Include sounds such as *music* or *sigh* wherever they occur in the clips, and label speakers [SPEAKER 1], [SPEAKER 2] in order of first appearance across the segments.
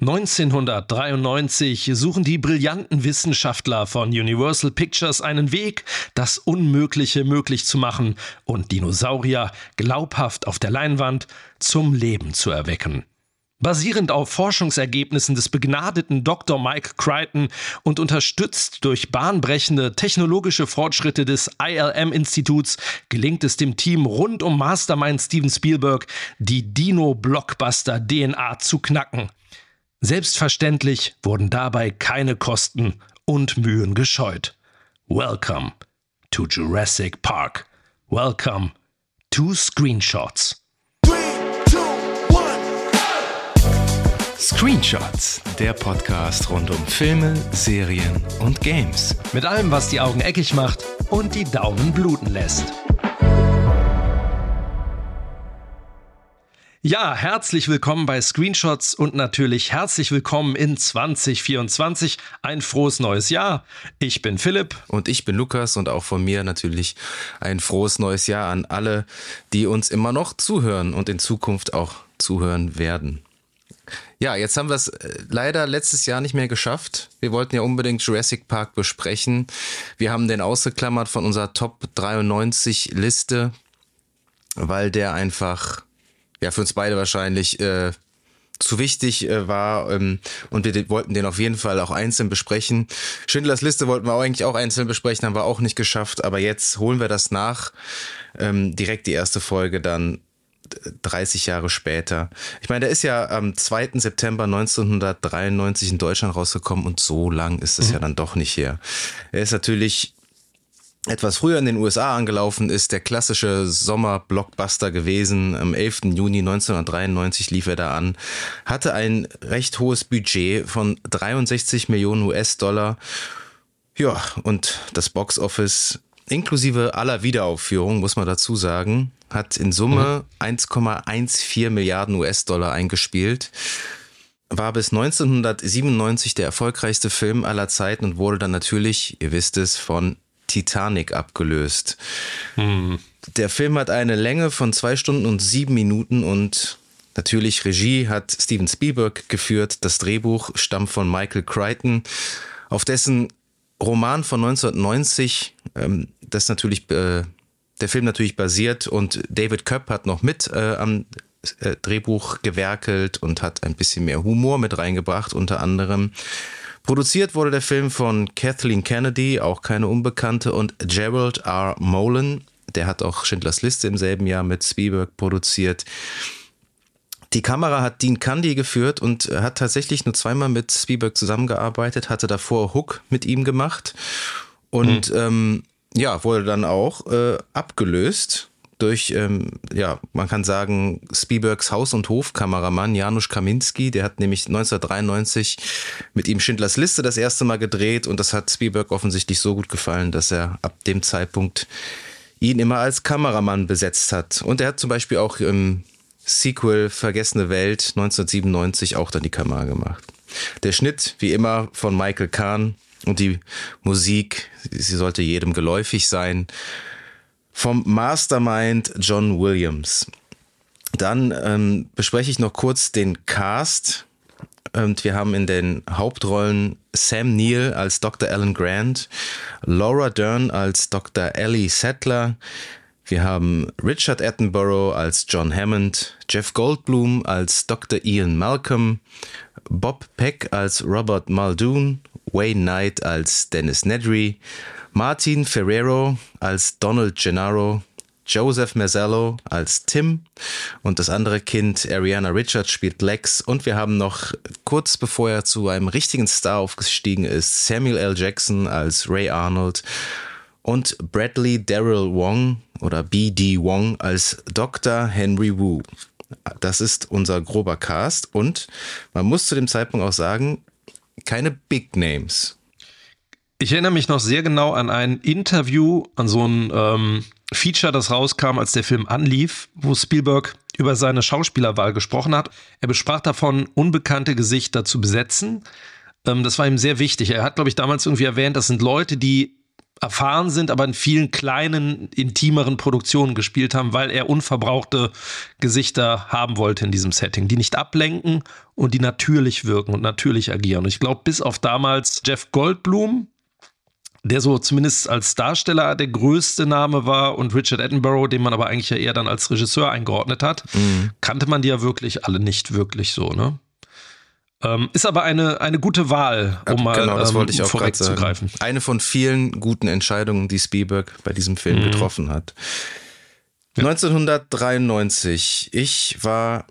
[SPEAKER 1] 1993 suchen die brillanten Wissenschaftler von Universal Pictures einen Weg, das Unmögliche möglich zu machen und Dinosaurier glaubhaft auf der Leinwand zum Leben zu erwecken. Basierend auf Forschungsergebnissen des begnadeten Dr. Mike Crichton und unterstützt durch bahnbrechende technologische Fortschritte des ILM-Instituts gelingt es dem Team rund um Mastermind Steven Spielberg, die Dino-Blockbuster-DNA zu knacken. Selbstverständlich wurden dabei keine Kosten und Mühen gescheut. Welcome to Jurassic Park. Welcome to Screenshots.
[SPEAKER 2] Screenshots, der Podcast rund um Filme, Serien und Games.
[SPEAKER 1] Mit allem, was die Augen eckig macht und die Daumen bluten lässt. Ja, herzlich willkommen bei Screenshots und natürlich herzlich willkommen in 2024. Ein frohes neues Jahr. Ich bin Philipp.
[SPEAKER 2] Und ich bin Lukas und auch von mir natürlich ein frohes neues Jahr an alle, die uns immer noch zuhören und in Zukunft auch zuhören werden. Ja, jetzt haben wir es äh, leider letztes Jahr nicht mehr geschafft. Wir wollten ja unbedingt Jurassic Park besprechen. Wir haben den ausgeklammert von unserer Top 93 Liste, weil der einfach ja für uns beide wahrscheinlich äh, zu wichtig äh, war ähm, und wir wollten den auf jeden Fall auch einzeln besprechen. Schindlers Liste wollten wir eigentlich auch einzeln besprechen, haben wir auch nicht geschafft, aber jetzt holen wir das nach. Ähm, direkt die erste Folge dann 30 Jahre später. Ich meine, der ist ja am 2. September 1993 in Deutschland rausgekommen und so lang ist es mhm. ja dann doch nicht her. Er ist natürlich etwas früher in den USA angelaufen ist, der klassische Sommer-Blockbuster gewesen. Am 11. Juni 1993 lief er da an, hatte ein recht hohes Budget von 63 Millionen US-Dollar. Ja, und das Box-Office inklusive aller Wiederaufführungen, muss man dazu sagen, hat in Summe mhm. 1,14 Milliarden US-Dollar eingespielt war bis 1997 der erfolgreichste Film aller Zeiten und wurde dann natürlich, ihr wisst es, von Titanic abgelöst. Hm. Der Film hat eine Länge von zwei Stunden und sieben Minuten und natürlich Regie hat Steven Spielberg geführt. Das Drehbuch stammt von Michael Crichton, auf dessen Roman von 1990, ähm, das natürlich äh, der Film natürlich basiert und David Köpp hat noch mit äh, am äh, Drehbuch gewerkelt und hat ein bisschen mehr Humor mit reingebracht, unter anderem. Produziert wurde der Film von Kathleen Kennedy, auch keine Unbekannte, und Gerald R. Molen. Der hat auch Schindlers Liste im selben Jahr mit Spielberg produziert. Die Kamera hat Dean Candy geführt und hat tatsächlich nur zweimal mit Spielberg zusammengearbeitet, hatte davor Hook mit ihm gemacht und mhm. ähm, ja, wurde dann auch äh, abgelöst durch, ähm, ja, man kann sagen, Spielbergs Haus- und Hofkameramann Janusz Kaminski. Der hat nämlich 1993 mit ihm Schindlers Liste das erste Mal gedreht und das hat Spielberg offensichtlich so gut gefallen, dass er ab dem Zeitpunkt ihn immer als Kameramann besetzt hat. Und er hat zum Beispiel auch im Sequel Vergessene Welt 1997 auch dann die Kamera gemacht. Der Schnitt, wie immer, von Michael Kahn und die Musik, sie sollte jedem geläufig sein vom Mastermind John Williams. Dann ähm, bespreche ich noch kurz den Cast. Und wir haben in den Hauptrollen Sam Neill als Dr. Alan Grant, Laura Dern als Dr. Ellie Settler, wir haben Richard Attenborough als John Hammond, Jeff Goldblum als Dr. Ian Malcolm, Bob Peck als Robert Muldoon, Wayne Knight als Dennis Nedry, Martin Ferrero als Donald Gennaro, Joseph Mazzello als Tim und das andere Kind, Ariana Richards, spielt Lex. Und wir haben noch kurz bevor er zu einem richtigen Star aufgestiegen ist, Samuel L. Jackson als Ray Arnold und Bradley Daryl Wong oder B.D. Wong als Dr. Henry Wu. Das ist unser grober Cast und man muss zu dem Zeitpunkt auch sagen, keine Big Names.
[SPEAKER 1] Ich erinnere mich noch sehr genau an ein Interview, an so ein ähm, Feature, das rauskam, als der Film anlief, wo Spielberg über seine Schauspielerwahl gesprochen hat. Er besprach davon, unbekannte Gesichter zu besetzen. Ähm, das war ihm sehr wichtig. Er hat, glaube ich, damals irgendwie erwähnt, das sind Leute, die erfahren sind, aber in vielen kleinen, intimeren Produktionen gespielt haben, weil er unverbrauchte Gesichter haben wollte in diesem Setting, die nicht ablenken und die natürlich wirken und natürlich agieren. Und ich glaube, bis auf damals Jeff Goldblum, der so zumindest als Darsteller der größte Name war und Richard Attenborough, den man aber eigentlich ja eher dann als Regisseur eingeordnet hat, mhm. kannte man die ja wirklich alle nicht wirklich so, ne? Ähm, ist aber eine, eine gute Wahl, um mal genau, das wollte ich ähm, auch vorwegzugreifen.
[SPEAKER 2] Eine von vielen guten Entscheidungen, die Spielberg bei diesem Film mhm. getroffen hat. Ja. 1993. Ich war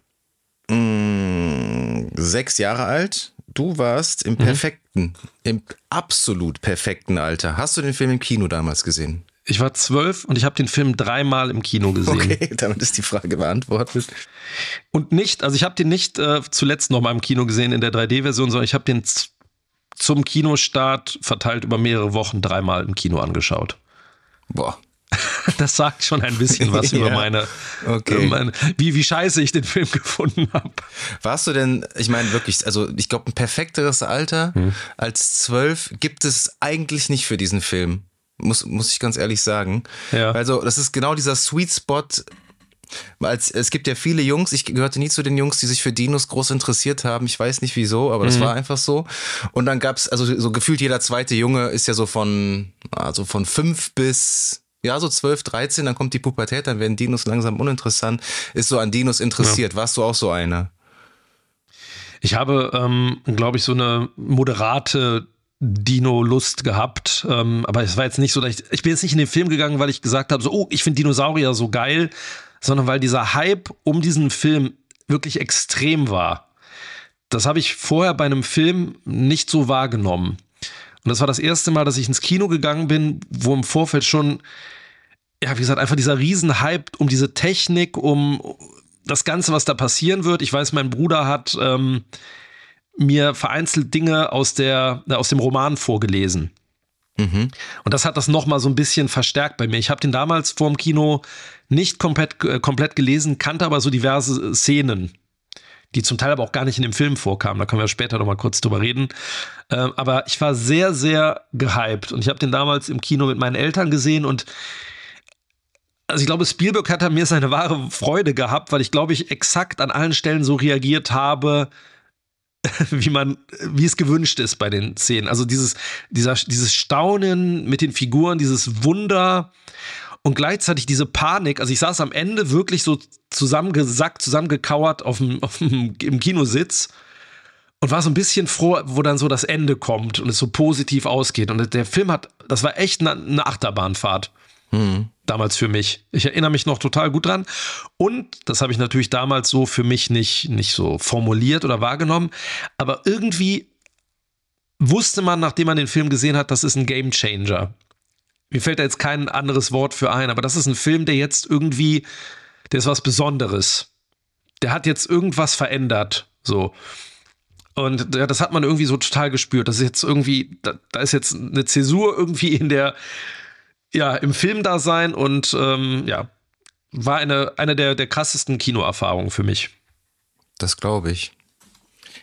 [SPEAKER 2] mh, mm, sechs Jahre alt. Du warst im mhm. perfekten, mhm. im absolut perfekten Alter. Hast du den Film im Kino damals gesehen?
[SPEAKER 1] Ich war zwölf und ich habe den Film dreimal im Kino gesehen. Okay, *laughs*
[SPEAKER 2] damit ist die Frage beantwortet.
[SPEAKER 1] Und nicht, also ich habe den nicht äh, zuletzt noch mal im Kino gesehen in der 3D-Version, sondern ich habe den zum Kinostart verteilt über mehrere Wochen dreimal im Kino angeschaut.
[SPEAKER 2] Boah. *laughs*
[SPEAKER 1] Das sagt schon ein bisschen was *laughs* ja. über meine, okay. Meine, wie, wie scheiße ich den Film gefunden habe.
[SPEAKER 2] Warst du denn, ich meine wirklich, also ich glaube, ein perfekteres Alter hm. als zwölf gibt es eigentlich nicht für diesen Film muss, muss ich ganz ehrlich sagen. Ja. Also, das ist genau dieser Sweet Spot. Als, es gibt ja viele Jungs, ich gehörte nie zu den Jungs, die sich für Dinos groß interessiert haben. Ich weiß nicht wieso, aber das mhm. war einfach so. Und dann gab's, also so gefühlt jeder zweite Junge ist ja so von, also von fünf bis ja, so 12, 13, dann kommt die Pubertät, dann werden Dinos langsam uninteressant, ist so an Dinos interessiert. Ja. Warst du auch so einer?
[SPEAKER 1] Ich habe, ähm, glaube ich, so eine moderate Dino-Lust gehabt. Ähm, aber es war jetzt nicht so, dass ich, ich bin jetzt nicht in den Film gegangen, weil ich gesagt habe, so, oh, ich finde Dinosaurier so geil, sondern weil dieser Hype um diesen Film wirklich extrem war. Das habe ich vorher bei einem Film nicht so wahrgenommen. Und das war das erste Mal, dass ich ins Kino gegangen bin, wo im Vorfeld schon, ja, wie gesagt, einfach dieser Riesenhype um diese Technik, um das Ganze, was da passieren wird. Ich weiß, mein Bruder hat ähm, mir vereinzelt Dinge aus, der, äh, aus dem Roman vorgelesen. Mhm. Und das hat das nochmal so ein bisschen verstärkt bei mir. Ich habe den damals vor dem Kino nicht komplett, äh, komplett gelesen, kannte aber so diverse Szenen, die zum Teil aber auch gar nicht in dem Film vorkamen. Da können wir später nochmal kurz drüber reden. Ähm, aber ich war sehr, sehr gehypt und ich habe den damals im Kino mit meinen Eltern gesehen und also ich glaube, Spielberg hat an mir seine wahre Freude gehabt, weil ich glaube, ich exakt an allen Stellen so reagiert habe, *laughs* wie man, wie es gewünscht ist bei den Szenen. Also dieses, dieser, dieses Staunen mit den Figuren, dieses Wunder und gleichzeitig diese Panik. Also ich saß am Ende wirklich so zusammengesackt, zusammengekauert auf dem, *laughs* auf dem, im Kinositz und war so ein bisschen froh, wo dann so das Ende kommt und es so positiv ausgeht. Und der Film hat, das war echt eine, eine Achterbahnfahrt. Mhm. Damals für mich. Ich erinnere mich noch total gut dran. Und das habe ich natürlich damals so für mich nicht, nicht so formuliert oder wahrgenommen. Aber irgendwie wusste man, nachdem man den Film gesehen hat, das ist ein Game Changer. Mir fällt da jetzt kein anderes Wort für ein, aber das ist ein Film, der jetzt irgendwie, der ist was Besonderes. Der hat jetzt irgendwas verändert. So. Und ja, das hat man irgendwie so total gespürt. Das ist jetzt irgendwie, da, da ist jetzt eine Zäsur irgendwie in der, ja, im Film da sein und ähm, ja, war eine, eine der, der krassesten Kinoerfahrungen für mich.
[SPEAKER 2] Das glaube ich.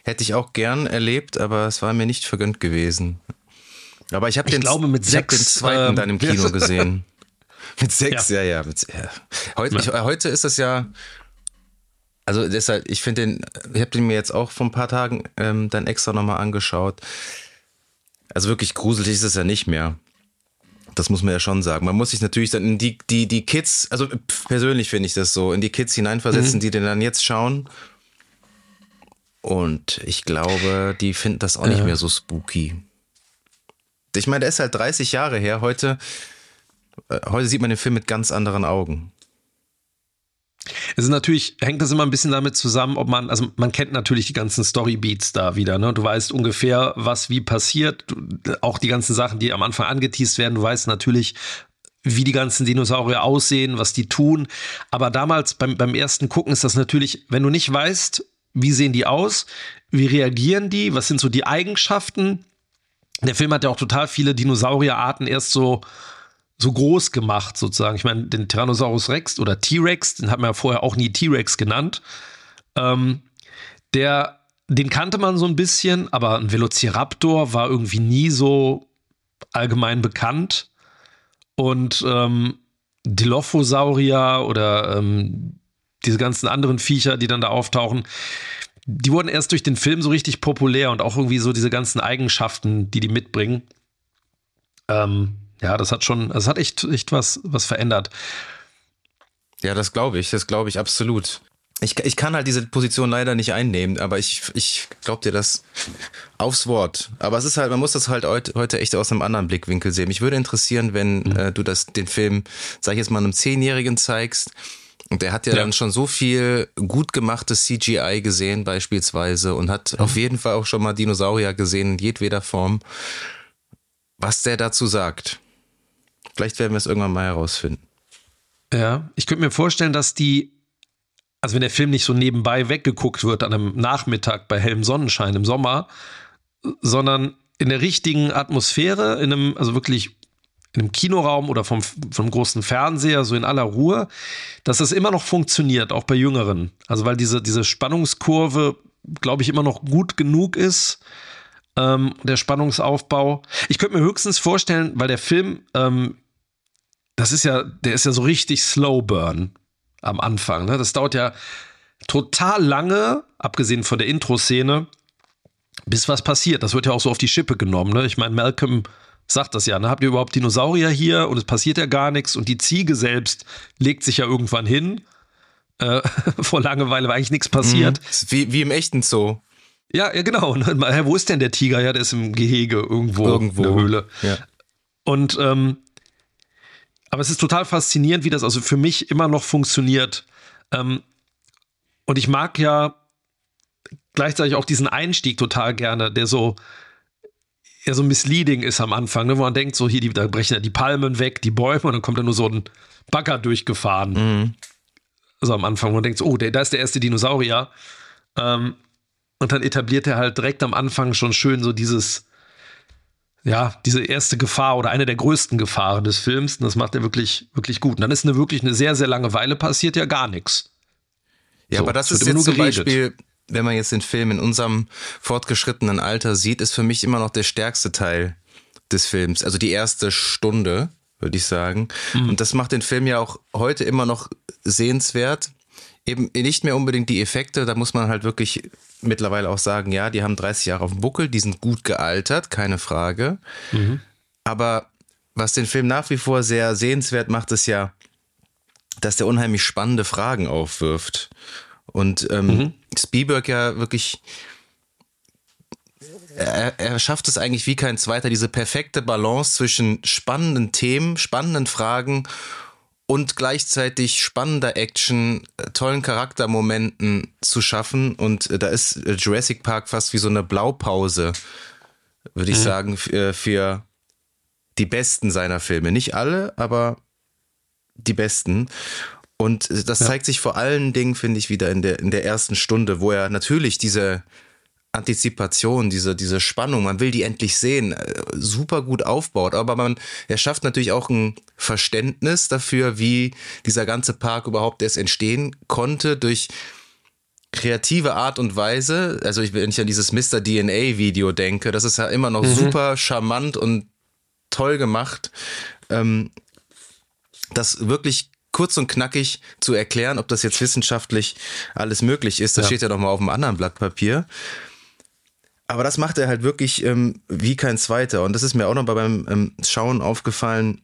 [SPEAKER 2] Hätte ich auch gern erlebt, aber es war mir nicht vergönnt gewesen. Aber ich habe den,
[SPEAKER 1] glaube, mit sechs,
[SPEAKER 2] den zweiten ähm, dann im Kino *laughs* gesehen. *laughs* mit sechs, ja, ja. ja, mit, ja. Heute, ich, heute ist das ja. Also deshalb, ich finde den, ich habe den mir jetzt auch vor ein paar Tagen ähm, dann extra nochmal angeschaut. Also wirklich gruselig ist es ja nicht mehr. Das muss man ja schon sagen. Man muss sich natürlich dann in die, die, die Kids, also persönlich finde ich das so, in die Kids hineinversetzen, mhm. die den dann jetzt schauen. Und ich glaube, die finden das auch nicht mehr so spooky. Ich meine, der ist halt 30 Jahre her. Heute, äh, heute sieht man den Film mit ganz anderen Augen.
[SPEAKER 1] Es ist natürlich, hängt das immer ein bisschen damit zusammen, ob man, also man kennt natürlich die ganzen Storybeats da wieder, ne? Du weißt ungefähr, was wie passiert, du, auch die ganzen Sachen, die am Anfang angeteased werden, du weißt natürlich, wie die ganzen Dinosaurier aussehen, was die tun. Aber damals beim, beim ersten Gucken ist das natürlich, wenn du nicht weißt, wie sehen die aus, wie reagieren die, was sind so die Eigenschaften. Der Film hat ja auch total viele Dinosaurierarten erst so so groß gemacht, sozusagen. Ich meine, den Tyrannosaurus Rex oder T-Rex, den hat man ja vorher auch nie T-Rex genannt. Ähm, der, den kannte man so ein bisschen, aber ein Velociraptor war irgendwie nie so allgemein bekannt. Und ähm, Dilophosaurier oder ähm, diese ganzen anderen Viecher, die dann da auftauchen, die wurden erst durch den Film so richtig populär und auch irgendwie so diese ganzen Eigenschaften, die die mitbringen. Ähm, ja, das hat schon, das hat echt, echt was, was verändert.
[SPEAKER 2] Ja, das glaube ich, das glaube ich absolut. Ich, ich kann halt diese Position leider nicht einnehmen, aber ich, ich glaube dir das aufs Wort. Aber es ist halt, man muss das halt heute echt aus einem anderen Blickwinkel sehen. Mich würde interessieren, wenn mhm. äh, du das, den Film, sag ich jetzt mal, einem Zehnjährigen zeigst. Und der hat ja, ja, dann schon so viel gut gemachtes CGI gesehen, beispielsweise, und hat mhm. auf jeden Fall auch schon mal Dinosaurier gesehen in jedweder Form. Was der dazu sagt. Vielleicht werden wir es irgendwann mal herausfinden.
[SPEAKER 1] Ja, ich könnte mir vorstellen, dass die, also wenn der Film nicht so nebenbei weggeguckt wird an einem Nachmittag bei hellem Sonnenschein im Sommer, sondern in der richtigen Atmosphäre, in einem, also wirklich in einem Kinoraum oder vom, vom großen Fernseher, so in aller Ruhe, dass das immer noch funktioniert, auch bei Jüngeren. Also weil diese, diese Spannungskurve, glaube ich, immer noch gut genug ist, ähm, der Spannungsaufbau. Ich könnte mir höchstens vorstellen, weil der Film ähm, das ist ja, der ist ja so richtig Slow Burn am Anfang. Ne? Das dauert ja total lange, abgesehen von der Intro-Szene, bis was passiert. Das wird ja auch so auf die Schippe genommen. Ne? Ich meine, Malcolm sagt das ja. Ne? Habt ihr überhaupt Dinosaurier hier und es passiert ja gar nichts und die Ziege selbst legt sich ja irgendwann hin. Äh, *laughs* vor Langeweile, weil eigentlich nichts passiert.
[SPEAKER 2] Mhm. Wie, wie im echten Zoo.
[SPEAKER 1] Ja, ja, genau. Wo ist denn der Tiger? Ja, der ist im Gehege irgendwo, irgendwo. in der Höhle. Ja. Und ähm, aber es ist total faszinierend, wie das also für mich immer noch funktioniert. Ähm, und ich mag ja gleichzeitig auch diesen Einstieg total gerne, der so ja so misleading ist am Anfang, ne, wo man denkt, so hier, die, da brechen ja die Palmen weg, die Bäume, und dann kommt da nur so ein Bagger durchgefahren. Mhm. Also am Anfang, wo man denkt, so, oh, der, da ist der erste Dinosaurier. Ähm, und dann etabliert er halt direkt am Anfang schon schön so dieses, ja, diese erste Gefahr oder eine der größten Gefahren des Films. Und das macht er wirklich, wirklich gut. Und dann ist eine wirklich eine sehr, sehr lange Weile passiert ja gar nichts.
[SPEAKER 2] Ja, so, aber das ist jetzt zum Beispiel, wenn man jetzt den Film in unserem fortgeschrittenen Alter sieht, ist für mich immer noch der stärkste Teil des Films. Also die erste Stunde, würde ich sagen. Mhm. Und das macht den Film ja auch heute immer noch sehenswert. Eben nicht mehr unbedingt die Effekte, da muss man halt wirklich mittlerweile auch sagen, ja, die haben 30 Jahre auf dem Buckel, die sind gut gealtert, keine Frage. Mhm. Aber was den Film nach wie vor sehr sehenswert macht, ist ja, dass der unheimlich spannende Fragen aufwirft. Und ähm, mhm. Spielberg ja wirklich, er, er schafft es eigentlich wie kein zweiter, diese perfekte Balance zwischen spannenden Themen, spannenden Fragen und gleichzeitig spannender Action, äh, tollen Charaktermomenten zu schaffen. Und äh, da ist äh, Jurassic Park fast wie so eine Blaupause, würde ich mhm. sagen, für die besten seiner Filme. Nicht alle, aber die besten. Und das ja. zeigt sich vor allen Dingen, finde ich, wieder in der, in der ersten Stunde, wo er natürlich diese Antizipation, diese, diese Spannung, man will die endlich sehen, äh, super gut aufbaut. Aber man, er schafft natürlich auch ein Verständnis dafür, wie dieser ganze Park überhaupt erst entstehen konnte durch kreative Art und Weise. Also ich, wenn ich an dieses Mr. DNA Video denke, das ist ja immer noch mhm. super charmant und toll gemacht. Ähm, das wirklich kurz und knackig zu erklären, ob das jetzt wissenschaftlich alles möglich ist, das ja. steht ja noch mal auf einem anderen Blatt Papier. Aber das macht er halt wirklich ähm, wie kein zweiter. Und das ist mir auch noch beim ähm, Schauen aufgefallen,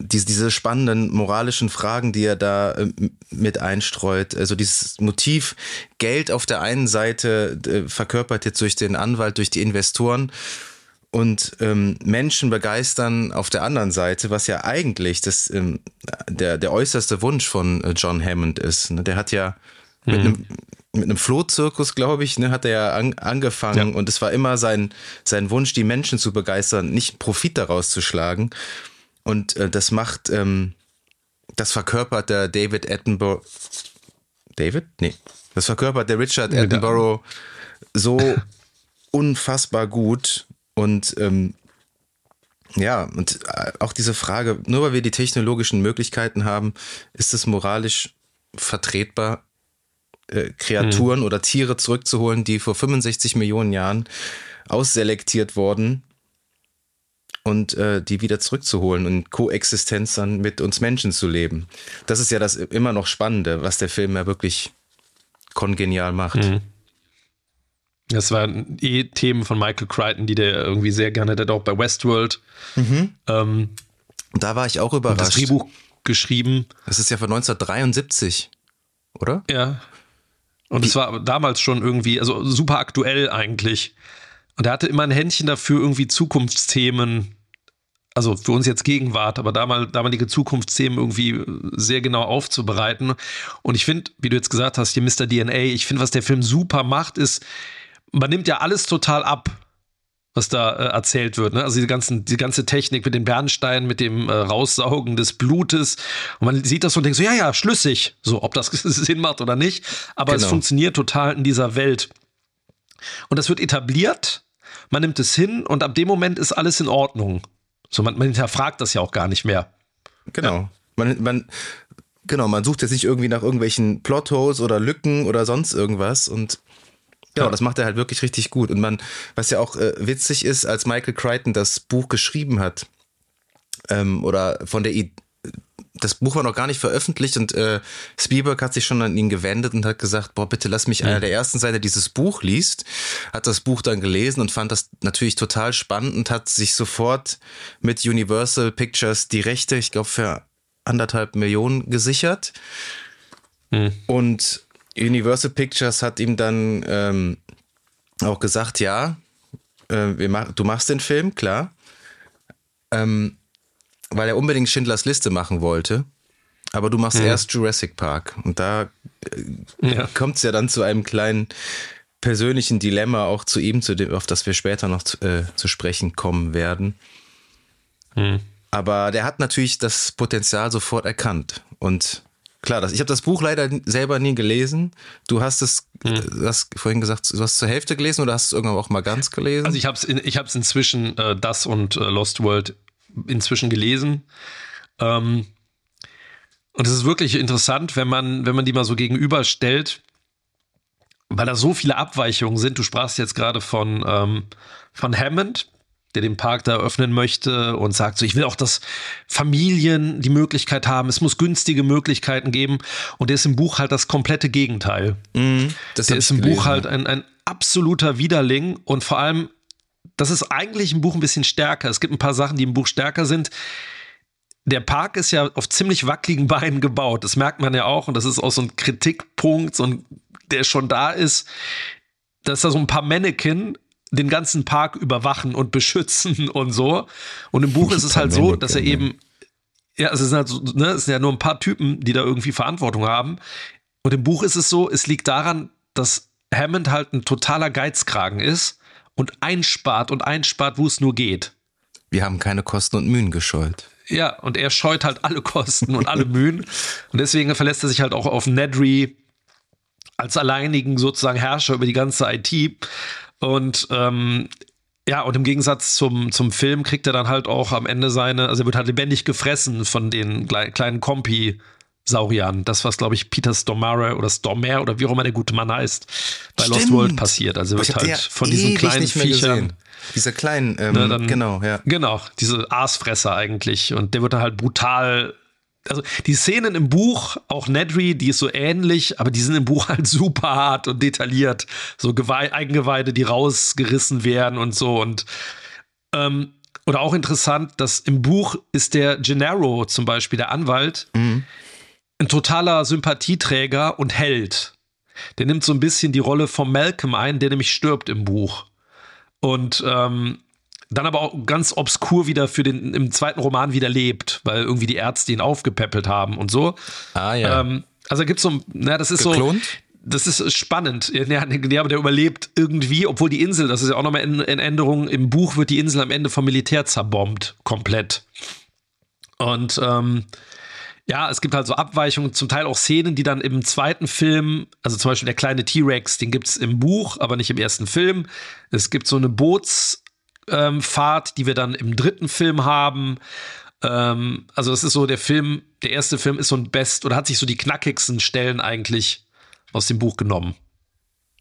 [SPEAKER 2] diese, diese spannenden moralischen Fragen, die er da äh, mit einstreut. Also dieses Motiv Geld auf der einen Seite äh, verkörpert jetzt durch den Anwalt, durch die Investoren und ähm, Menschen begeistern auf der anderen Seite, was ja eigentlich das, ähm, der, der äußerste Wunsch von äh, John Hammond ist. Ne? Der hat ja mit mhm. einem mit einem Flohzirkus, glaube ich, ne, hat er ja an, angefangen ja. und es war immer sein, sein Wunsch, die Menschen zu begeistern, nicht Profit daraus zu schlagen. Und äh, das macht, ähm, das verkörpert der David Attenborough. David? Nee. Das verkörpert der Richard Attenborough so *laughs* unfassbar gut. Und ähm, ja, und äh, auch diese Frage, nur weil wir die technologischen Möglichkeiten haben, ist es moralisch vertretbar, äh, Kreaturen mhm. oder Tiere zurückzuholen, die vor 65 Millionen Jahren ausselektiert wurden, und äh, die wieder zurückzuholen und Koexistenz dann mit uns Menschen zu leben. Das ist ja das immer noch Spannende, was der Film ja wirklich kongenial macht. Mhm.
[SPEAKER 1] Das waren eh Themen von Michael Crichton, die der irgendwie sehr gerne, der hat auch bei Westworld. Mhm.
[SPEAKER 2] Ähm, da war ich auch überrascht. Das
[SPEAKER 1] Drehbuch geschrieben.
[SPEAKER 2] Das ist ja von 1973, oder?
[SPEAKER 1] Ja. Und es war damals schon irgendwie, also super aktuell eigentlich. Und er hatte immer ein Händchen dafür, irgendwie Zukunftsthemen, also für uns jetzt Gegenwart, aber damal, damalige Zukunftsthemen irgendwie sehr genau aufzubereiten. Und ich finde, wie du jetzt gesagt hast, hier Mr. DNA, ich finde, was der Film super macht, ist, man nimmt ja alles total ab, was da äh, erzählt wird. Ne? Also die, ganzen, die ganze Technik mit den Bernsteinen, mit dem äh, Raussaugen des Blutes. Und man sieht das und denkt so, ja, ja, schlüssig. So, ob das *laughs* Sinn macht oder nicht. Aber genau. es funktioniert total in dieser Welt. Und das wird etabliert. Man nimmt es hin und ab dem Moment ist alles in Ordnung. So, man, man hinterfragt das ja auch gar nicht mehr.
[SPEAKER 2] Genau. Ja. Man, man, genau, man sucht jetzt nicht irgendwie nach irgendwelchen Plotholes oder Lücken oder sonst irgendwas und Genau, das macht er halt wirklich richtig gut. Und man, was ja auch äh, witzig ist, als Michael Crichton das Buch geschrieben hat, ähm, oder von der I das Buch war noch gar nicht veröffentlicht und äh, Spielberg hat sich schon an ihn gewendet und hat gesagt, boah, bitte lass mich mhm. einer der ersten sein, der dieses Buch liest. Hat das Buch dann gelesen und fand das natürlich total spannend und hat sich sofort mit Universal Pictures die Rechte, ich glaube, für anderthalb Millionen gesichert. Mhm. Und Universal Pictures hat ihm dann ähm, auch gesagt, ja, äh, mach, du machst den Film, klar. Ähm, weil er unbedingt Schindlers Liste machen wollte. Aber du machst ja. erst Jurassic Park. Und da äh, ja. kommt es ja dann zu einem kleinen persönlichen Dilemma, auch zu ihm, zu dem, auf das wir später noch zu, äh, zu sprechen kommen werden. Mhm. Aber der hat natürlich das Potenzial sofort erkannt. Und Klar, das, ich habe das Buch leider selber nie gelesen. Du hast es, hm. du hast vorhin gesagt, du hast zur Hälfte gelesen oder hast es irgendwann auch mal ganz gelesen?
[SPEAKER 1] Also ich habe es ich hab's inzwischen, äh, das und äh, Lost World inzwischen gelesen. Ähm, und es ist wirklich interessant, wenn man, wenn man die mal so gegenüberstellt, weil da so viele Abweichungen sind. Du sprachst jetzt gerade von, ähm, von Hammond, der den Park da eröffnen möchte und sagt so, ich will auch, dass Familien die Möglichkeit haben, es muss günstige Möglichkeiten geben. Und der ist im Buch halt das komplette Gegenteil. Mm, der ist im gelesen, Buch halt ein, ein absoluter Widerling und vor allem, das ist eigentlich im Buch ein bisschen stärker. Es gibt ein paar Sachen, die im Buch stärker sind. Der Park ist ja auf ziemlich wackeligen *laughs* Beinen gebaut. Das merkt man ja auch. Und das ist auch so ein Kritikpunkt, so ein, der schon da ist, dass da so ein paar Mannequin den ganzen Park überwachen und beschützen *laughs* und so. Und im Buch ist es halt so, dass er eben, ja, es sind halt so, ne, es sind ja nur ein paar Typen, die da irgendwie Verantwortung haben. Und im Buch ist es so, es liegt daran, dass Hammond halt ein totaler Geizkragen ist und einspart und einspart, wo es nur geht.
[SPEAKER 2] Wir haben keine Kosten und Mühen gescheut.
[SPEAKER 1] Ja, und er scheut halt alle Kosten und alle *laughs* Mühen. Und deswegen verlässt er sich halt auch auf Nedry als alleinigen sozusagen Herrscher über die ganze IT. Und ähm, ja, und im Gegensatz zum, zum Film kriegt er dann halt auch am Ende seine, also er wird halt lebendig gefressen von den kleinen Kompi. Sauriern, das was glaube ich Peter Stormare oder Stormare oder wie auch immer der gute Mann heißt, bei Stimmt. Lost World passiert. Also wird halt von diesen kleinen Viechern,
[SPEAKER 2] dieser kleinen, ähm, ne, dann, genau, ja,
[SPEAKER 1] genau, diese Aasfresser eigentlich und der wird dann halt brutal also die Szenen im Buch, auch Nedry, die ist so ähnlich, aber die sind im Buch halt *laughs* super hart und detailliert. So Gewe Eigengeweide, die rausgerissen werden und so. Und ähm, oder auch interessant, dass im Buch ist der Gennaro zum Beispiel, der Anwalt, mhm. ein totaler Sympathieträger und Held. Der nimmt so ein bisschen die Rolle von Malcolm ein, der nämlich stirbt im Buch. Und ähm, dann aber auch ganz obskur wieder für den im zweiten Roman wieder lebt, weil irgendwie die Ärzte ihn aufgepäppelt haben und so.
[SPEAKER 2] Ah ja. Ähm,
[SPEAKER 1] also gibt es so, na, das ist Geklont? so. Das ist spannend. Ja, ja, aber der überlebt irgendwie, obwohl die Insel, das ist ja auch nochmal in, in Änderung, im Buch wird die Insel am Ende vom Militär zerbombt, komplett. Und ähm, ja, es gibt halt so Abweichungen, zum Teil auch Szenen, die dann im zweiten Film, also zum Beispiel der kleine T-Rex, den gibt es im Buch, aber nicht im ersten Film. Es gibt so eine Boots- ähm, Fahrt, die wir dann im dritten Film haben. Ähm, also es ist so der Film, der erste Film ist so ein Best oder hat sich so die knackigsten Stellen eigentlich aus dem Buch genommen.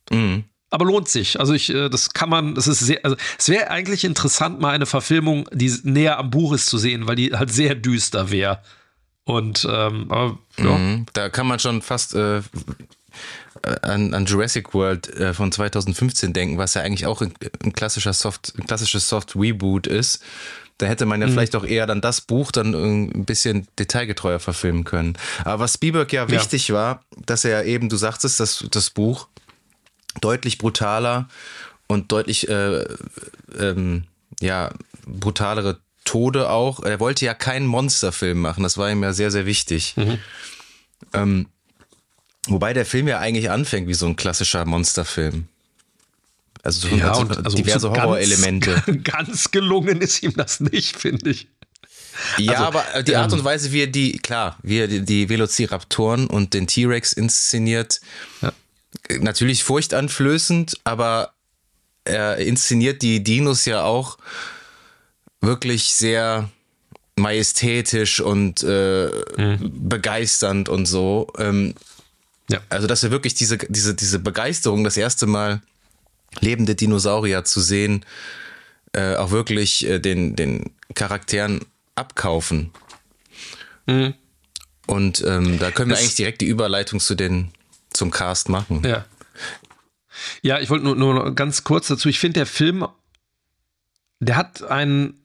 [SPEAKER 1] Mhm. aber lohnt sich. Also ich, äh, das kann man, das ist sehr, also es wäre eigentlich interessant, mal eine Verfilmung, die näher am Buch ist, zu sehen, weil die halt sehr düster wäre. Und ähm, aber, ja.
[SPEAKER 2] Mhm. Da kann man schon fast äh, an, an Jurassic World äh, von 2015 denken, was ja eigentlich auch ein, ein klassischer Soft, ein klassisches Soft-Reboot ist. Da hätte man ja mhm. vielleicht auch eher dann das Buch dann ein bisschen detailgetreuer verfilmen können. Aber was Spielberg ja wichtig ja. war, dass er eben, du sagtest, dass das Buch deutlich brutaler und deutlich äh, ähm, ja, brutalere Tode auch. Er wollte ja keinen Monsterfilm machen, das war ihm ja sehr, sehr wichtig. Mhm. Ähm, wobei der Film ja eigentlich anfängt wie so ein klassischer Monsterfilm. Also, so, ja, also, und, also diverse so Horrorelemente.
[SPEAKER 1] Ganz, *laughs* ganz gelungen ist ihm das nicht, finde ich.
[SPEAKER 2] Ja, also, aber die Art ähm, und Weise, wie er die, klar, wie er die, die Velociraptoren und den T-Rex inszeniert, ja. natürlich furchteinflößend, aber er inszeniert die Dinos ja auch wirklich sehr majestätisch und äh, mhm. begeisternd und so. Ähm, ja. Also, dass er wirklich diese, diese, diese Begeisterung das erste Mal lebende Dinosaurier zu sehen, äh, auch wirklich äh, den, den Charakteren abkaufen. Mhm. Und ähm, da können wir das eigentlich direkt die Überleitung zu den, zum Cast machen.
[SPEAKER 1] Ja. Ja, ich wollte nur, nur ganz kurz dazu. Ich finde, der Film, der hat einen,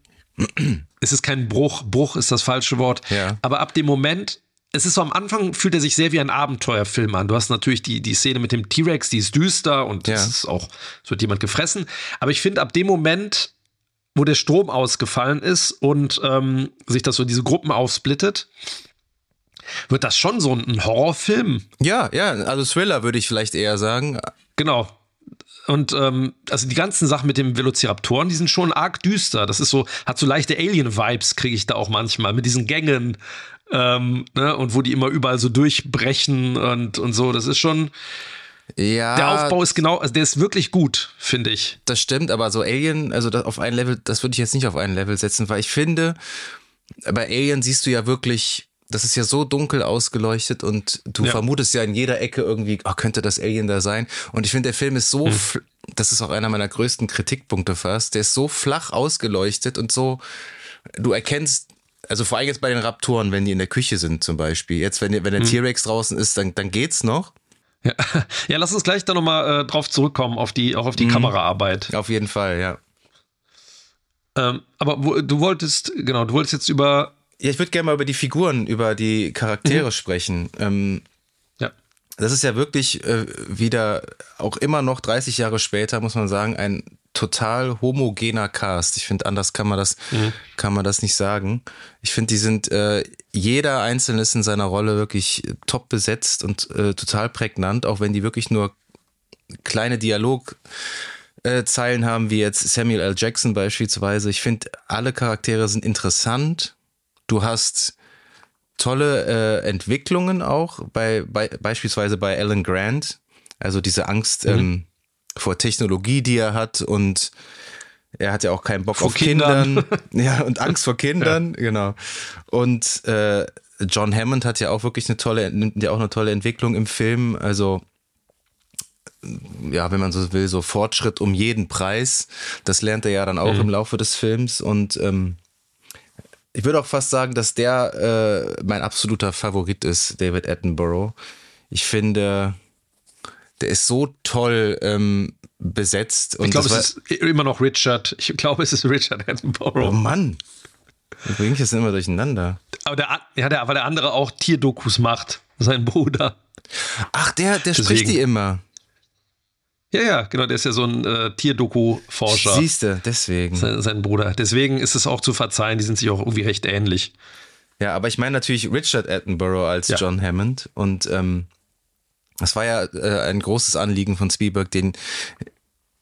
[SPEAKER 1] es ist kein Bruch, Bruch ist das falsche Wort, ja. aber ab dem Moment, es ist so am Anfang fühlt er sich sehr wie ein Abenteuerfilm an. Du hast natürlich die, die Szene mit dem T-Rex, die ist düster und ja. ist auch, es wird jemand gefressen. Aber ich finde, ab dem Moment, wo der Strom ausgefallen ist und ähm, sich das so diese Gruppen aufsplittet, wird das schon so ein Horrorfilm.
[SPEAKER 2] Ja, ja, also Thriller würde ich vielleicht eher sagen.
[SPEAKER 1] Genau. Und ähm, also die ganzen Sachen mit den Velociraptoren, die sind schon arg düster. Das ist so, hat so leichte Alien-Vibes, kriege ich da auch manchmal, mit diesen Gängen ähm, ne? und wo die immer überall so durchbrechen und, und so. Das ist schon. Ja. Der Aufbau ist genau, also der ist wirklich gut, finde ich.
[SPEAKER 2] Das stimmt, aber so Alien, also auf ein Level, das würde ich jetzt nicht auf ein Level setzen, weil ich finde, bei Alien siehst du ja wirklich, das ist ja so dunkel ausgeleuchtet und du ja. vermutest ja in jeder Ecke irgendwie, oh, könnte das Alien da sein? Und ich finde, der Film ist so, hm. das ist auch einer meiner größten Kritikpunkte fast, der ist so flach ausgeleuchtet und so, du erkennst also vor allem jetzt bei den Raptoren, wenn die in der Küche sind zum Beispiel. Jetzt, wenn, wenn der hm. T-Rex draußen ist, dann, dann geht's noch.
[SPEAKER 1] Ja. *laughs* ja, lass uns gleich da nochmal äh, drauf zurückkommen, auf die, auch auf die mhm. Kameraarbeit.
[SPEAKER 2] Auf jeden Fall, ja.
[SPEAKER 1] Ähm, aber wo, du wolltest, genau, du wolltest jetzt über.
[SPEAKER 2] Ja, ich würde gerne mal über die Figuren, über die Charaktere mhm. sprechen. Ähm, ja. Das ist ja wirklich äh, wieder, auch immer noch 30 Jahre später, muss man sagen, ein total homogener Cast. Ich finde, anders kann man das, mhm. kann man das nicht sagen. Ich finde, die sind, äh, jeder Einzelne ist in seiner Rolle wirklich top besetzt und äh, total prägnant, auch wenn die wirklich nur kleine Dialogzeilen äh, haben, wie jetzt Samuel L. Jackson beispielsweise. Ich finde, alle Charaktere sind interessant. Du hast tolle äh, Entwicklungen auch, bei, bei, beispielsweise bei Alan Grant. Also diese Angst, mhm. ähm, vor Technologie, die er hat und er hat ja auch keinen Bock vor auf Kindern. Kindern. *laughs* ja, und Angst vor Kindern, ja. genau. Und äh, John Hammond hat ja auch wirklich eine tolle, nimmt ja auch eine tolle Entwicklung im Film. Also, ja, wenn man so will, so Fortschritt um jeden Preis. Das lernt er ja dann auch mhm. im Laufe des Films. Und ähm, ich würde auch fast sagen, dass der äh, mein absoluter Favorit ist, David Attenborough. Ich finde, der ist so toll ähm, besetzt.
[SPEAKER 1] Und ich glaube, es ist immer noch Richard. Ich glaube, es ist Richard Attenborough.
[SPEAKER 2] Oh Mann. Da bringe ich das immer durcheinander.
[SPEAKER 1] Aber der, ja, der, weil der andere auch Tierdokus macht. Sein Bruder.
[SPEAKER 2] Ach, der, der Deswegen. spricht die immer.
[SPEAKER 1] Ja, ja, genau, der ist ja so ein äh, Tierdoku-Forscher.
[SPEAKER 2] Siehste, deswegen.
[SPEAKER 1] Sein, sein, Bruder. Deswegen ist es auch zu verzeihen, die sind sich auch irgendwie recht ähnlich.
[SPEAKER 2] Ja, aber ich meine natürlich Richard Attenborough als ja. John Hammond und ähm, das war ja äh, ein großes Anliegen von Spielberg, den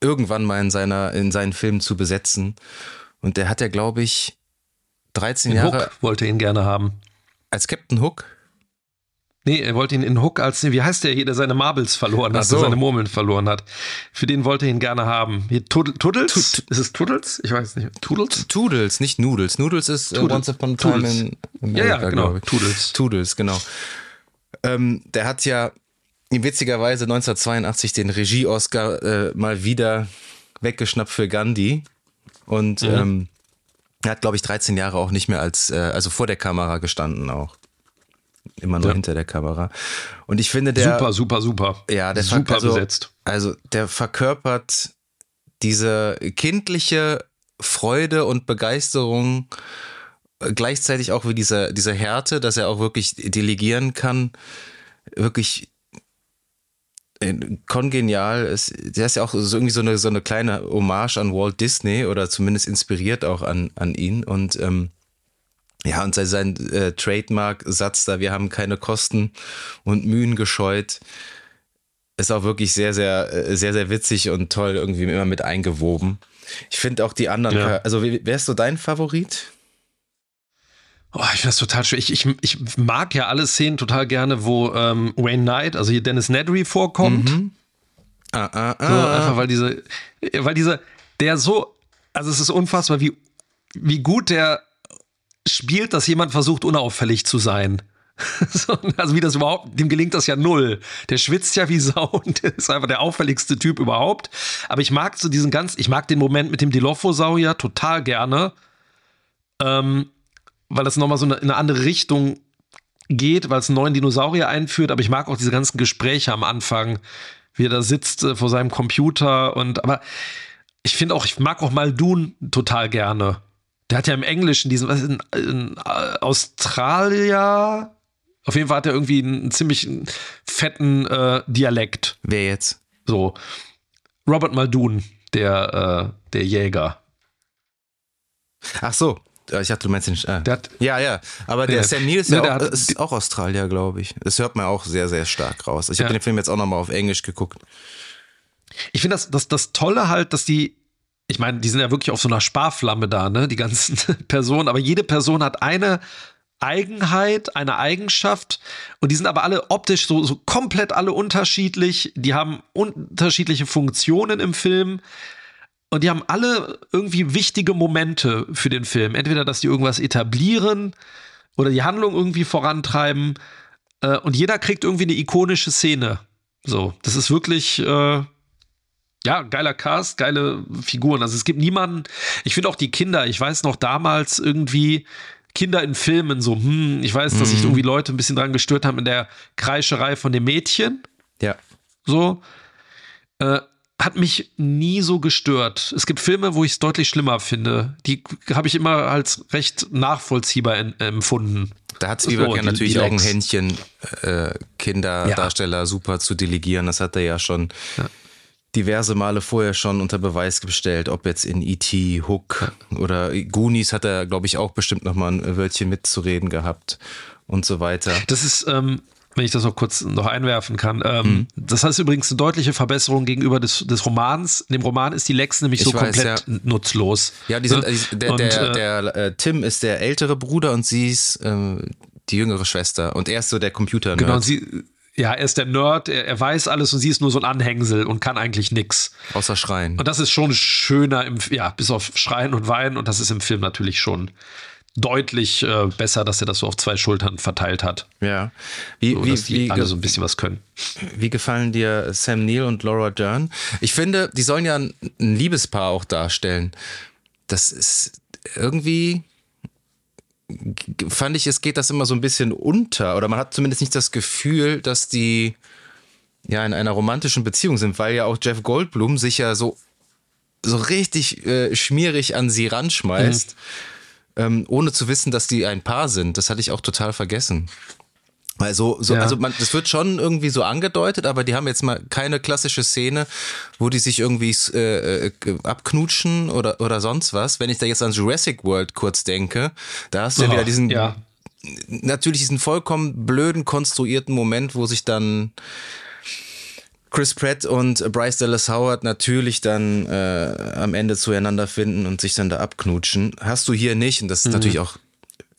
[SPEAKER 2] irgendwann mal in seiner in seinen Filmen zu besetzen. Und der hat ja, glaube ich, 13 in Jahre.
[SPEAKER 1] Hook wollte ihn gerne haben.
[SPEAKER 2] Als Captain Hook?
[SPEAKER 1] Nee, er wollte ihn in Hook als, wie heißt der hier, der seine Marbles verloren hat, so. seine Murmeln verloren hat. Für den wollte er ihn gerne haben. Hier, Tuddles? Tut, ist es Tuddles? Ich weiß nicht.
[SPEAKER 2] Toodles? Toodles, nicht Noodles. Noodles ist uh, Once Upon a Time in
[SPEAKER 1] America, Ja, ja, genau.
[SPEAKER 2] Toodles. Toodles, genau. Ähm, der hat ja ihm witzigerweise 1982 den Regie-Oscar äh, mal wieder weggeschnappt für Gandhi. Und mhm. ähm, er hat, glaube ich, 13 Jahre auch nicht mehr als, äh, also vor der Kamera gestanden auch. Immer nur ja. hinter der Kamera. Und ich finde, der.
[SPEAKER 1] Super, super, super.
[SPEAKER 2] Ja, der
[SPEAKER 1] super
[SPEAKER 2] also,
[SPEAKER 1] besetzt.
[SPEAKER 2] Also, der verkörpert diese kindliche Freude und Begeisterung äh, gleichzeitig auch wie diese, diese Härte, dass er auch wirklich delegieren kann, wirklich kongenial ist, der ist ja auch so irgendwie so eine, so eine kleine Hommage an Walt Disney oder zumindest inspiriert auch an, an ihn und ähm, ja, und sein, sein äh, Trademark-Satz da, wir haben keine Kosten und Mühen gescheut, ist auch wirklich sehr, sehr, äh, sehr, sehr witzig und toll irgendwie immer mit eingewoben. Ich finde auch die anderen, ja. also wer ist so dein Favorit?
[SPEAKER 1] Oh, ich finde das total schön. Ich, ich, ich mag ja alle Szenen total gerne, wo ähm, Wayne Knight, also hier Dennis Nedry vorkommt. Mhm. Ah, ah, ah. So, einfach weil diese, weil dieser, der so, also es ist unfassbar, wie, wie gut der spielt, dass jemand versucht, unauffällig zu sein. *laughs* also wie das überhaupt, dem gelingt das ja null. Der schwitzt ja wie *laughs* Sau und der ist einfach der auffälligste Typ überhaupt. Aber ich mag so diesen ganz, ich mag den Moment mit dem Dilophosaurier total gerne. Ähm, weil das nochmal so in eine andere Richtung geht, weil es einen neuen Dinosaurier einführt. Aber ich mag auch diese ganzen Gespräche am Anfang, wie er da sitzt äh, vor seinem Computer und aber ich finde auch, ich mag auch Maldun total gerne. Der hat ja im Englischen diesen, was in, in äh, Australia, auf jeden Fall hat er irgendwie einen ziemlich fetten äh, Dialekt.
[SPEAKER 2] Wer jetzt?
[SPEAKER 1] So. Robert Muldoon, der, äh, der Jäger.
[SPEAKER 2] Ach so. Ich dachte, du meinst den. Äh. Hat, ja, ja. Aber der, der Sam Neill ist, ne, ja auch, ist auch Australier, glaube ich. Das hört man auch sehr, sehr stark raus. Ich ja. habe den Film jetzt auch nochmal auf Englisch geguckt.
[SPEAKER 1] Ich finde das, das, das Tolle halt, dass die ich meine, die sind ja wirklich auf so einer Sparflamme da, ne, die ganzen *laughs* Personen, aber jede Person hat eine Eigenheit, eine Eigenschaft und die sind aber alle optisch so, so komplett alle unterschiedlich, die haben unterschiedliche Funktionen im Film und die haben alle irgendwie wichtige Momente für den Film. Entweder, dass die irgendwas etablieren oder die Handlung irgendwie vorantreiben äh, und jeder kriegt irgendwie eine ikonische Szene. So, das ist wirklich äh, ja, geiler Cast, geile Figuren. Also es gibt niemanden, ich finde auch die Kinder, ich weiß noch damals irgendwie, Kinder in Filmen so, hm, ich weiß, dass sich mhm. irgendwie Leute ein bisschen dran gestört haben in der Kreischerei von dem Mädchen.
[SPEAKER 2] Ja.
[SPEAKER 1] So. Äh, hat mich nie so gestört. Es gibt Filme, wo ich es deutlich schlimmer finde. Die habe ich immer als recht nachvollziehbar in, empfunden.
[SPEAKER 2] Da hat Spielberg so, ja natürlich die auch ein Händchen, äh, Kinderdarsteller ja. super zu delegieren. Das hat er ja schon ja diverse Male vorher schon unter Beweis gestellt, ob jetzt in E.T., Hook oder Goonies hat er, glaube ich, auch bestimmt nochmal ein Wörtchen mitzureden gehabt und so weiter.
[SPEAKER 1] Das ist, ähm, wenn ich das noch kurz noch einwerfen kann, ähm, mhm. das heißt übrigens eine deutliche Verbesserung gegenüber des, des Romans. In dem Roman ist die Lex nämlich ich so weiß, komplett ja. nutzlos.
[SPEAKER 2] Ja, die sind, ne? der, und, der, der, der äh, Tim ist der ältere Bruder und sie ist äh, die jüngere Schwester und er ist so der Computer. -Nerd.
[SPEAKER 1] Genau, sie ja, er ist der Nerd, er, er, weiß alles und sie ist nur so ein Anhängsel und kann eigentlich nichts.
[SPEAKER 2] Außer Schreien.
[SPEAKER 1] Und das ist schon schöner im, ja, bis auf Schreien und Weinen und das ist im Film natürlich schon deutlich äh, besser, dass er das so auf zwei Schultern verteilt hat.
[SPEAKER 2] Ja.
[SPEAKER 1] Wie, so, wie, dass die wie, alle so ein bisschen was können.
[SPEAKER 2] Wie gefallen dir Sam Neill und Laura Dern? Ich finde, die sollen ja ein, ein Liebespaar auch darstellen. Das ist irgendwie fand ich, es geht das immer so ein bisschen unter. Oder man hat zumindest nicht das Gefühl, dass die ja in einer romantischen Beziehung sind, weil ja auch Jeff Goldblum sich ja so, so richtig äh, schmierig an sie ranschmeißt, mhm. Ähm, ohne zu wissen, dass die ein Paar sind. Das hatte ich auch total vergessen. Weil so, so ja. also man, das wird schon irgendwie so angedeutet, aber die haben jetzt mal keine klassische Szene, wo die sich irgendwie äh, äh, abknutschen oder, oder sonst was. Wenn ich da jetzt an Jurassic World kurz denke, da hast du ja wieder diesen, ja. natürlich diesen vollkommen blöden konstruierten Moment, wo sich dann Chris Pratt und Bryce Dallas Howard natürlich dann äh, am Ende zueinander finden und sich dann da abknutschen. Hast du hier nicht und das ist mhm. natürlich auch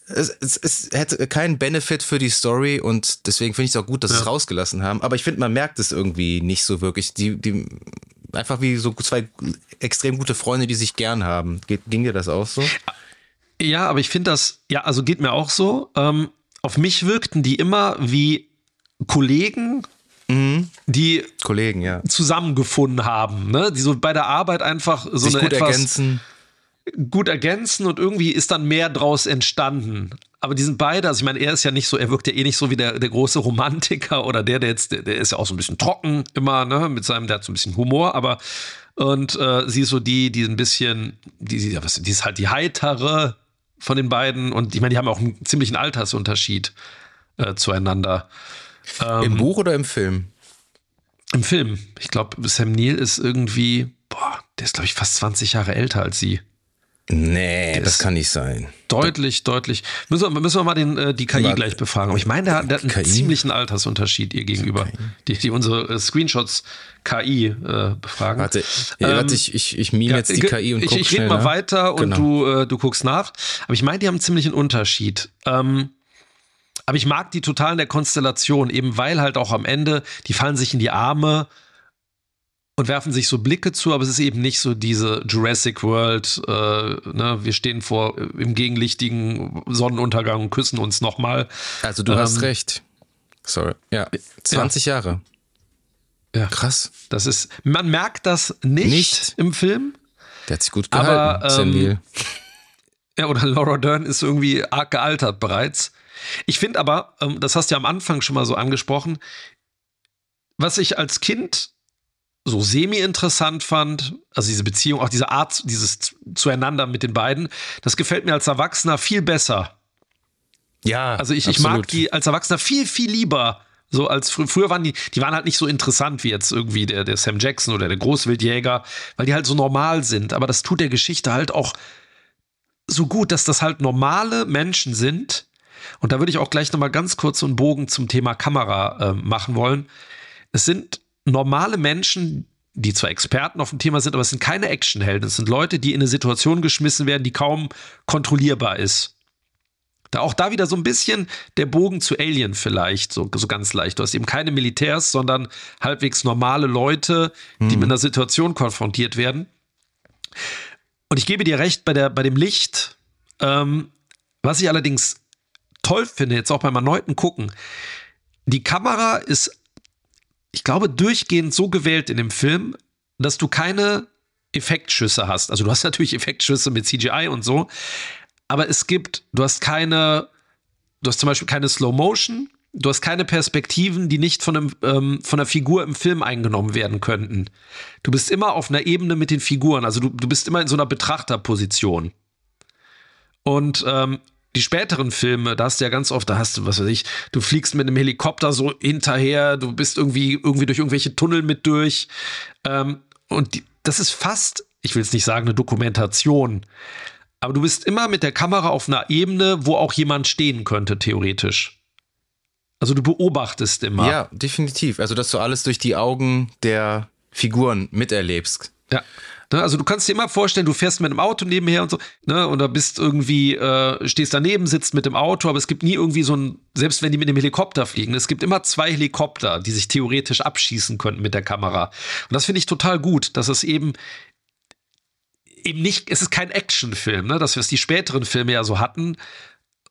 [SPEAKER 2] es, es, es hätte keinen Benefit für die Story und deswegen finde ich es auch gut, dass ja. sie es rausgelassen haben. Aber ich finde, man merkt es irgendwie nicht so wirklich. Die, die, einfach wie so zwei extrem gute Freunde, die sich gern haben. Geht, ging dir das auch so?
[SPEAKER 1] Ja, aber ich finde das, ja, also geht mir auch so. Ähm, auf mich wirkten die immer wie Kollegen
[SPEAKER 2] Mhm.
[SPEAKER 1] die
[SPEAKER 2] Kollegen, ja.
[SPEAKER 1] zusammengefunden haben, ne? die so bei der Arbeit einfach so
[SPEAKER 2] Sich
[SPEAKER 1] eine
[SPEAKER 2] gut
[SPEAKER 1] etwas
[SPEAKER 2] ergänzen.
[SPEAKER 1] gut ergänzen und irgendwie ist dann mehr draus entstanden. Aber die sind beide, also ich meine, er ist ja nicht so, er wirkt ja eh nicht so wie der, der große Romantiker oder der, der jetzt, der, der ist ja auch so ein bisschen trocken immer, ne, mit seinem, der hat so ein bisschen Humor, aber und äh, sie ist so die, die ein bisschen, die, die, die ist halt die heitere von den beiden und ich meine, die haben auch einen ziemlichen Altersunterschied äh, zueinander. Ähm,
[SPEAKER 2] Im Buch oder im Film?
[SPEAKER 1] Im Film. Ich glaube, Sam Neill ist irgendwie, boah, der ist, glaube ich, fast 20 Jahre älter als sie.
[SPEAKER 2] Nee, das
[SPEAKER 1] ist-
[SPEAKER 2] kann nicht sein.
[SPEAKER 1] Deutlich, deutlich. Müssen wir, müssen wir mal den, äh, die KI
[SPEAKER 2] Warte.
[SPEAKER 1] gleich befragen. Aber ich meine, der, hat- der hat einen
[SPEAKER 2] KI?
[SPEAKER 1] ziemlichen Altersunterschied ihr gegenüber. Die, die unsere äh, Screenshots KI äh, befragen.
[SPEAKER 2] Warte, ja,
[SPEAKER 1] Ähm,
[SPEAKER 2] warte ich, ich, ich meme jetzt die KI und
[SPEAKER 1] ich,
[SPEAKER 2] guck
[SPEAKER 1] ich
[SPEAKER 2] schnell
[SPEAKER 1] rede mal
[SPEAKER 2] nach.
[SPEAKER 1] weiter und
[SPEAKER 2] Genau.
[SPEAKER 1] du, äh, du guckst nach. Aber ich meine, die haben einen ziemlichen Unterschied. Ähm, aber ich mag die total in der Konstellation, eben weil halt auch am Ende, die fallen sich in die Arme und werfen sich so Blicke zu, aber es ist eben nicht so diese Jurassic World, äh, ne, wir stehen vor äh, im gegenlichtigen Sonnenuntergang und küssen uns nochmal.
[SPEAKER 2] Also du hast
[SPEAKER 1] ähm,
[SPEAKER 2] recht. Sorry. Ja, 20 Jahre.
[SPEAKER 1] Ja.
[SPEAKER 2] Krass.
[SPEAKER 1] Das ist, man merkt das nicht,
[SPEAKER 2] Nicht.
[SPEAKER 1] im Film.
[SPEAKER 2] Der hat sich gut
[SPEAKER 1] Aber,
[SPEAKER 2] gehalten, Sam
[SPEAKER 1] ähm. *laughs* Ja, oder Laura Dern ist irgendwie arg gealtert bereits. Ich finde aber, ähm, das hast du ja am Anfang schon mal so angesprochen, was ich als Kind so semi-interessant fand, also diese Beziehung, auch diese Art, dieses Zueinander mit den beiden, das gefällt mir als Erwachsener viel besser.
[SPEAKER 2] Ja,
[SPEAKER 1] Also ich, ich mag die als Erwachsener viel, viel lieber. So als frü früher waren die, die waren halt nicht so interessant wie jetzt irgendwie der, der Sam Jackson oder der Großwildjäger, weil die halt so normal sind. Aber das tut der Geschichte halt auch so gut, dass das halt normale Menschen sind. Und da würde ich auch gleich nochmal ganz kurz so einen Bogen zum Thema Kamera äh, machen wollen. Es sind normale Menschen, die zwar Experten auf dem Thema sind, aber es sind keine Actionhelden. Es sind Leute, die in eine Situation geschmissen werden, die kaum kontrollierbar ist. Da auch da wieder so ein bisschen der Bogen zu Alien vielleicht, so, so ganz leicht. Du hast eben keine Militärs, sondern halbwegs normale Leute, die mit einer Situation konfrontiert werden. Und ich gebe dir recht bei, der, bei dem Licht. Ähm, was ich allerdings toll finde, jetzt auch beim erneuten Gucken, die Kamera ist, ich glaube, durchgehend so gewählt in dem Film, dass du keine Effektschüsse hast. Also du hast natürlich Effektschüsse mit CGI und so, aber es gibt, du hast keine, du hast zum Beispiel keine Slow Motion, du hast keine Perspektiven, die nicht von, einem, ähm, von einer Figur im Film eingenommen werden könnten. Du bist immer auf einer Ebene mit den Figuren, also du, du bist immer in so einer Betrachterposition. Und ähm, die späteren Filme, da hast du ja ganz oft, da hast du, was weiß ich, du fliegst mit einem Helikopter so hinterher, du bist irgendwie, irgendwie durch irgendwelche Tunnel mit durch. Ähm, und die, das ist fast, ich will jetzt nicht sagen, eine Dokumentation, aber du bist immer mit der Kamera auf einer Ebene, wo auch jemand stehen könnte, theoretisch. Also du beobachtest immer.
[SPEAKER 2] Ja, definitiv. Also, dass du alles durch die Augen der Figuren miterlebst.
[SPEAKER 1] Ja. Ne, also du kannst dir immer vorstellen, du fährst mit einem Auto nebenher und so, ne, und da bist irgendwie, äh, stehst daneben, sitzt mit dem Auto, aber es gibt nie irgendwie so ein, selbst wenn die mit dem Helikopter fliegen, es gibt immer zwei Helikopter, die sich theoretisch abschießen könnten mit der Kamera. Und das finde ich total gut, dass es eben eben nicht, es ist kein Actionfilm, ne, dass wir es die späteren Filme ja so hatten.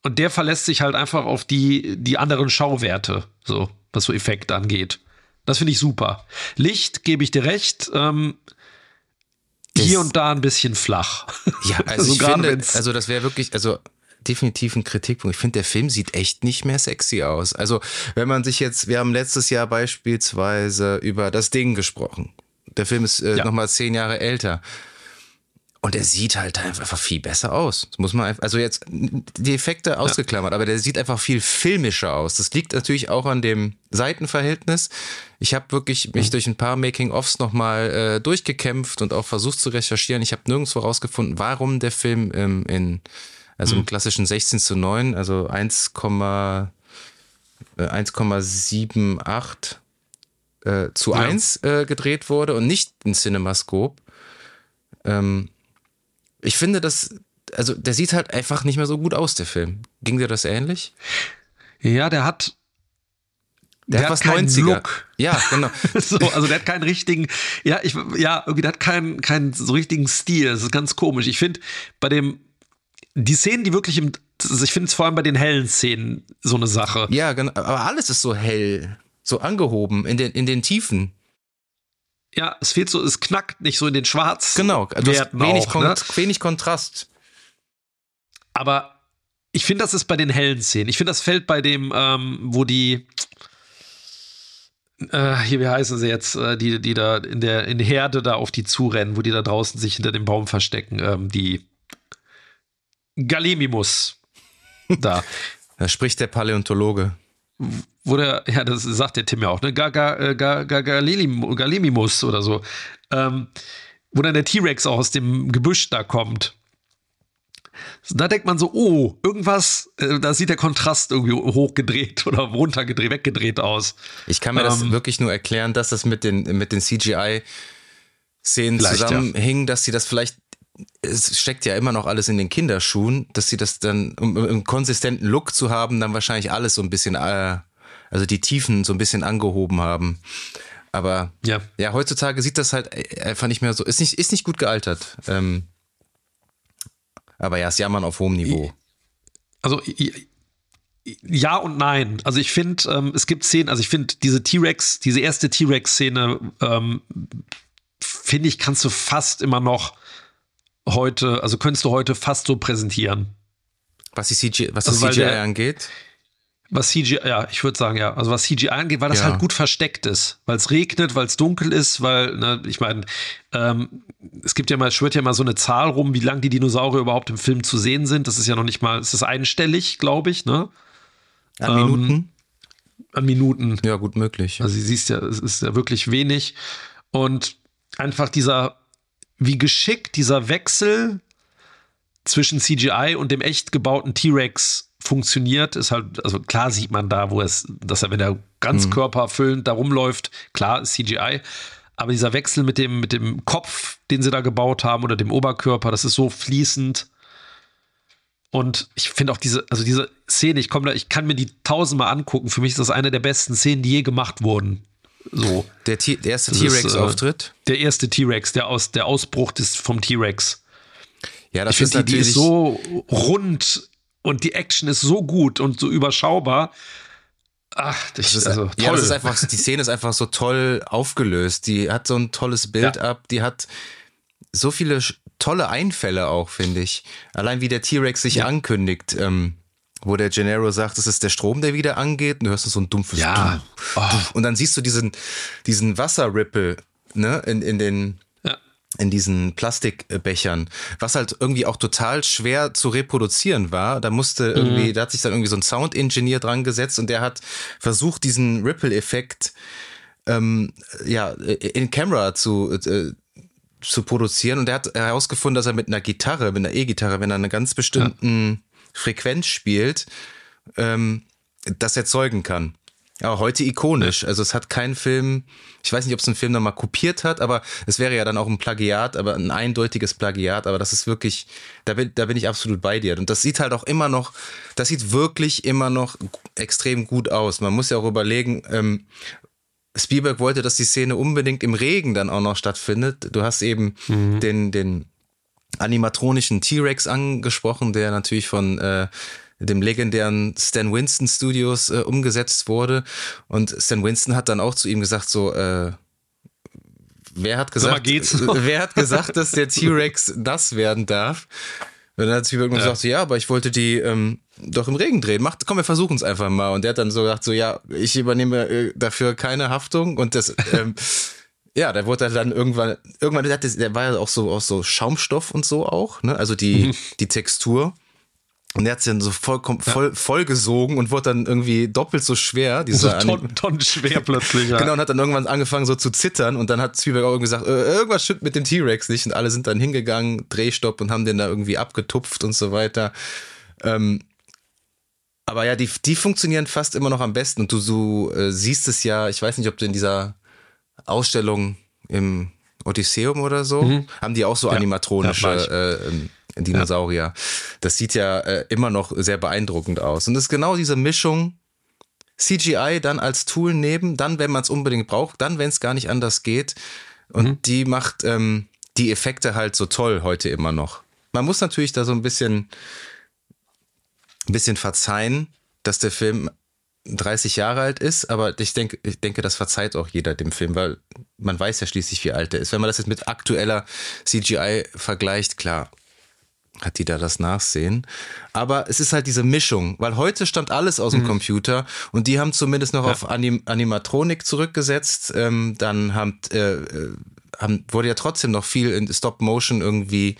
[SPEAKER 1] Und der verlässt sich halt einfach auf die, die anderen Schauwerte, so, was so Effekt angeht. Das finde ich super. Licht, gebe ich dir recht, ähm, hier und da ein bisschen flach.
[SPEAKER 2] Ja, *laughs* also
[SPEAKER 1] So
[SPEAKER 2] ich finde, also das wäre wirklich, also definitiv ein Kritikpunkt. Ich finde, der Film sieht echt nicht mehr sexy aus. Also wenn man sich jetzt, wir haben letztes Jahr beispielsweise über das Ding gesprochen. Der Film ist äh,
[SPEAKER 1] Ja.
[SPEAKER 2] nochmal zehn Jahre älter. Und der sieht halt einfach viel besser aus. Das muss man einfach, also jetzt die Effekte ausgeklammert, aber der sieht einfach viel filmischer aus. Das liegt natürlich auch an dem Seitenverhältnis. Ich habe wirklich mich durch ein paar Making-ofs nochmal äh, durchgekämpft und auch versucht zu recherchieren. Ich habe nirgendwo rausgefunden, warum der Film ähm, in, also im klassischen 16 zu 9, also 1, äh, 1,78 äh, zu
[SPEAKER 1] Ja.
[SPEAKER 2] 1 äh, gedreht wurde und nicht in CinemaScope. Ähm, ich finde, das, also der sieht halt einfach nicht mehr so gut aus, der Film. Ging dir das ähnlich?
[SPEAKER 1] Ja, der hat,
[SPEAKER 2] Der,
[SPEAKER 1] Der
[SPEAKER 2] hat
[SPEAKER 1] hat
[SPEAKER 2] was
[SPEAKER 1] keinen
[SPEAKER 2] 90er.
[SPEAKER 1] Look.
[SPEAKER 2] Ja, genau. *laughs*
[SPEAKER 1] so, also der hat keinen richtigen, ja, ich, ja, irgendwie, der hat keinen, keinen so richtigen Stil. Das ist ganz komisch. Ich finde, bei dem, die Szenen, die wirklich im, also ich finde es vor allem bei den hellen Szenen so eine Sache.
[SPEAKER 2] ja, genau. Aber alles ist so hell. so angehoben in den, in den Tiefen.
[SPEAKER 1] Ja, es fehlt so, es knackt nicht so in den Schwarz.
[SPEAKER 2] Genau, du hast wenig, auch, Kon ne? wenig Kontrast.
[SPEAKER 1] Aber ich finde, das ist bei den hellen Szenen. Ich finde, das fällt bei dem, ähm, wo die, äh, hier, wie heißen sie jetzt, äh, die, die da in der in Herde da auf die zurennen, wo die da draußen sich hinter dem Baum verstecken, ähm, die Galemimus. Da. *laughs*
[SPEAKER 2] da spricht der Paläontologe.
[SPEAKER 1] Wo der, ja, das sagt der Tim ja auch, ne? Äh, Galemimus oder so. Ähm, wo dann der T-Rex auch aus dem Gebüsch da kommt. Da denkt man so, oh, irgendwas, äh, da sieht der Kontrast irgendwie hochgedreht oder runtergedreht, weggedreht aus.
[SPEAKER 2] Ich kann mir ähm, das wirklich nur erklären, dass das mit den, mit den CGI-Szenen zusammenhing, ja. dass sie das vielleicht es steckt ja immer noch alles in den Kinderschuhen, dass sie das dann, um, um einen konsistenten Look zu haben, dann wahrscheinlich alles so ein bisschen, äh, also die Tiefen so ein bisschen angehoben haben. Aber ja, ja heutzutage sieht das halt einfach nicht mehr so, ist nicht, ist nicht gut gealtert. Ähm, aber ja, es Jammern auf hohem Niveau.
[SPEAKER 1] Also ja und nein. Also ich finde, ähm, es gibt Szenen, also ich finde diese T-Rex, diese erste T-Rex-Szene, ähm, finde ich, kannst du fast immer noch heute, also könntest du heute fast so präsentieren.
[SPEAKER 2] Was, die CGI, was also das CGI der, angeht?
[SPEAKER 1] Was CGI, ja, ich würde sagen, ja. Also was CGI angeht, weil das ja. halt gut versteckt ist. Weil es regnet, weil es dunkel ist, weil, ne, ich meine, ähm, es gibt ja mal, schwört ja mal so eine Zahl rum, wie lang die Dinosaurier überhaupt im Film zu sehen sind. Das ist ja noch nicht mal, es ist einstellig, glaube ich, ne?
[SPEAKER 2] An ähm, Minuten?
[SPEAKER 1] An Minuten.
[SPEAKER 2] Ja, gut möglich.
[SPEAKER 1] Also, sie siehst ja, es ist ja wirklich wenig. Und einfach dieser, wie geschickt dieser Wechsel zwischen CGI und dem echt gebauten T-Rex funktioniert, ist halt, also klar sieht man da, wo es, dass er, wenn er ganz mhm. körperfüllend da rumläuft, klar ist CGI. Aber dieser Wechsel mit dem, mit dem Kopf, den sie da gebaut haben, oder dem Oberkörper, das ist so fließend. Und ich finde auch diese, also diese Szene, ich komme da, ich kann mir die tausendmal angucken. Für mich ist das eine der besten Szenen, die je gemacht wurden. So.
[SPEAKER 2] Der, der erste T-Rex-Auftritt?
[SPEAKER 1] Äh, der erste T-Rex, der, aus, der Ausbruch des, vom T-Rex.
[SPEAKER 2] Ja, das ich ist
[SPEAKER 1] die, die ist so rund und die Action ist so gut und so überschaubar. Ach, das, das ist also toll.
[SPEAKER 2] Ja, das ist einfach, die Szene ist einfach so toll aufgelöst. Die hat so ein tolles Bild ja. ab. Die hat so viele tolle Einfälle auch, finde ich. Allein wie der T-Rex sich ja. ankündigt, ähm, wo der Gennaro sagt, das ist der Strom, der wieder angeht. Und du hörst so ein dumpfes
[SPEAKER 1] ja.
[SPEAKER 2] Oh. Und dann siehst du diesen, diesen Wasserripple ne, in, in den in diesen Plastikbechern, was halt irgendwie auch total schwer zu reproduzieren war. Da musste irgendwie, mhm. da hat sich dann irgendwie so ein Sound-Engineer dran gesetzt und der hat versucht, diesen Ripple-Effekt ähm, ja, in Camera zu, äh, zu produzieren. Und er hat herausgefunden, dass er mit einer Gitarre, mit einer E-Gitarre, wenn er eine ganz bestimmten ja. Frequenz spielt, ähm, das erzeugen kann. Ja, heute ikonisch. Also es hat kein Film, ich weiß nicht, ob es ein Film nochmal kopiert hat, aber es wäre ja dann auch ein Plagiat, aber ein eindeutiges Plagiat, aber das ist wirklich, da bin, da bin ich absolut bei dir. Und das sieht halt auch immer noch, das sieht wirklich immer noch extrem gut aus. Man muss ja auch überlegen, ähm, Spielberg wollte, dass die Szene unbedingt im Regen dann auch noch stattfindet. Du hast eben mhm. den, den animatronischen T-Rex angesprochen, der natürlich von äh, dem legendären Stan Winston Studios äh, umgesetzt wurde. Und Stan Winston hat dann auch zu ihm gesagt, so, äh, wer hat gesagt, *laughs* wer hat gesagt, dass der T-Rex das werden darf? Und dann hat Spielberg ja. gesagt, so, ja, aber ich wollte die ähm, doch im Regen drehen. Macht, komm, wir versuchen es einfach mal. Und der hat dann so gesagt, so, ja, ich übernehme äh, dafür keine Haftung. Und das, ähm, *laughs* ja, der wurde dann irgendwann, irgendwann, der, der war ja auch so aus so Schaumstoff und so auch, ne? Also die, mhm. die Textur. Und er hat sich dann so vollkommen voll, voll gesogen und wurde dann irgendwie doppelt so schwer.
[SPEAKER 1] Dieser so Tonnen, Tonnen schwer plötzlich.
[SPEAKER 2] Ja. Genau, und hat dann irgendwann angefangen so zu zittern und dann hat Spielberg auch gesagt, äh, irgendwas stimmt mit dem T-Rex nicht. Und alle sind dann hingegangen, Drehstopp und haben den da irgendwie abgetupft und so weiter. Ähm, aber ja, die, die funktionieren fast immer noch am besten. Und du, du äh, siehst es ja, ich weiß nicht, ob du in dieser Ausstellung im Odysseum oder so, mhm. haben die auch so ja, animatronische Dinosaurier. Ja. Das sieht ja äh, immer noch sehr beeindruckend aus. Und das ist genau diese Mischung. CGI dann als Tool nehmen, dann, wenn man es unbedingt braucht, dann, wenn es gar nicht anders geht. Und mhm. die macht ähm, die Effekte halt so toll heute immer noch. Man muss natürlich da so ein bisschen, ein bisschen verzeihen, dass der Film 30 Jahre alt ist, aber ich denke, ich denke, das verzeiht auch jeder dem Film, weil man weiß ja schließlich, wie alt er ist. Wenn man das jetzt mit aktueller CGI vergleicht, klar, hat die da das Nachsehen. Aber es ist halt diese Mischung, weil heute stammt alles aus dem mhm. Computer und die haben zumindest noch ja. auf Anim Animatronik zurückgesetzt. Ähm, dann haben, äh, äh, haben, wurde ja trotzdem noch viel in Stop Motion irgendwie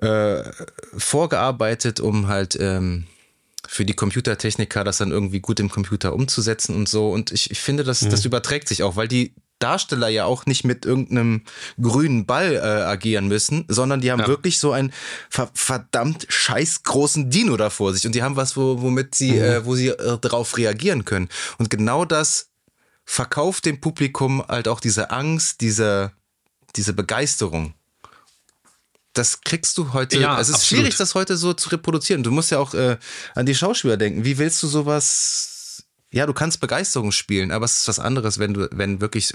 [SPEAKER 2] äh, vorgearbeitet, um halt ähm, für die Computertechniker das dann irgendwie gut im Computer umzusetzen und so. Und ich, ich finde, das, mhm. das überträgt sich auch, weil die Darsteller ja auch nicht mit irgendeinem grünen Ball äh, agieren müssen, sondern die haben ja. wirklich so einen ver verdammt scheiß großen Dino da vor sich und die haben was, wo, womit sie, mhm. äh, wo sie äh, darauf reagieren können. Und genau das verkauft dem Publikum halt auch diese Angst, diese, diese Begeisterung. Das kriegst du heute. Ja, es ist absolut. schwierig, das heute so zu reproduzieren. Du musst ja auch äh, an die Schauspieler denken. Wie willst du sowas ja, du kannst Begeisterung spielen, aber es ist was anderes, wenn du, wenn wirklich,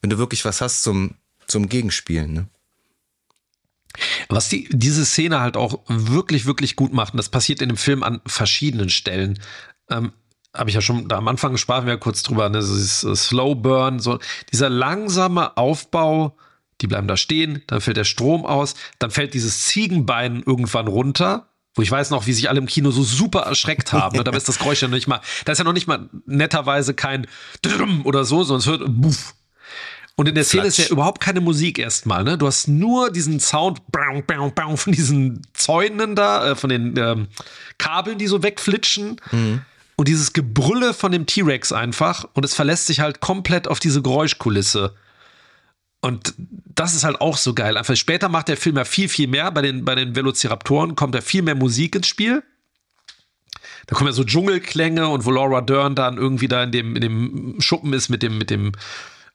[SPEAKER 2] wenn du wirklich was hast zum, zum Gegenspielen. Ne?
[SPEAKER 1] Was die, diese Szene halt auch wirklich, wirklich gut macht, und das passiert in dem Film an verschiedenen Stellen. Ähm, habe ich ja schon da am Anfang sprachen wir ja kurz drüber, ne, dieses Slow Burn, so dieser langsame Aufbau, die bleiben da stehen, dann fällt der Strom aus, dann fällt dieses Ziegenbein irgendwann runter, wo ich weiß noch, wie sich alle im Kino so super erschreckt *laughs* haben. Ne? Da ist das Geräusch ja noch nicht mal, da ist ja noch nicht mal netterweise kein oder so, sondern es hört Buff. Und in der Szene Flatsch. ist ja überhaupt keine Musik erstmal, ne? Du hast nur diesen Sound von diesen Zäunen da, von den ähm, Kabeln, die so wegflitschen. Mhm. Und dieses Gebrülle von dem T-Rex einfach. Und es verlässt sich halt komplett auf diese Geräuschkulisse. Und das ist halt auch so geil. Einfach später macht der Film ja viel, viel mehr. Bei den, bei den Velociraptoren kommt ja viel mehr Musik ins Spiel. Da kommen ja so Dschungelklänge und wo Laura Dern dann irgendwie da in dem, in dem Schuppen ist mit dem, mit dem,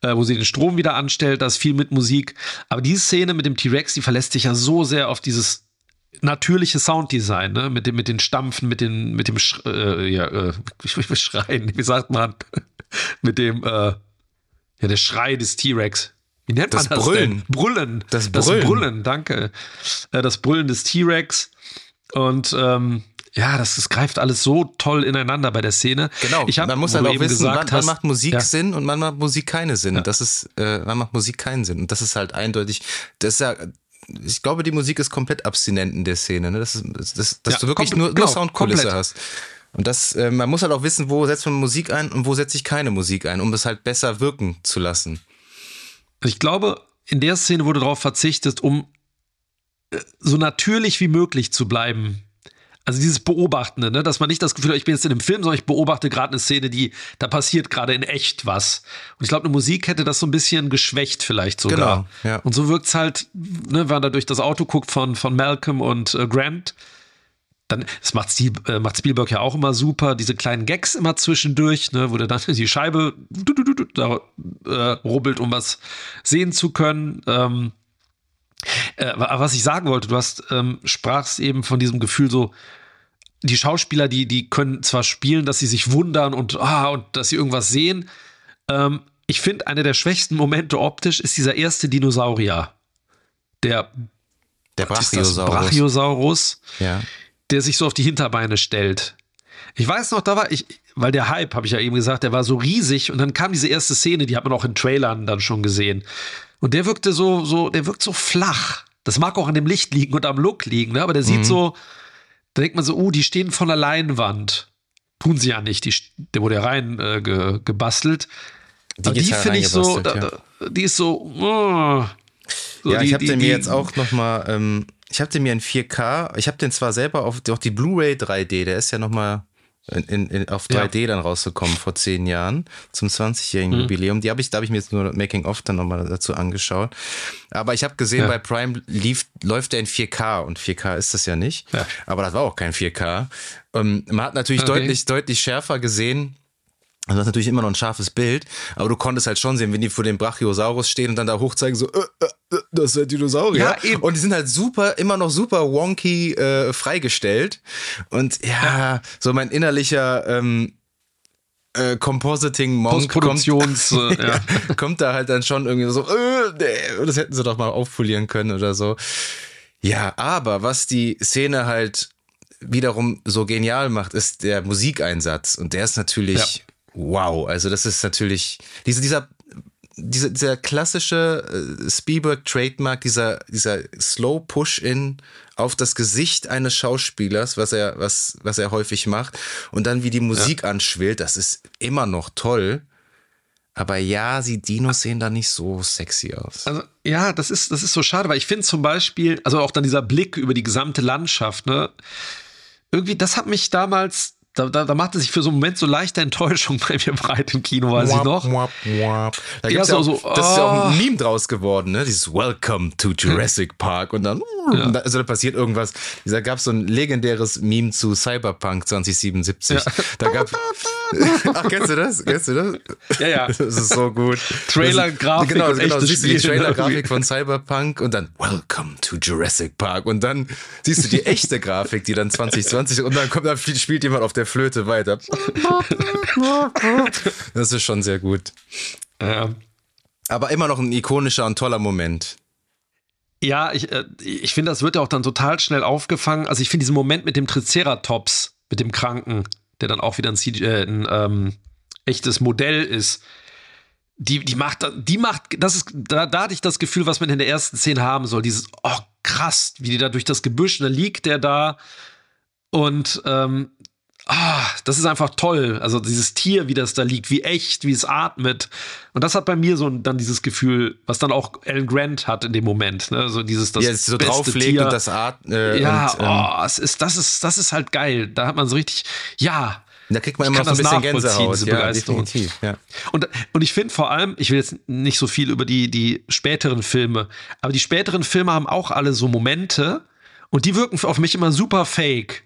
[SPEAKER 1] äh, wo sie den Strom wieder anstellt, da ist viel mit Musik. Aber diese Szene mit dem T-Rex, die verlässt sich ja so sehr auf dieses natürliche Sounddesign, ne? Mit dem, mit den Stampfen, mit den, mit dem, Sch äh, ja, äh, ich schreien, wie sagt man? *laughs* mit dem, äh, ja, der Schrei des T-Rex. Wie nennt das man das Brüllen. Denn? Brüllen. Das Brüllen. Das Brüllen, danke. Äh, das Brüllen des T-Rex. Und ähm, ja, das, das greift alles so toll ineinander bei der Szene.
[SPEAKER 2] Genau. Ich hab, man muss halt auch wissen, wann, wann macht Musik ja. Sinn und wann macht Musik keinen Sinn. Ja. Das ist, äh, wann macht Musik keinen Sinn. Und das ist halt eindeutig, das ist ja, ich glaube, die Musik ist komplett abstinent in der Szene. Ne? Das ist, das, dass ja, du wirklich nur, genau, nur Soundkulisse komplett. hast. Und das, äh, man muss halt auch wissen, wo setzt man Musik ein und wo setze ich keine Musik ein, um das halt besser wirken zu lassen.
[SPEAKER 1] Ich glaube, in der Szene wurde darauf verzichtet, um äh, so natürlich wie möglich zu bleiben. Also dieses Beobachtende, ne? dass man nicht das Gefühl hat, ich bin jetzt in einem Film, sondern ich beobachte gerade eine Szene, die, da passiert gerade in echt was. Und ich glaube, eine Musik hätte das so ein bisschen geschwächt vielleicht sogar. Genau, ja. Und so wirkt es halt, ne, wenn man da durch das Auto guckt von, von Malcolm und äh, Grant, dann, das macht, äh, macht Spielberg ja auch immer super, diese kleinen Gags immer zwischendurch, ne, wo der dann die Scheibe du, du, du, da äh, rubbelt, um was sehen zu können. Ähm, äh, was ich sagen wollte, du hast ähm, sprachst eben von diesem Gefühl so, die Schauspieler, die, die können zwar spielen, dass sie sich wundern und, ah, und dass sie irgendwas sehen. Ähm, ich finde, einer der schwächsten Momente optisch ist dieser erste Dinosaurier. Der,
[SPEAKER 2] der Brachiosaurus.
[SPEAKER 1] Brachiosaurus.
[SPEAKER 2] Ja
[SPEAKER 1] der sich so auf die Hinterbeine stellt. Ich weiß noch, da war ich, weil der Hype, habe ich ja eben gesagt, der war so riesig und dann kam diese erste Szene, die hat man auch in Trailern dann schon gesehen. Und der wirkte so, so, der wirkt so flach. Das mag auch an dem Licht liegen und am Look liegen, ne? aber der mhm. sieht so, da denkt man so, uh, die stehen von der Leinwand. Tun sie ja nicht, die, der wurde ja rein äh, ge, gebastelt. Die, die finde ich so, da, ja. die ist so, oh,
[SPEAKER 2] so ja, die, ich habe den mir jetzt auch noch mal ähm, ich habe den mir in 4K, ich habe den zwar selber auf, auf die Blu-ray 3D, der ist ja nochmal in, in, in, auf 3D ja. dann rausgekommen vor zehn Jahren zum 20-jährigen mhm. Jubiläum. Die habe ich, da habe ich mir jetzt nur Making of dann nochmal dazu angeschaut. Aber ich habe gesehen, ja. bei Prime lief, läuft der in 4K und 4K ist das ja nicht. Ja. Aber das war auch kein 4K. Ähm, man hat natürlich okay. deutlich, deutlich schärfer gesehen, also das ist natürlich immer noch ein scharfes Bild, aber du konntest halt schon sehen, wenn die vor dem Brachiosaurus stehen und dann da hochzeigen, so, äh, äh, äh das ist der Dinosaurier. Ja, eben. Und die sind halt super, immer noch super wonky äh, freigestellt. Und ja, ja, so mein innerlicher ähm, äh, Compositing-Monk kommt, *laughs* äh, ja. *laughs* kommt da halt dann schon irgendwie so, äh, das hätten sie doch mal aufpolieren können oder so. Ja, aber was die Szene halt wiederum so genial macht, ist der Musikeinsatz. Und der ist natürlich. Wow. Also das ist natürlich, diese, dieser, dieser, dieser klassische äh, Spielberg-Trademark, dieser, dieser Slow Push-In auf das Gesicht eines Schauspielers, was er, was, was er häufig macht. Und dann wie die Musik ja. anschwillt, das ist immer noch toll. Aber ja, die Dinos sehen da nicht so sexy aus.
[SPEAKER 1] Also, ja, das ist, das ist so schade, weil ich finde zum Beispiel, also auch dann dieser Blick über die gesamte Landschaft, ne, irgendwie, das hat mich damals da, da, da machte sich für so einen Moment so leichte Enttäuschung bei mir breit im Kino, weiß wap, ich noch. Wap,
[SPEAKER 2] wap. Da ja, so, ja auch, so, das ist ja auch ein oh. Meme draus geworden, ne? Dieses Welcome to Jurassic Park und dann, ja. also da passiert irgendwas. Da gab es so ein legendäres Meme zu Cyberpunk 2077. Ja. Da gab *laughs* Ach, kennst du das? Kennst du das?
[SPEAKER 1] Ja, ja. *laughs*
[SPEAKER 2] Das ist so gut.
[SPEAKER 1] Trailer-Grafik.
[SPEAKER 2] Genau, genau. Siehst du die Trailer-Grafik von Cyberpunk und dann Welcome to Jurassic Park und dann siehst du die echte Grafik, die dann 2020 und dann kommt, da spielt jemand auf der der Flöte weiter. *laughs* Das ist schon sehr gut.
[SPEAKER 1] Ja.
[SPEAKER 2] Aber immer noch ein ikonischer und toller Moment.
[SPEAKER 1] Ja, ich, äh, ich finde, das wird ja auch dann total schnell aufgefangen. Also ich finde diesen Moment mit dem Triceratops, mit dem Kranken, der dann auch wieder ein, CG, äh, ein ähm, echtes Modell ist. Die, die macht, die macht, das ist, da, da hatte ich das Gefühl, was man in der ersten Szene haben soll. Dieses, oh krass, wie die da durch das Gebüsch, da liegt der da und ähm, ah, das ist einfach toll. Also dieses Tier, wie das da liegt, wie echt, wie es atmet. Und das hat bei mir so dann dieses Gefühl, was dann auch Alan Grant hat in dem Moment. Ne? So dieses, das
[SPEAKER 2] ja, es so drauflegt Tier. und das atmet. Äh,
[SPEAKER 1] ja, und, ähm, oh, es ist, das ist, das ist halt geil. Da hat man so richtig, ja.
[SPEAKER 2] Da kriegt man immer so ein bisschen Gänsehaut. Diese ja, definitiv. Ja.
[SPEAKER 1] Und, und ich finde vor allem, ich will jetzt nicht so viel über die, die späteren Filme, aber die späteren Filme haben auch alle so Momente und die wirken auf mich immer super fake.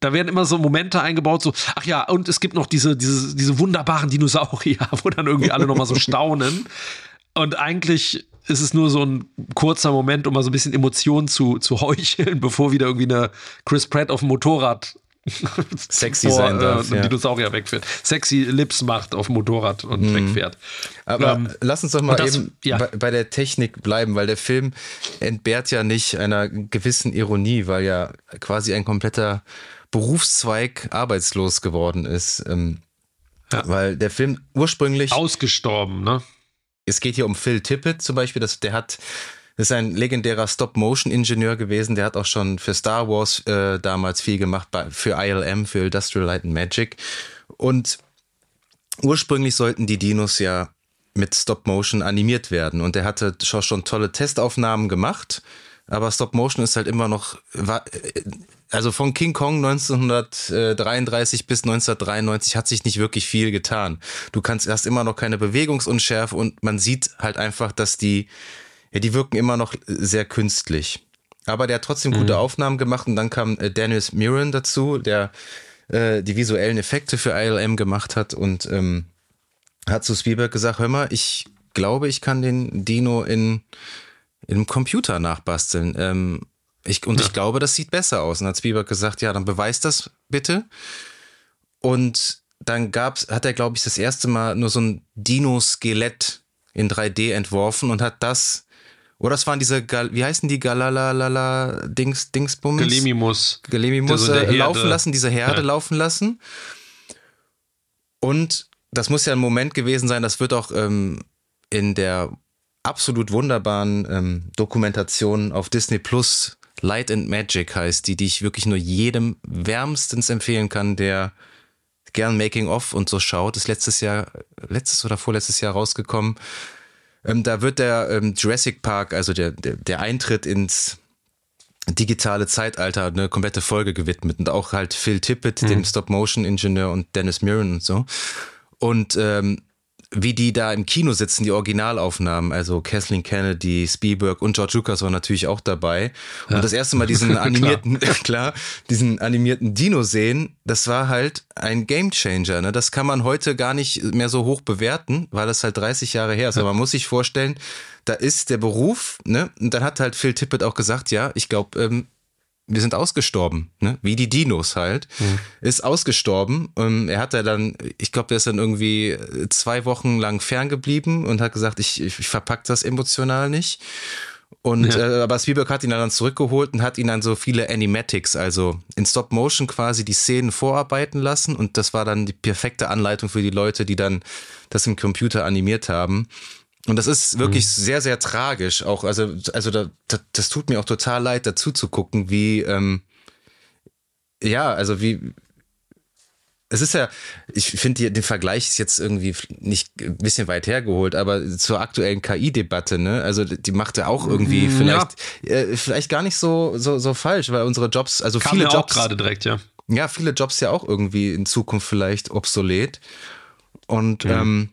[SPEAKER 1] Da werden immer so Momente eingebaut, so, ach ja, und es gibt noch diese, diese, diese wunderbaren Dinosaurier, *laughs* wo dann irgendwie alle nochmal so staunen. Und eigentlich ist es nur so ein kurzer Moment, um mal so ein bisschen Emotionen zu, zu heucheln, *laughs* bevor wieder irgendwie eine Chris Pratt auf dem Motorrad *laughs*
[SPEAKER 2] sexy vor, sein darf,
[SPEAKER 1] äh, ja. Dinosaurier wegfährt. Sexy Lips macht auf dem Motorrad und mm. wegfährt.
[SPEAKER 2] Aber ähm, lass uns doch mal das, eben ja. bei, bei, der Technik bleiben, weil der Film entbehrt ja nicht einer gewissen Ironie, weil ja quasi ein kompletter Berufszweig arbeitslos geworden ist. Ähm, ja. Weil der Film ursprünglich.
[SPEAKER 1] Ausgestorben, ne?
[SPEAKER 2] Es geht hier um Phil Tippett zum Beispiel, das, der hat. Ist ein legendärer Stop-Motion-Ingenieur gewesen. Der hat auch schon für Star Wars äh, damals viel gemacht, bei, für ILM, für Industrial Light and Magic. Und ursprünglich sollten die Dinos ja mit Stop-Motion animiert werden. Und er hatte schon tolle Testaufnahmen gemacht. Aber Stop-Motion ist halt immer noch, war, also von King Kong 1933 bis 1993 hat sich nicht wirklich viel getan. Du kannst erst immer noch keine Bewegungsunschärfe und man sieht halt einfach, dass die, ja, die wirken immer noch sehr künstlich. Aber der hat trotzdem gute mhm. Aufnahmen gemacht und dann kam äh, Dennis Mirren dazu, der äh, die visuellen Effekte für ILM gemacht hat und ähm, hat zu Spielberg gesagt, hör mal, ich glaube, ich kann den Dino in, in einem Computer nachbasteln. Ähm, ich, und ja. ich glaube, das sieht besser aus. Und hat Spielberg gesagt, ja, dann beweis das bitte. Und dann gab's, hat er, glaube ich, das erste Mal nur so ein Dino-Skelett in 3D entworfen und hat das, oder das waren diese, wie heißen die Galalalala Dings, Dingsbums?
[SPEAKER 1] Galemimus
[SPEAKER 2] so äh, laufen lassen, diese Herde ja. laufen lassen. Und das muss ja ein Moment gewesen sein, das wird auch ähm, in der absolut wunderbaren ähm, Dokumentation auf Disney Plus Light and Magic heißt die, die ich wirklich nur jedem wärmstens empfehlen kann, der gern Making of und so schaut. Ist letztes Jahr, letztes oder vorletztes Jahr rausgekommen. Ähm, da wird der ähm, Jurassic Park, also der, der, der Eintritt ins digitale Zeitalter eine komplette Folge gewidmet und auch halt Phil Tippett, mhm. dem Stop-Motion-Ingenieur und Dennis Mirren und so. Und ähm, wie die da im Kino sitzen, die Originalaufnahmen, also Kathleen Kennedy, Spielberg und George Lucas waren natürlich auch dabei. Und ja. das erste Mal diesen *laughs* animierten, klar. *laughs* klar, diesen animierten Dino sehen, das war halt ein Gamechanger. Ne? Das kann man heute gar nicht mehr so hoch bewerten, weil das halt 30 Jahre her ist. Aber man muss sich vorstellen, da ist der Beruf, ne? Und dann hat halt Phil Tippett auch gesagt, ja, ich glaube, ähm, wir sind ausgestorben, ne? wie die Dinos halt, mhm. ist ausgestorben. Und er hat ja dann, ich glaube, der ist dann irgendwie zwei Wochen lang ferngeblieben und hat gesagt, ich, ich verpack das emotional nicht. Und ja. äh, aber Spielberg hat ihn dann zurückgeholt und hat ihn dann so viele Animatics, also in Stop Motion quasi die Szenen vorarbeiten lassen und das war dann die perfekte Anleitung für die Leute, die dann das im Computer animiert haben. Und das ist wirklich mhm. sehr, sehr tragisch. Auch, also, also da, da, das tut mir auch total leid, dazu zu gucken, wie, ähm, ja, also wie, es ist ja, ich finde den Vergleich ist jetzt irgendwie nicht ein bisschen weit hergeholt, aber zur aktuellen KI-Debatte, ne? Also die macht ja auch irgendwie vielleicht, ja. äh, vielleicht gar nicht so, so, so falsch, weil unsere Jobs, also Kam viele
[SPEAKER 1] ja
[SPEAKER 2] Jobs.
[SPEAKER 1] gerade direkt, ja.
[SPEAKER 2] Ja, viele Jobs ja auch irgendwie in Zukunft vielleicht obsolet. Und mhm. ähm,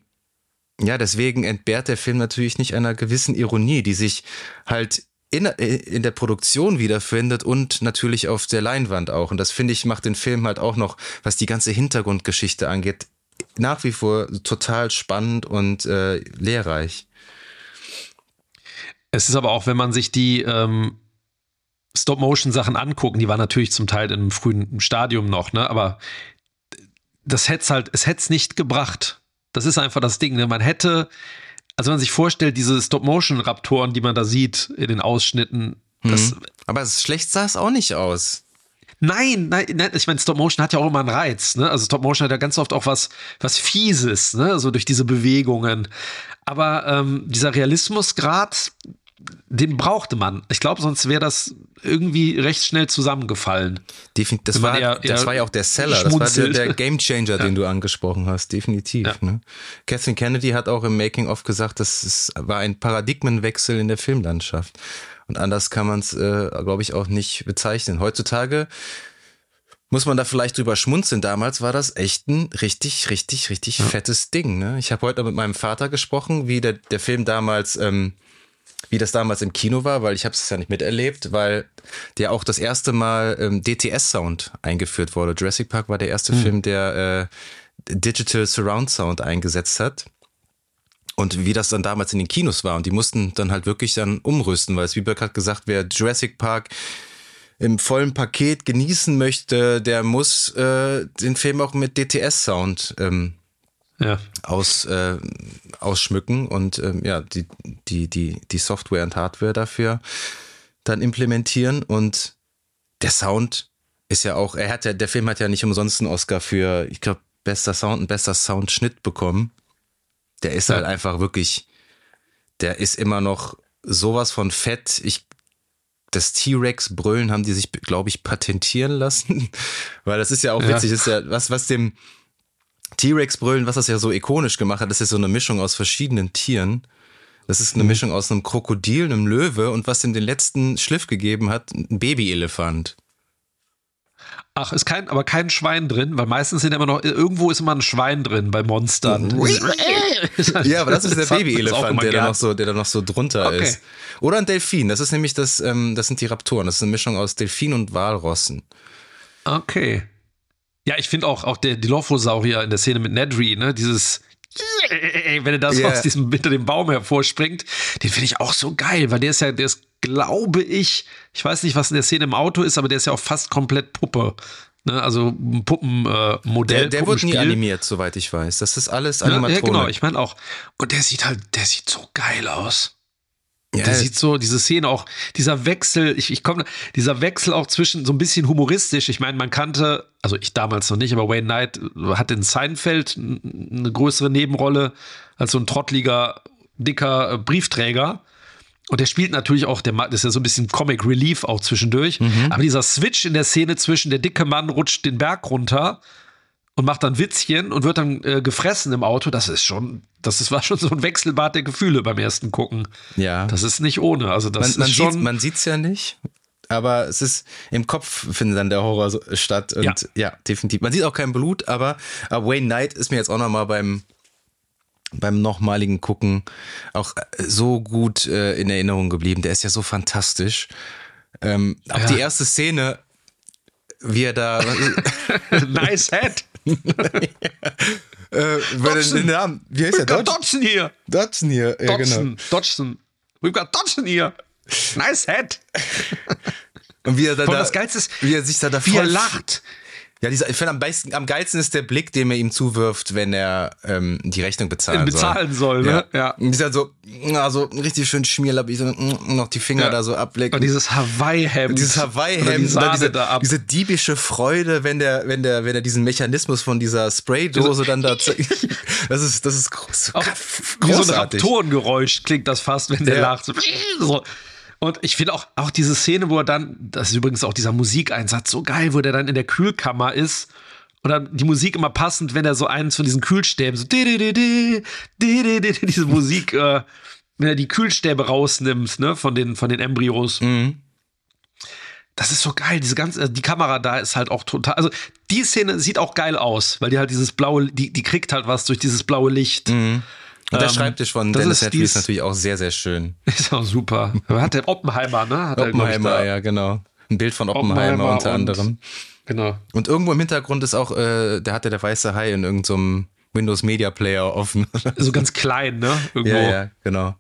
[SPEAKER 2] ja, deswegen entbehrt der Film natürlich nicht einer gewissen Ironie, die sich halt in, in der Produktion wiederfindet und natürlich auf der Leinwand auch. Und das finde ich macht den Film halt auch noch, was die ganze Hintergrundgeschichte angeht, nach wie vor total spannend und äh, lehrreich.
[SPEAKER 1] Es ist aber auch, wenn man sich die ähm, Stop-Motion-Sachen angucken, die waren natürlich zum Teil in einem frühen Stadium noch, ne? Aber das hätte es halt, es hätte es nicht gebracht. Das ist einfach das Ding. Ne? Man hätte, also wenn man sich vorstellt, diese Stop-Motion-Raptoren, die man da sieht in den Ausschnitten. Das,
[SPEAKER 2] mhm. Aber schlecht sah es auch nicht aus.
[SPEAKER 1] Nein, nein, nein, ich meine, Stop Motion hat ja auch immer einen Reiz, ne? Also Stop Motion hat ja ganz oft auch was, was Fieses, ne? So durch diese Bewegungen. Aber ähm, dieser Realismusgrad, den brauchte man. Ich glaube, sonst wäre das irgendwie recht schnell zusammengefallen.
[SPEAKER 2] Das, war, eher, das war ja auch der Seller, das war der, der Game Changer, *laughs* ja. den du angesprochen hast, definitiv. Ja. Ne? Catherine Kennedy hat auch im Making-of gesagt, das ist, war ein Paradigmenwechsel in der Filmlandschaft. Und anders kann man es, äh, glaube ich, auch nicht bezeichnen. Heutzutage muss man da vielleicht drüber schmunzeln. Damals war das echt ein richtig, richtig, richtig ja. fettes Ding. Ne? Ich habe heute mit meinem Vater gesprochen, wie der, der Film damals ähm, wie das damals im Kino war, weil ich habe es ja nicht miterlebt, weil der auch das erste Mal ähm, DTS-Sound eingeführt wurde. Jurassic Park war der erste hm. Film, der äh, Digital Surround Sound eingesetzt hat. Und wie das dann damals in den Kinos war. Und die mussten dann halt wirklich dann umrüsten, weil Spielberg hat gesagt, wer Jurassic Park im vollen Paket genießen möchte, der muss äh, den Film auch mit DTS-Sound ähm, ja. aus, äh, ausschmücken und ähm, ja, die, die, die, die Software und Hardware dafür dann implementieren. Und der Sound ist ja auch, er hat ja, der Film hat ja nicht umsonst einen Oscar für, ich glaube, bester Sound und bester Soundschnitt bekommen. Der ist ja. halt einfach wirklich, der ist immer noch sowas von fett. Ich das T-Rex-Brüllen haben die sich, glaube ich, patentieren lassen. *laughs* Weil das ist ja auch ja. witzig, ist ja, was, was dem, T-Rex-Brüllen, was das ja so ikonisch gemacht hat, das ist so eine Mischung aus verschiedenen Tieren. Das ist eine mhm. Mischung aus einem Krokodil, einem Löwe und was ihm den letzten Schliff gegeben hat, ein Babyelefant.
[SPEAKER 1] Ach, ist kein, aber kein Schwein drin, weil meistens sind immer noch, irgendwo ist immer ein Schwein drin bei Monstern. *laughs*
[SPEAKER 2] ja, aber das ist der Babyelefant, der da noch so, der da noch so drunter okay. ist. Oder ein Delfin. Das ist nämlich das, ähm, das sind die Raptoren. Das ist eine Mischung aus Delfin und Walrossen.
[SPEAKER 1] Okay. Ja, ich finde auch, auch der Dilophosaurier in der Szene mit Nedry, ne, dieses *laughs* wenn er das yeah. aus diesem hinter dem Baum hervorspringt, den finde ich auch so geil, weil der ist ja, der ist, glaube ich, ich weiß nicht, was in der Szene im Auto ist, aber der ist ja auch fast komplett Puppe. Ne? Also ein Puppenmodell.
[SPEAKER 2] Äh, der, der wurde nie animiert, soweit ich weiß. Das ist alles Animatronik.
[SPEAKER 1] Ja, ja genau, ich meine auch. Und der sieht halt, der sieht so geil aus. Ja. Der sieht so, diese Szene auch, dieser Wechsel, ich, ich komme, dieser Wechsel auch zwischen so ein bisschen humoristisch. Ich meine, man kannte, also ich damals noch nicht, aber Wayne Knight hat in Seinfeld eine größere Nebenrolle als so ein trottliger, dicker äh, Briefträger. Und der spielt natürlich auch, der das ist ja so ein bisschen Comic Relief auch zwischendurch. Mhm. Aber dieser Switch in der Szene zwischen der dicke Mann rutscht den Berg runter und macht dann Witzchen und wird dann äh, gefressen im Auto, das ist schon, das ist, war schon so ein Wechselbad der Gefühle beim ersten Gucken.
[SPEAKER 2] Ja.
[SPEAKER 1] Das ist nicht ohne. Also das
[SPEAKER 2] man, man
[SPEAKER 1] ist schon.
[SPEAKER 2] Sieht, man sieht's ja nicht. Aber es ist im Kopf findet dann der Horror statt und ja, ja definitiv. Man sieht auch kein Blut, aber, aber Wayne Knight ist mir jetzt auch noch mal beim beim nochmaligen Gucken auch äh, so gut äh, in Erinnerung geblieben. Der ist ja so fantastisch. Ähm, auch ja. die erste Szene, wie er da. *laughs*
[SPEAKER 1] nice head.
[SPEAKER 2] Äh, den Namen, wie heißt
[SPEAKER 1] der? Dodge? Dodson hier.
[SPEAKER 2] Dodson hier, ja,
[SPEAKER 1] Dodson, genau. Dodson. We've got Dodson hier. Nice head.
[SPEAKER 2] Und wie er da,
[SPEAKER 1] das Geilste ist,
[SPEAKER 2] wie er sich da, da
[SPEAKER 1] wie er lacht.
[SPEAKER 2] Ja, dieser, ich finde am, besten, am geilsten ist der Blick, den er ihm zuwirft, wenn er ähm, die Rechnung bezahlen,
[SPEAKER 1] bezahlen soll.
[SPEAKER 2] soll
[SPEAKER 1] ne? Ja. ja.
[SPEAKER 2] Und dieser so, also richtig schön schmierlappig, so, mm, noch die Finger ja. da so ablecken.
[SPEAKER 1] Und dieses Hawaii-Hemd.
[SPEAKER 2] Dieses Hawaii-Hemd. Die diese, da diese diebische Freude, wenn der, wenn der, wenn er diesen Mechanismus von dieser Spraydose dann da *laughs* Das ist, das ist groß,
[SPEAKER 1] Auch, großartig. Wie so ein Raptorengeräusch klingt das fast, wenn der ja. lacht. So. Und ich finde auch, auch diese Szene, wo er dann, das ist übrigens auch dieser Musikeinsatz so geil, wo der dann in der Kühlkammer ist und dann die Musik immer passend, wenn er so eins von diesen Kühlstäben so diese Musik, äh, wenn er die Kühlstäbe rausnimmt, ne, von den, von den Embryos. Mhm. Das ist so geil, diese ganze, die Kamera da ist halt auch total, also die Szene sieht auch geil aus, weil die halt dieses blaue, die, die kriegt halt was durch dieses blaue Licht. Mhm.
[SPEAKER 2] Und der ähm, Schreibtisch von Dennis Hedley ist natürlich auch sehr, sehr schön. *laughs*
[SPEAKER 1] Ist auch super. Hat der Oppenheimer, ne? Hat
[SPEAKER 2] Oppenheimer, er, ja, genau. Ein Bild von Oppenheimer, Oppenheimer unter anderem.
[SPEAKER 1] Genau.
[SPEAKER 2] Und irgendwo im Hintergrund ist auch, äh, der hatte der weiße Hai in irgendeinem so Windows Media Player offen.
[SPEAKER 1] so ganz klein, ne? *laughs*
[SPEAKER 2] Irgendwo. Ja, ja, genau.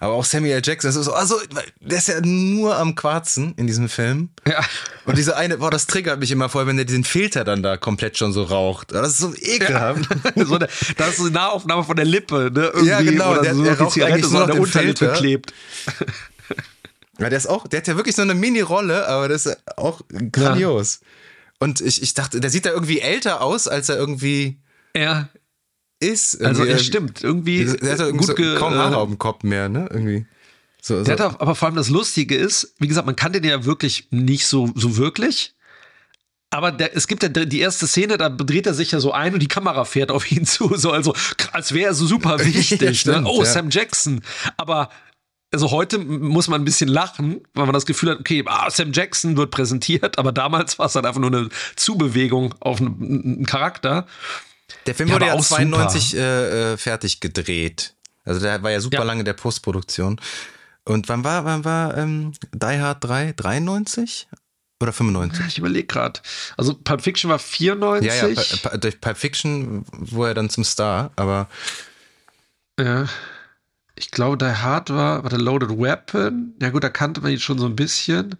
[SPEAKER 2] Aber auch Samuel Jackson, das ist so, also, der ist ja nur am Quarzen in diesem Film.
[SPEAKER 1] Ja.
[SPEAKER 2] Und diese eine, boah, das triggert mich immer voll, wenn der diesen Filter dann da komplett schon so raucht. Das ist so ekelhaft.
[SPEAKER 1] Ja. *laughs* so eine, das ist eine Nahaufnahme von der Lippe, ne? Irgendwie,
[SPEAKER 2] ja, genau. Oder der, so der raucht Zigarette eigentlich nur noch der Unterlippe
[SPEAKER 1] klebt. *laughs*
[SPEAKER 2] Ja, der ist auch, der hat ja wirklich so eine Mini-Rolle, aber das ist auch grandios. Ja. Und ich, ich dachte, der sieht da irgendwie älter aus, als er irgendwie.
[SPEAKER 1] Ja
[SPEAKER 2] ist.
[SPEAKER 1] Also er stimmt, irgendwie.
[SPEAKER 2] Der hat gut so kaum Haare auf dem Kopf mehr, ne? Irgendwie.
[SPEAKER 1] So, der so. hat aber vor allem das Lustige ist, wie gesagt, man kannte den ja wirklich nicht so, so wirklich. Aber der, es gibt ja die erste Szene, da dreht er sich ja so ein und die Kamera fährt auf ihn *laughs* zu, so also als wäre er so super *laughs* wichtig. ja, stimmt, ne? Oh, ja. Sam Jackson. Aber also heute muss man ein bisschen lachen, weil man das Gefühl hat, okay, ah, Sam Jackson wird präsentiert, aber damals war es halt einfach nur eine Zubewegung auf einen, einen Charakter.
[SPEAKER 2] Der Film ja, wurde ja 92 äh, äh, fertig gedreht. Also der war ja super ja. lange in der Postproduktion. Und wann war, wann war ähm, Die Hard 3? 93? Oder 95?
[SPEAKER 1] Ich überlege gerade. Also Pulp Fiction war 94.
[SPEAKER 2] Ja, ja, durch Pulp Fiction wurde er dann zum Star, aber.
[SPEAKER 1] Ja. Ich glaube, Die Hard war, war der Loaded Weapon. Ja, gut, da kannte man ihn schon so ein bisschen.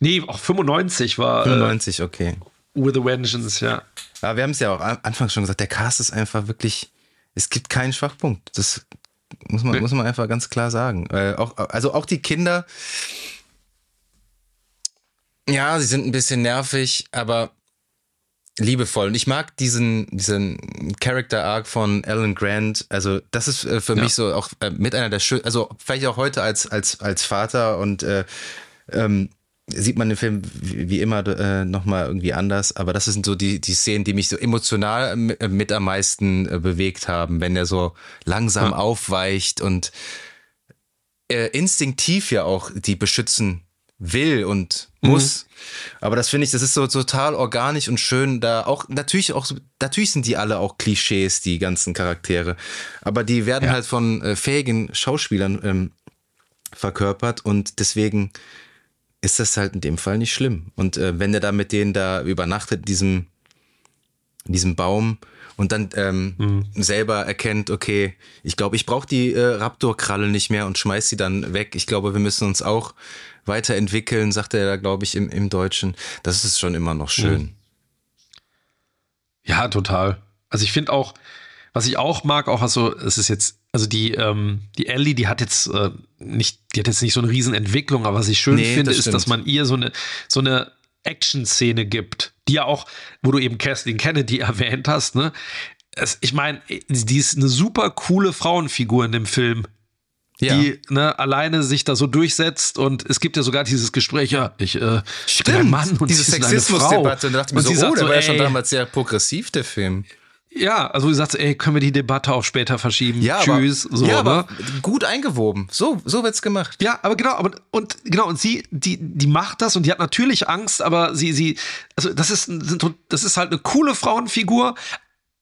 [SPEAKER 1] Nee, auch 95 war.
[SPEAKER 2] 95, äh, okay.
[SPEAKER 1] With a Vengeance, ja.
[SPEAKER 2] Aber wir haben es ja auch anfangs schon gesagt, der Cast ist einfach wirklich, es gibt keinen Schwachpunkt. Das muss man, muss man einfach ganz klar sagen. Äh, auch, also auch die Kinder, ja, sie sind ein bisschen nervig, aber liebevoll. Und ich mag diesen, diesen Character Arc von Alan Grant. Also, das ist äh, für ja. mich so auch äh, mit einer der schönsten, also vielleicht auch heute als, als, als Vater und äh, ähm, sieht man den Film wie immer äh, nochmal irgendwie anders, aber das sind so die, die Szenen, die mich so emotional mit, mit am meisten äh, bewegt haben, wenn er so langsam ja. aufweicht und äh, instinktiv ja auch die beschützen will und muss. Mhm. Aber das finde ich, das ist so total organisch und schön. Da auch, natürlich auch, natürlich sind die alle auch Klischees, die ganzen Charaktere. Aber die werden ja. halt von äh, fähigen Schauspielern ähm, verkörpert und deswegen ist das halt in dem Fall nicht schlimm. Und äh, wenn er da mit denen da übernachtet, diesem, diesem Baum, und dann ähm, mhm. selber erkennt, okay, ich glaube, ich brauche die äh, Raptor-Kralle nicht mehr und schmeiß sie dann weg. Ich glaube, wir müssen uns auch weiterentwickeln, sagt er da, glaube ich, im, im Deutschen. Das ist schon immer noch schön. Mhm.
[SPEAKER 1] Ja, total. Also ich finde auch, was ich auch mag, auch also, es ist jetzt, also die, ähm, die Ellie, die hat jetzt äh, nicht, die hat jetzt nicht so eine Riesenentwicklung, aber was ich schön nee, finde, das ist, dass man ihr so eine, so eine Action-Szene gibt, die ja auch, wo du eben Kathleen Kennedy *laughs* erwähnt hast, ne? Es, ich meine, die ist eine super coole Frauenfigur in dem Film. Ja. Die ne, alleine sich da so durchsetzt und es gibt ja sogar dieses Gespräch, ja, ich, äh,
[SPEAKER 2] Stimmt, bin ein Mann und diese Sexismusdebatte und da dachte ich mir so, oh, der so, war ja schon damals sehr progressiv, der Film.
[SPEAKER 1] Ja, also du sagst, ey, können wir die Debatte auch später verschieben? Ja, Tschüss.
[SPEAKER 2] Aber, so, ja, aber ne? gut eingewoben. So, so wird's gemacht.
[SPEAKER 1] Ja, aber genau, aber und genau, und sie, die, die macht das und die hat natürlich Angst, aber sie, sie, also das ist, das ist halt eine coole Frauenfigur,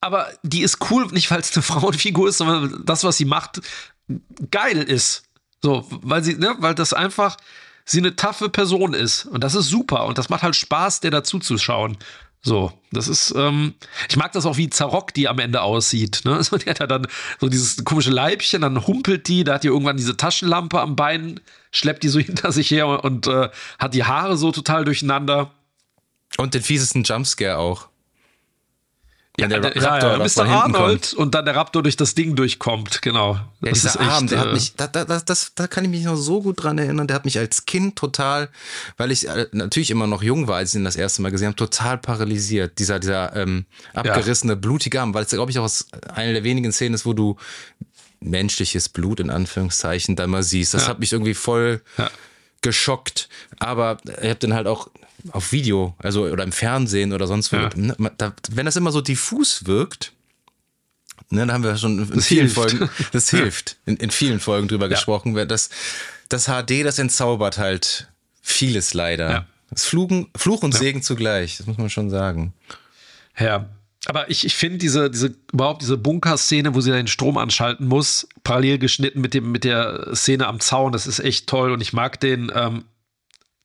[SPEAKER 1] aber die ist cool, nicht weil es eine *laughs* Frauenfigur ist, sondern das, was sie macht, geil ist. So, weil sie, ne, weil das einfach sie eine taffe Person ist. Und das ist super. Und das macht halt Spaß, der dazu zu schauen. So, das ist, ähm, ich mag das auch, wie Zarok die am Ende aussieht. Ne? *laughs* Also, die hat ja dann so dieses komische Leibchen, dann humpelt die, da hat die irgendwann diese Taschenlampe am Bein, schleppt die so *laughs* hinter sich her und äh, hat die Haare so total durcheinander.
[SPEAKER 2] Und den fiesesten Jumpscare auch.
[SPEAKER 1] Ja, der, der Raptor ja, ja. Mr. Arnold kommt. und dann der Raptor durch das Ding durchkommt, genau.
[SPEAKER 2] Ja, das dieser ist echt, Arm, der hat äh, mich, da, da, das, da kann ich mich noch so gut dran erinnern, der hat mich als Kind total, weil ich äh, natürlich immer noch jung war, als ich ihn das erste Mal gesehen habe, total paralysiert. Dieser, dieser ähm, abgerissene, ja. blutige Arm, weil es, glaube ich, auch eine der wenigen Szenen ist, wo du menschliches Blut in Anführungszeichen da mal siehst. Das hat mich irgendwie voll geschockt. Aber ich habe dann halt auch auf Video, also oder im Fernsehen oder sonst wo. Ja. Ne, da, wenn das immer so diffus wirkt, ne, da haben wir schon in das vielen hilft. Folgen, *laughs* das hilft, in, in vielen Folgen drüber ja. gesprochen. Das, das HD, das entzaubert halt vieles leider. Ja. Das Fluchen, Fluch und Segen zugleich, das muss man schon sagen.
[SPEAKER 1] Ja, aber ich, ich finde diese, diese, überhaupt diese Bunker-Szene, wo sie den Strom anschalten muss, parallel geschnitten mit dem, mit der Szene am Zaun, das ist echt toll und ich mag den, ähm,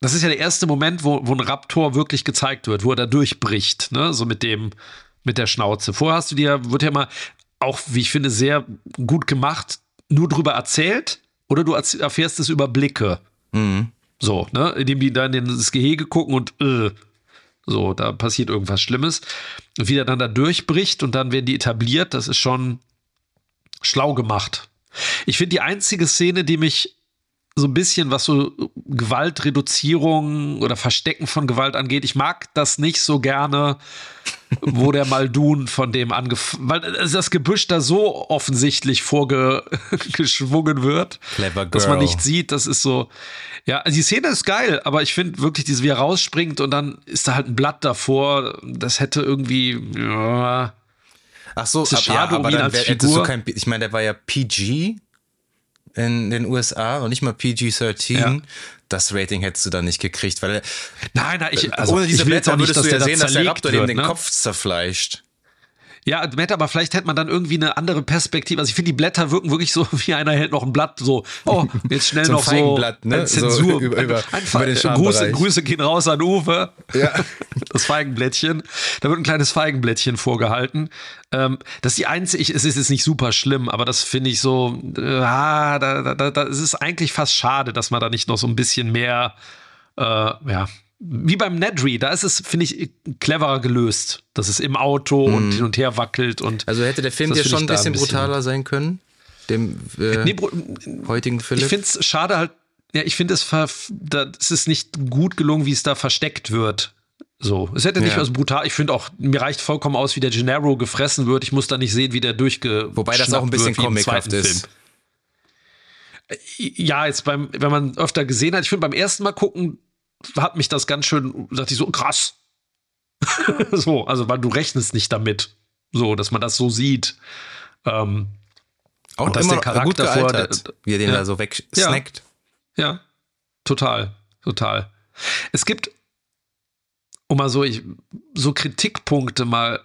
[SPEAKER 1] das ist ja der erste Moment, wo, wo ein Raptor wirklich gezeigt wird, wo er da durchbricht, ne? So mit dem, mit der Schnauze. Vorher hast du dir, wird ja mal auch, wie ich finde, sehr gut gemacht, nur drüber erzählt oder du erfährst es über Blicke. Mhm. So, ne? Indem die dann in das Gehege gucken und äh, so, da passiert irgendwas Schlimmes. Und wie er dann da durchbricht und dann werden die etabliert, das ist schon schlau gemacht. Ich finde die einzige Szene, die mich so ein bisschen, was so Gewaltreduzierung oder Verstecken von Gewalt angeht. Ich mag das nicht so gerne, wo der Maldun von dem angefangen, weil das Gebüsch da so offensichtlich vorgeschwungen wird, dass man nicht sieht. Das ist so, ja, also die Szene ist geil, aber ich finde wirklich, dieses, wie er rausspringt und dann ist da halt ein Blatt davor. Das hätte irgendwie, ja,
[SPEAKER 2] Ach so, ab, schade ja, aber um dann wär, Figur. Kein, ich meine, der war ja PG in den USA und nicht mal PG-13. Ja. Das Rating hättest du dann nicht gekriegt, weil
[SPEAKER 1] nein, nein, ich, also
[SPEAKER 2] ohne diese Blätter würdest du ja sehen, dass der Raptor wird, dem den ne? Kopf zerfleischt.
[SPEAKER 1] Ja, Matt, aber vielleicht hätte man dann irgendwie eine andere Perspektive. Also ich finde, die Blätter wirken wirklich so, *laughs* wie einer hält noch ein Blatt, so, oh, *laughs* jetzt schnell noch so
[SPEAKER 2] ne? Zensur. So *laughs* über, über,
[SPEAKER 1] Einfach, über den Grüße, Grüße gehen raus an Uwe. Ja. Das Feigenblättchen. Da wird ein kleines Feigenblättchen vorgehalten. Ähm, das ist die einzige, ich, es ist jetzt nicht super schlimm, aber das finde ich so, äh, ah, da, da, da, es ist eigentlich fast schade, dass man da nicht noch so ein bisschen mehr, äh, ja, wie beim Nedry, da ist es, finde ich, cleverer gelöst, dass es im Auto mhm. und hin und her wackelt und.
[SPEAKER 2] Also hätte der Film dir schon ein bisschen, ein bisschen brutaler sein können, dem äh, nee, heutigen Philipp.
[SPEAKER 1] Ich finde es schade halt, ja, ich finde es, es ist nicht gut gelungen, wie es da versteckt wird. So, es hätte nicht ja. was brutal. Ich finde auch, mir reicht vollkommen aus, wie der Gennaro gefressen wird. Ich muss da nicht sehen, wie der durchge.
[SPEAKER 2] Wobei das auch ein bisschen comichaft ist.
[SPEAKER 1] Film. Ja, jetzt beim, wenn man öfter gesehen hat, ich finde beim ersten Mal gucken, hat mich das ganz schön, sagte ich so, krass. *laughs* so, also weil du rechnest nicht damit, so, dass man das so sieht. Ähm,
[SPEAKER 2] auch und dass der Charakter vor, wie er den ja, da so wegsnackt.
[SPEAKER 1] Ja, ja, total, total. Es gibt, um mal so, ich, so Kritikpunkte mal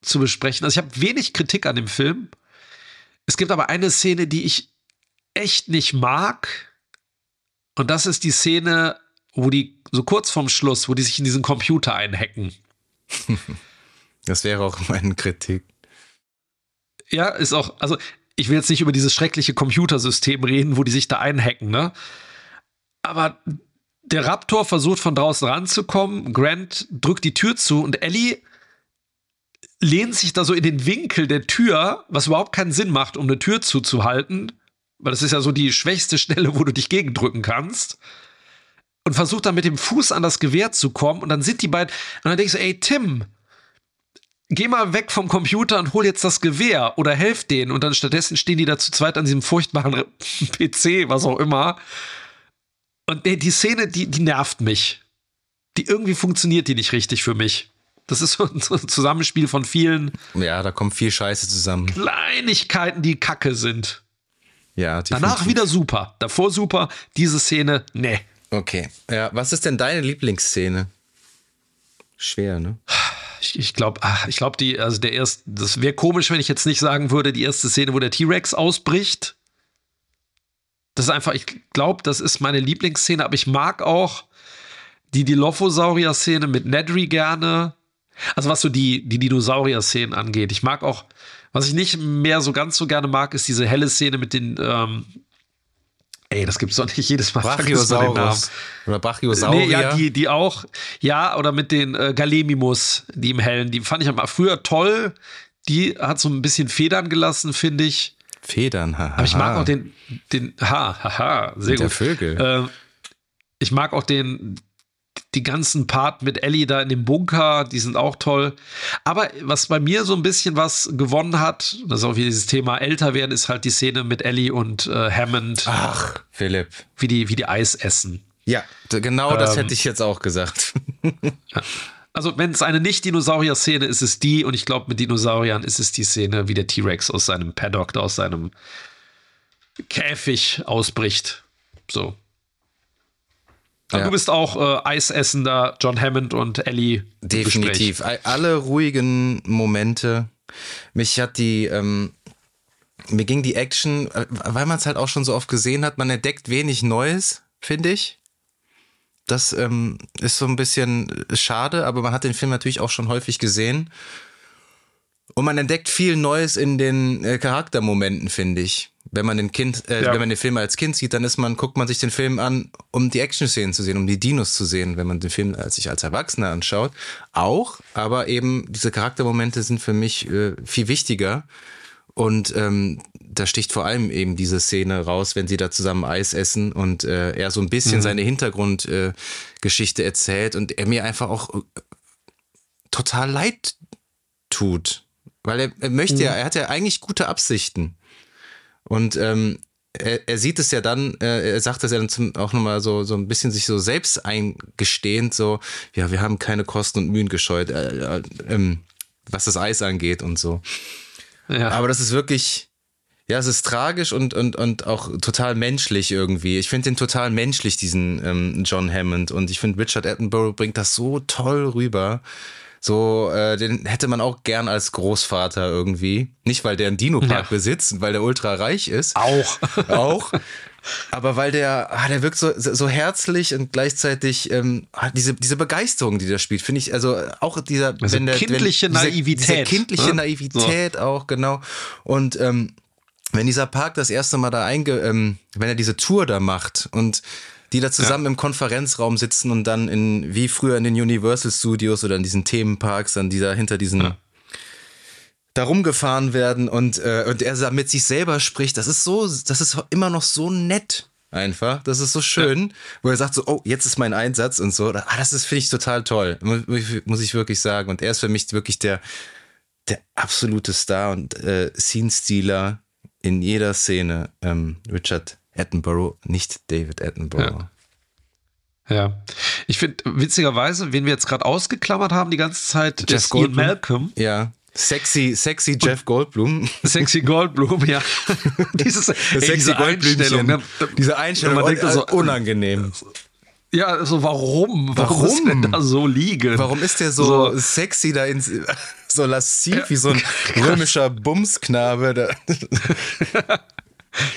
[SPEAKER 1] zu besprechen. Also ich habe wenig Kritik an dem Film. Es gibt aber eine Szene, die ich echt nicht mag. Und das ist die Szene, wo die so kurz vorm Schluss, wo die sich in diesen Computer einhacken. *laughs*
[SPEAKER 2] Das wäre auch meine Kritik.
[SPEAKER 1] Ja, ist auch, also ich will jetzt nicht über dieses schreckliche Computersystem reden, wo die sich da einhacken, ne? Aber der Raptor versucht von draußen ranzukommen, Grant drückt die Tür zu und Ellie lehnt sich da so in den Winkel der Tür, was überhaupt keinen Sinn macht, um eine Tür zuzuhalten, weil das ist ja so die schwächste Stelle, wo du dich gegendrücken kannst und versucht dann mit dem Fuß an das Gewehr zu kommen und dann sind die beiden und dann denkst du, ey Tim, geh mal weg vom Computer und hol jetzt das Gewehr oder helf denen und dann stattdessen stehen die da zu zweit an diesem furchtbaren *laughs* PC, was auch immer. Und die Szene, die, die nervt mich. Die irgendwie funktioniert die nicht richtig für mich. Das ist so ein Zusammenspiel von vielen.
[SPEAKER 2] Ja, da kommt viel Scheiße zusammen.
[SPEAKER 1] Kleinigkeiten, die Kacke sind.
[SPEAKER 2] Ja,
[SPEAKER 1] Danach wieder super. Davor super. Diese Szene, nee.
[SPEAKER 2] Okay. Ja, was ist denn deine Lieblingsszene? Schwer, ne?
[SPEAKER 1] Ich, ich glaube, ich glaube, die, also der erste, das wäre komisch, wenn ich jetzt nicht sagen würde, die erste Szene, wo der T-Rex ausbricht. Das ist einfach, ich glaube, das ist meine Lieblingsszene, aber ich mag auch die Dilophosaurier-Szene mit Nedry gerne. Also was so die, die Dinosaurier-Szenen angeht. Ich mag auch, was ich nicht mehr so ganz so gerne mag, ist diese helle Szene mit den ähm, Ey, das gibt's doch nicht jedes Mal.
[SPEAKER 2] Brachiosaurus. Oder Brachiosaurier.
[SPEAKER 1] Nee, ja, die, die auch. Ja, oder mit den äh, Galemimus, die im Hellen. Die fand ich mal früher toll. Die hat so ein bisschen Federn gelassen, finde ich.
[SPEAKER 2] Federn, haha.
[SPEAKER 1] Aber ich mag auch den, den, ha, haha, sehr
[SPEAKER 2] der
[SPEAKER 1] gut.
[SPEAKER 2] Vögel.
[SPEAKER 1] Äh, ich mag auch den, die ganzen Part mit Ellie da in dem Bunker, die sind auch toll. Aber was bei mir so ein bisschen was gewonnen hat, das ist auch wieder dieses Thema älter werden, ist halt die Szene mit Ellie und äh, Hammond,
[SPEAKER 2] Ach, Philipp.
[SPEAKER 1] wie die, wie die Eis essen.
[SPEAKER 2] Ja, genau das
[SPEAKER 1] Ähm,
[SPEAKER 2] hätte ich jetzt auch gesagt. *laughs*
[SPEAKER 1] Also, wenn es eine Nicht-Dinosaurier-Szene ist, ist es die, und ich glaube, mit Dinosauriern ist es die Szene, wie der T-Rex aus seinem Paddock, aus seinem Käfig ausbricht. So. Aber
[SPEAKER 2] Ja.
[SPEAKER 1] Du bist auch äh, Eisessender, John Hammond und Ellie.
[SPEAKER 2] Definitiv.
[SPEAKER 1] Gespräch.
[SPEAKER 2] Alle ruhigen Momente. Mich hat die, ähm, mir ging die Action, äh, weil man es halt auch schon so oft gesehen hat, man entdeckt wenig Neues, finde ich. Das ähm, ist so ein bisschen schade, aber man hat den Film natürlich auch schon häufig gesehen. Und man entdeckt viel Neues in den äh, Charaktermomenten, finde ich. Wenn man den Kind, äh,
[SPEAKER 1] Ja.
[SPEAKER 2] wenn man den Film als Kind sieht, dann ist man, guckt man sich den Film an, um die Action-Szenen zu sehen, um die Dinos zu sehen. Wenn man den Film als sich als Erwachsener anschaut, auch, aber eben diese Charaktermomente sind für mich äh, viel wichtiger. Und ähm, da sticht vor allem eben diese Szene raus, wenn sie da zusammen Eis essen und äh, er so ein bisschen seine Hintergrundgeschichte äh, erzählt und er mir einfach auch äh, total leid tut. Weil er, er möchte ja, er hat ja eigentlich gute Absichten. Und ähm, er, er sieht es ja dann, äh, er sagt das ja dann zum, auch nochmal so, so ein bisschen sich so selbst eingestehend, so, ja, wir haben keine Kosten und Mühen gescheut, äh, äh, ähm, was das Eis angeht und so.
[SPEAKER 1] Ja.
[SPEAKER 2] Aber das ist wirklich, ja, es ist tragisch und, und, und auch total menschlich irgendwie. Ich finde den total menschlich, diesen ähm, John Hammond. Und ich finde, Richard Attenborough bringt das so toll rüber. So, äh, den hätte man auch gern als Großvater irgendwie. Nicht, weil der einen Dino-Park
[SPEAKER 1] Ja.
[SPEAKER 2] besitzt und weil der ultra reich ist.
[SPEAKER 1] auch. *laughs*
[SPEAKER 2] Auch. Aber weil der, ah, der wirkt so, so herzlich und gleichzeitig ähm, hat diese, diese Begeisterung, die der spielt, finde ich, also auch dieser
[SPEAKER 1] Also
[SPEAKER 2] wenn der,
[SPEAKER 1] kindliche
[SPEAKER 2] wenn, diese,
[SPEAKER 1] Naivität,
[SPEAKER 2] Diese kindliche
[SPEAKER 1] ne?
[SPEAKER 2] Naivität auch, genau. Und ähm, wenn dieser Park das erste Mal da einge, ähm, wenn er diese Tour da macht und die da zusammen im Konferenzraum sitzen und dann in, wie früher in den Universal Studios oder in diesen Themenparks, dann dieser hinter diesen
[SPEAKER 1] Ja.
[SPEAKER 2] da rumgefahren werden und, äh, und er da mit sich selber spricht, das ist so, das ist immer noch so nett. Einfach, das ist so schön, wo er sagt so, oh, jetzt ist mein Einsatz und so. Ah, das ist, finde ich, total toll, mu- muss ich wirklich sagen. Und er ist für mich wirklich der, der absolute Star und äh, Scene-Stealer in jeder Szene. Ähm, Richard Attenborough, nicht David Attenborough.
[SPEAKER 1] Ja. Ich finde, witzigerweise, wen wir jetzt gerade ausgeklammert haben die ganze Zeit,
[SPEAKER 2] Jeff
[SPEAKER 1] ist Ian
[SPEAKER 2] Goldblum.
[SPEAKER 1] Malcolm.
[SPEAKER 2] Ja. Sexy, sexy Jeff Goldblum. *laughs*
[SPEAKER 1] Sexy Goldblum, ja. *laughs* Dieses, ey,
[SPEAKER 2] Sexy
[SPEAKER 1] diese Einstellung. ne?
[SPEAKER 2] Diese Einstellung,
[SPEAKER 1] man denkt so,
[SPEAKER 2] unangenehm.
[SPEAKER 1] Ja, so warum? Warum,
[SPEAKER 2] Warum?
[SPEAKER 1] ist der da so liegen?
[SPEAKER 2] Warum ist der so, sexy da ins, so lassiv wie so ein *laughs* römischer Bumsknabe? Da.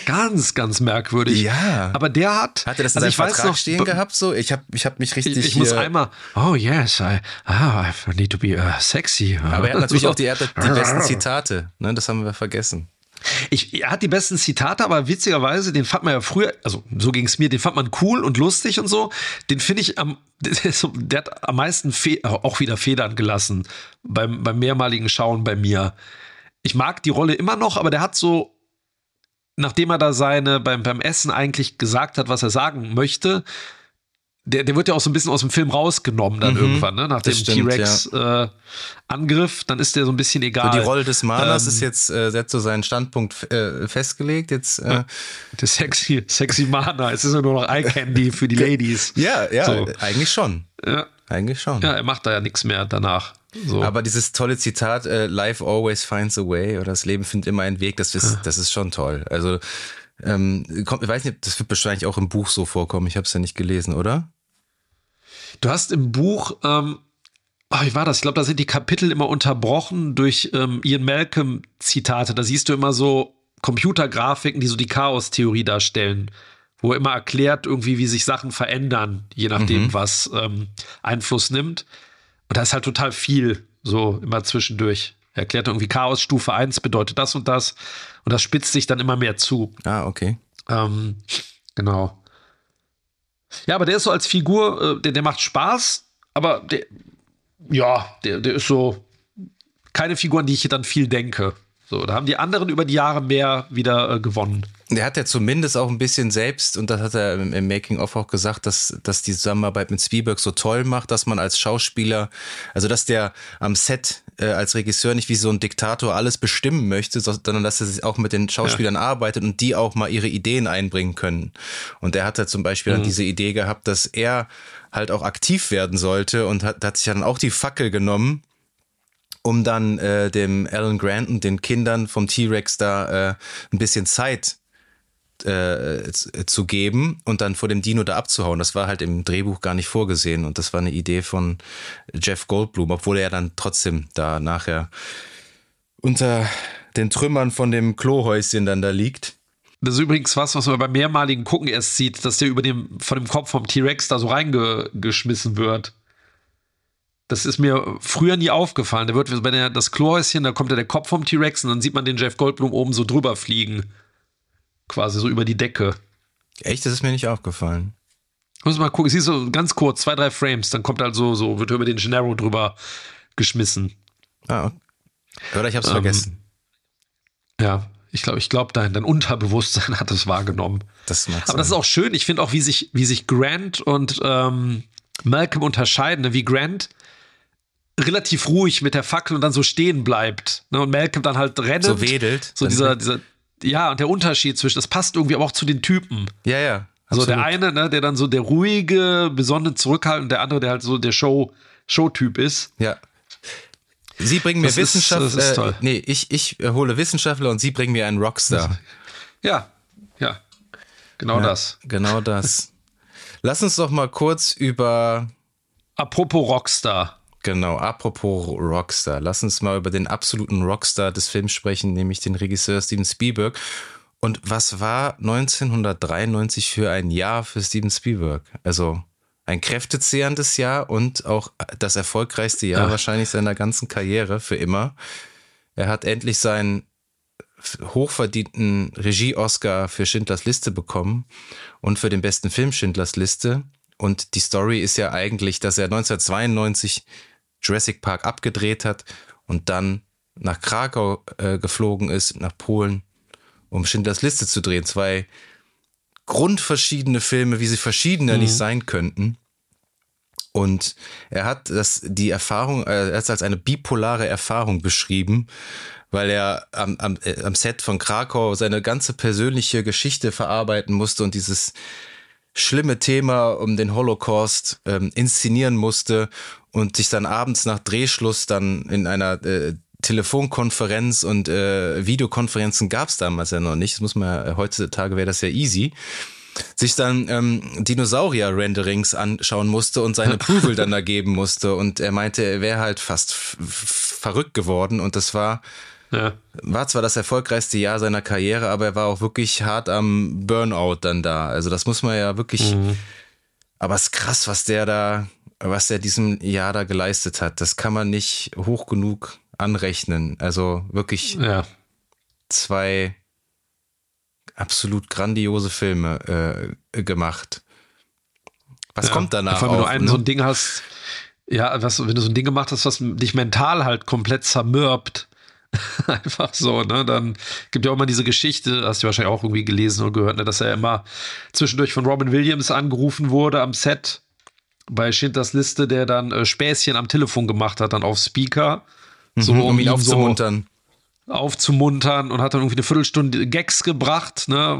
[SPEAKER 1] Ganz, ganz merkwürdig.
[SPEAKER 2] Ja.
[SPEAKER 1] Aber der hat.
[SPEAKER 2] Hat er das in
[SPEAKER 1] also
[SPEAKER 2] seinem
[SPEAKER 1] ich weiß
[SPEAKER 2] Vertrag
[SPEAKER 1] noch,
[SPEAKER 2] stehen gehabt? So, ich habe ich hab mich richtig.
[SPEAKER 1] Ich, ich muss einmal. Oh yes, I, ah, I need to be uh, sexy.
[SPEAKER 2] Aber er hat natürlich auch die, er hat die *laughs* besten Zitate. Ne, das haben wir vergessen.
[SPEAKER 1] Ich, er hat die besten Zitate, aber witzigerweise, den fand man ja früher, also so ging es mir, den fand man cool und lustig und so. Den finde ich am, *laughs* der, hat am meisten Fe auch wieder Federn gelassen beim, beim mehrmaligen Schauen bei mir. Ich mag die Rolle immer noch, aber der hat so, nachdem er da seine, beim, beim Essen eigentlich gesagt hat, was er sagen möchte, der, der wird ja auch so ein bisschen aus dem Film rausgenommen dann irgendwann, ne? Nach dem
[SPEAKER 2] das stimmt,
[SPEAKER 1] T-Rex-Angriff, dann ist der so ein bisschen egal.
[SPEAKER 2] So die Rolle des Malers
[SPEAKER 1] Ähm,
[SPEAKER 2] ist jetzt, äh, hat so seinen Standpunkt äh, festgelegt. Jetzt, äh,
[SPEAKER 1] Der sexy, sexy Mana. Es ist ja nur noch Eye Candy für die Ladies.
[SPEAKER 2] ja, ja,
[SPEAKER 1] So.
[SPEAKER 2] eigentlich schon.
[SPEAKER 1] Ja,
[SPEAKER 2] Eigentlich schon.
[SPEAKER 1] ja, er macht da ja nichts mehr danach. So.
[SPEAKER 2] Aber dieses tolle Zitat, äh, Life always finds a way oder das Leben findet immer einen Weg, das ist, das ist schon toll. Also, ähm, kommt, ich weiß nicht, das wird wahrscheinlich auch im Buch so vorkommen. Ich habe es ja nicht gelesen, oder?
[SPEAKER 1] du hast im Buch, ähm, ah, wie war das? Ich glaube, da sind die Kapitel immer unterbrochen durch ähm, Ian Malcolm-Zitate. Da siehst du immer so Computergrafiken, die so die Chaos-Theorie darstellen, wo er immer erklärt, irgendwie, wie sich Sachen verändern, je nachdem, was ähm, Einfluss nimmt. Und da ist halt total viel, so immer zwischendurch. Er erklärt irgendwie Chaos Stufe 1 bedeutet das und das. Und das spitzt sich dann immer mehr zu.
[SPEAKER 2] Ah, okay.
[SPEAKER 1] Ähm, genau. Ja, aber der ist so als Figur, äh, der, der macht Spaß, aber der, ja, der, der ist so keine Figur, an die ich dann viel denke. So, da haben die anderen über die Jahre mehr wieder äh, gewonnen.
[SPEAKER 2] Der hat ja zumindest auch ein bisschen selbst, und das hat er im, im Making-of auch gesagt, dass, dass die Zusammenarbeit mit Spielberg so toll macht, dass man als Schauspieler, also dass der am Set äh, als Regisseur nicht wie so ein Diktator alles bestimmen möchte, sondern dass er auch mit den Schauspielern ja. arbeitet und die auch mal ihre Ideen einbringen können. Und er hatte zum Beispiel mhm. dann diese Idee gehabt, dass er halt auch aktiv werden sollte und hat, hat sich dann auch die Fackel genommen um dann äh, dem Alan Grant und den Kindern vom T-Rex da äh, ein bisschen Zeit äh, zu geben und dann vor dem Dino da abzuhauen. Das war halt im Drehbuch gar nicht vorgesehen und das war eine Idee von Jeff Goldblum, obwohl er dann trotzdem da nachher unter den Trümmern von dem Klohäuschen dann da liegt.
[SPEAKER 1] Das ist übrigens was, was man beim mehrmaligen Gucken erst sieht, dass der über dem, von dem Kopf vom T-Rex da so reingeschmissen wird. Das ist mir früher nie aufgefallen. Da wird, wenn er das Klohäuschen, da kommt ja der Kopf vom T-Rex und dann sieht man den Jeff Goldblum oben so drüber fliegen. Quasi so über die Decke.
[SPEAKER 2] Echt? Das ist mir nicht aufgefallen.
[SPEAKER 1] Muss mal gucken. Siehst du, ganz kurz, zwei, drei Frames, dann kommt halt so, so, wird über den Gennaro drüber geschmissen.
[SPEAKER 2] Ah. Oder ich hab's ähm, vergessen.
[SPEAKER 1] Ja, ich glaube, ich glaube, dein, dein Unterbewusstsein *laughs* hat es wahrgenommen.
[SPEAKER 2] Das
[SPEAKER 1] Aber sein. das ist auch schön. Ich finde auch, wie sich, wie sich Grant und ähm, Malcolm unterscheiden. Ne? Wie Grant relativ ruhig mit der Fackel und dann so stehen bleibt. Ne? Und Malcolm dann halt rennt.
[SPEAKER 2] So wedelt.
[SPEAKER 1] So dieser, dieser, ja, und der Unterschied zwischen, das passt irgendwie aber auch zu den Typen.
[SPEAKER 2] Ja, ja.
[SPEAKER 1] Also der eine, ne, der dann so der ruhige, besondere zurückhaltende, der andere, der halt so der Show, Showtyp ist.
[SPEAKER 2] Ja. Sie bringen mir Wissenschaftler. Das ist toll. Äh, nee, ich, ich hole Wissenschaftler und Sie bringen mir einen Rockstar. *laughs*
[SPEAKER 1] Ja, ja. Genau ja, das.
[SPEAKER 2] Genau das. *laughs* Lass uns doch mal kurz über.
[SPEAKER 1] Apropos Rockstar.
[SPEAKER 2] Genau, apropos Rockstar. Lass uns mal über den absoluten Rockstar des Films sprechen, nämlich den Regisseur Steven Spielberg. Und was war 1993 für ein Jahr für Steven Spielberg? Also ein kräftezehrendes Jahr und auch das erfolgreichste Jahr ja. wahrscheinlich seiner ganzen Karriere für immer. Er hat endlich seinen hochverdienten Regie-Oscar für Schindlers Liste bekommen und für den besten Film Schindlers Liste. Und die Story ist ja eigentlich, dass er 1992 Jurassic Park abgedreht hat und dann nach Krakau äh, geflogen ist, nach Polen, um Schindlers Liste zu drehen. Zwei grundverschiedene Filme, wie sie verschiedener mhm. nicht sein könnten. Und er hat das, die Erfahrung, äh, er hat es als eine bipolare Erfahrung beschrieben, weil er am, am, äh, am Set von Krakau seine ganze persönliche Geschichte verarbeiten musste und dieses schlimme Thema um den Holocaust ähm, inszenieren musste und sich dann abends nach Drehschluss dann in einer äh, Telefonkonferenz und äh, Videokonferenzen gab es damals ja noch nicht. Das muss man ja, heutzutage wäre das ja easy sich dann ähm, Dinosaurier-Renderings anschauen musste und seine *laughs* Approval dann da geben musste. Und er meinte, er wäre halt fast verrückt geworden. Und das war ja. War zwar das erfolgreichste Jahr seiner Karriere, aber er war auch wirklich hart am Burnout dann da. Also das muss man ja wirklich. Mhm. Aber es ist krass, was der da, was er diesem Jahr da geleistet hat. Das kann man nicht hoch genug anrechnen. Also wirklich ja. zwei absolut grandiose Filme äh, gemacht. Was ja. kommt danach?
[SPEAKER 1] Vor allem, wenn du ein, ne? so ein Ding hast, ja, was, wenn du so ein Ding gemacht hast, was dich mental halt komplett zermürbt, *laughs* Einfach so, ne? Dann gibt ja auch immer diese Geschichte, hast du wahrscheinlich auch irgendwie gelesen oder gehört, ne? dass er immer zwischendurch von Robin Williams angerufen wurde am Set bei Schindlers Liste, der dann äh, Späßchen am Telefon gemacht hat, dann auf Speaker.
[SPEAKER 2] Mhm, so, um, um ihn aufzumuntern.
[SPEAKER 1] So aufzumuntern und hat dann irgendwie eine Viertelstunde Gags gebracht, ne?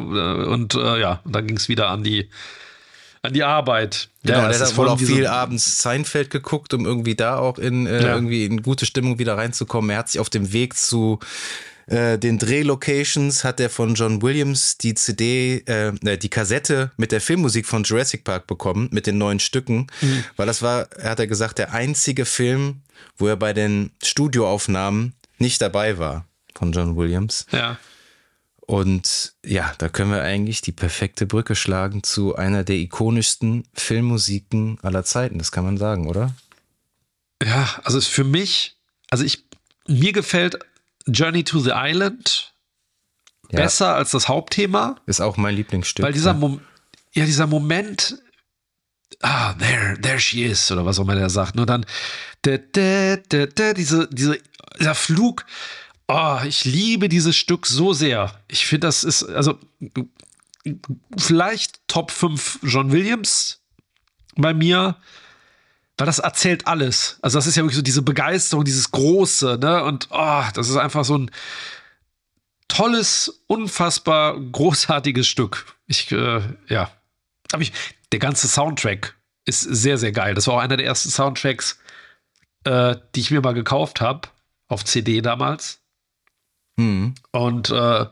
[SPEAKER 1] Und äh, ja, und dann ging es wieder an die an die Arbeit.
[SPEAKER 2] Genau, ja, der hat wohl auch viel abends Seinfeld geguckt, um irgendwie da auch in äh, ja. irgendwie in gute Stimmung wieder reinzukommen. Er hat sich auf dem Weg zu äh, den Drehlocations hat er von John Williams die CD, äh, ne, die Kassette mit der Filmmusik von Jurassic Park bekommen, mit den neuen Stücken, mhm. weil das war, er hat er gesagt, der einzige Film, wo er bei den Studioaufnahmen nicht dabei war von John Williams.
[SPEAKER 1] Ja.
[SPEAKER 2] Und ja, da können wir eigentlich die perfekte Brücke schlagen zu einer der ikonischsten Filmmusiken aller Zeiten. Das kann man sagen, oder?
[SPEAKER 1] Ja, also ist für mich, also ich, mir gefällt Journey to the Island ja. besser als das Hauptthema.
[SPEAKER 2] Ist auch mein Lieblingsstück.
[SPEAKER 1] Weil dieser, Mom ja, dieser Moment, ah, there, there she is, oder was auch immer der sagt. Nur dann, da, da, da, da, diese, diese, dieser Flug, oh, ich liebe dieses Stück so sehr. Ich finde, das ist, also, vielleicht Top 5 John Williams bei mir, weil das erzählt alles. Also, das ist ja wirklich so diese Begeisterung, dieses Große, ne? Und oh, das ist einfach so ein tolles, unfassbar großartiges Stück. Ich, äh, ja. Aber ich, der ganze Soundtrack ist sehr, sehr geil. Das war auch einer der ersten Soundtracks, äh, die ich mir mal gekauft habe, auf CD damals. Mhm. Und äh,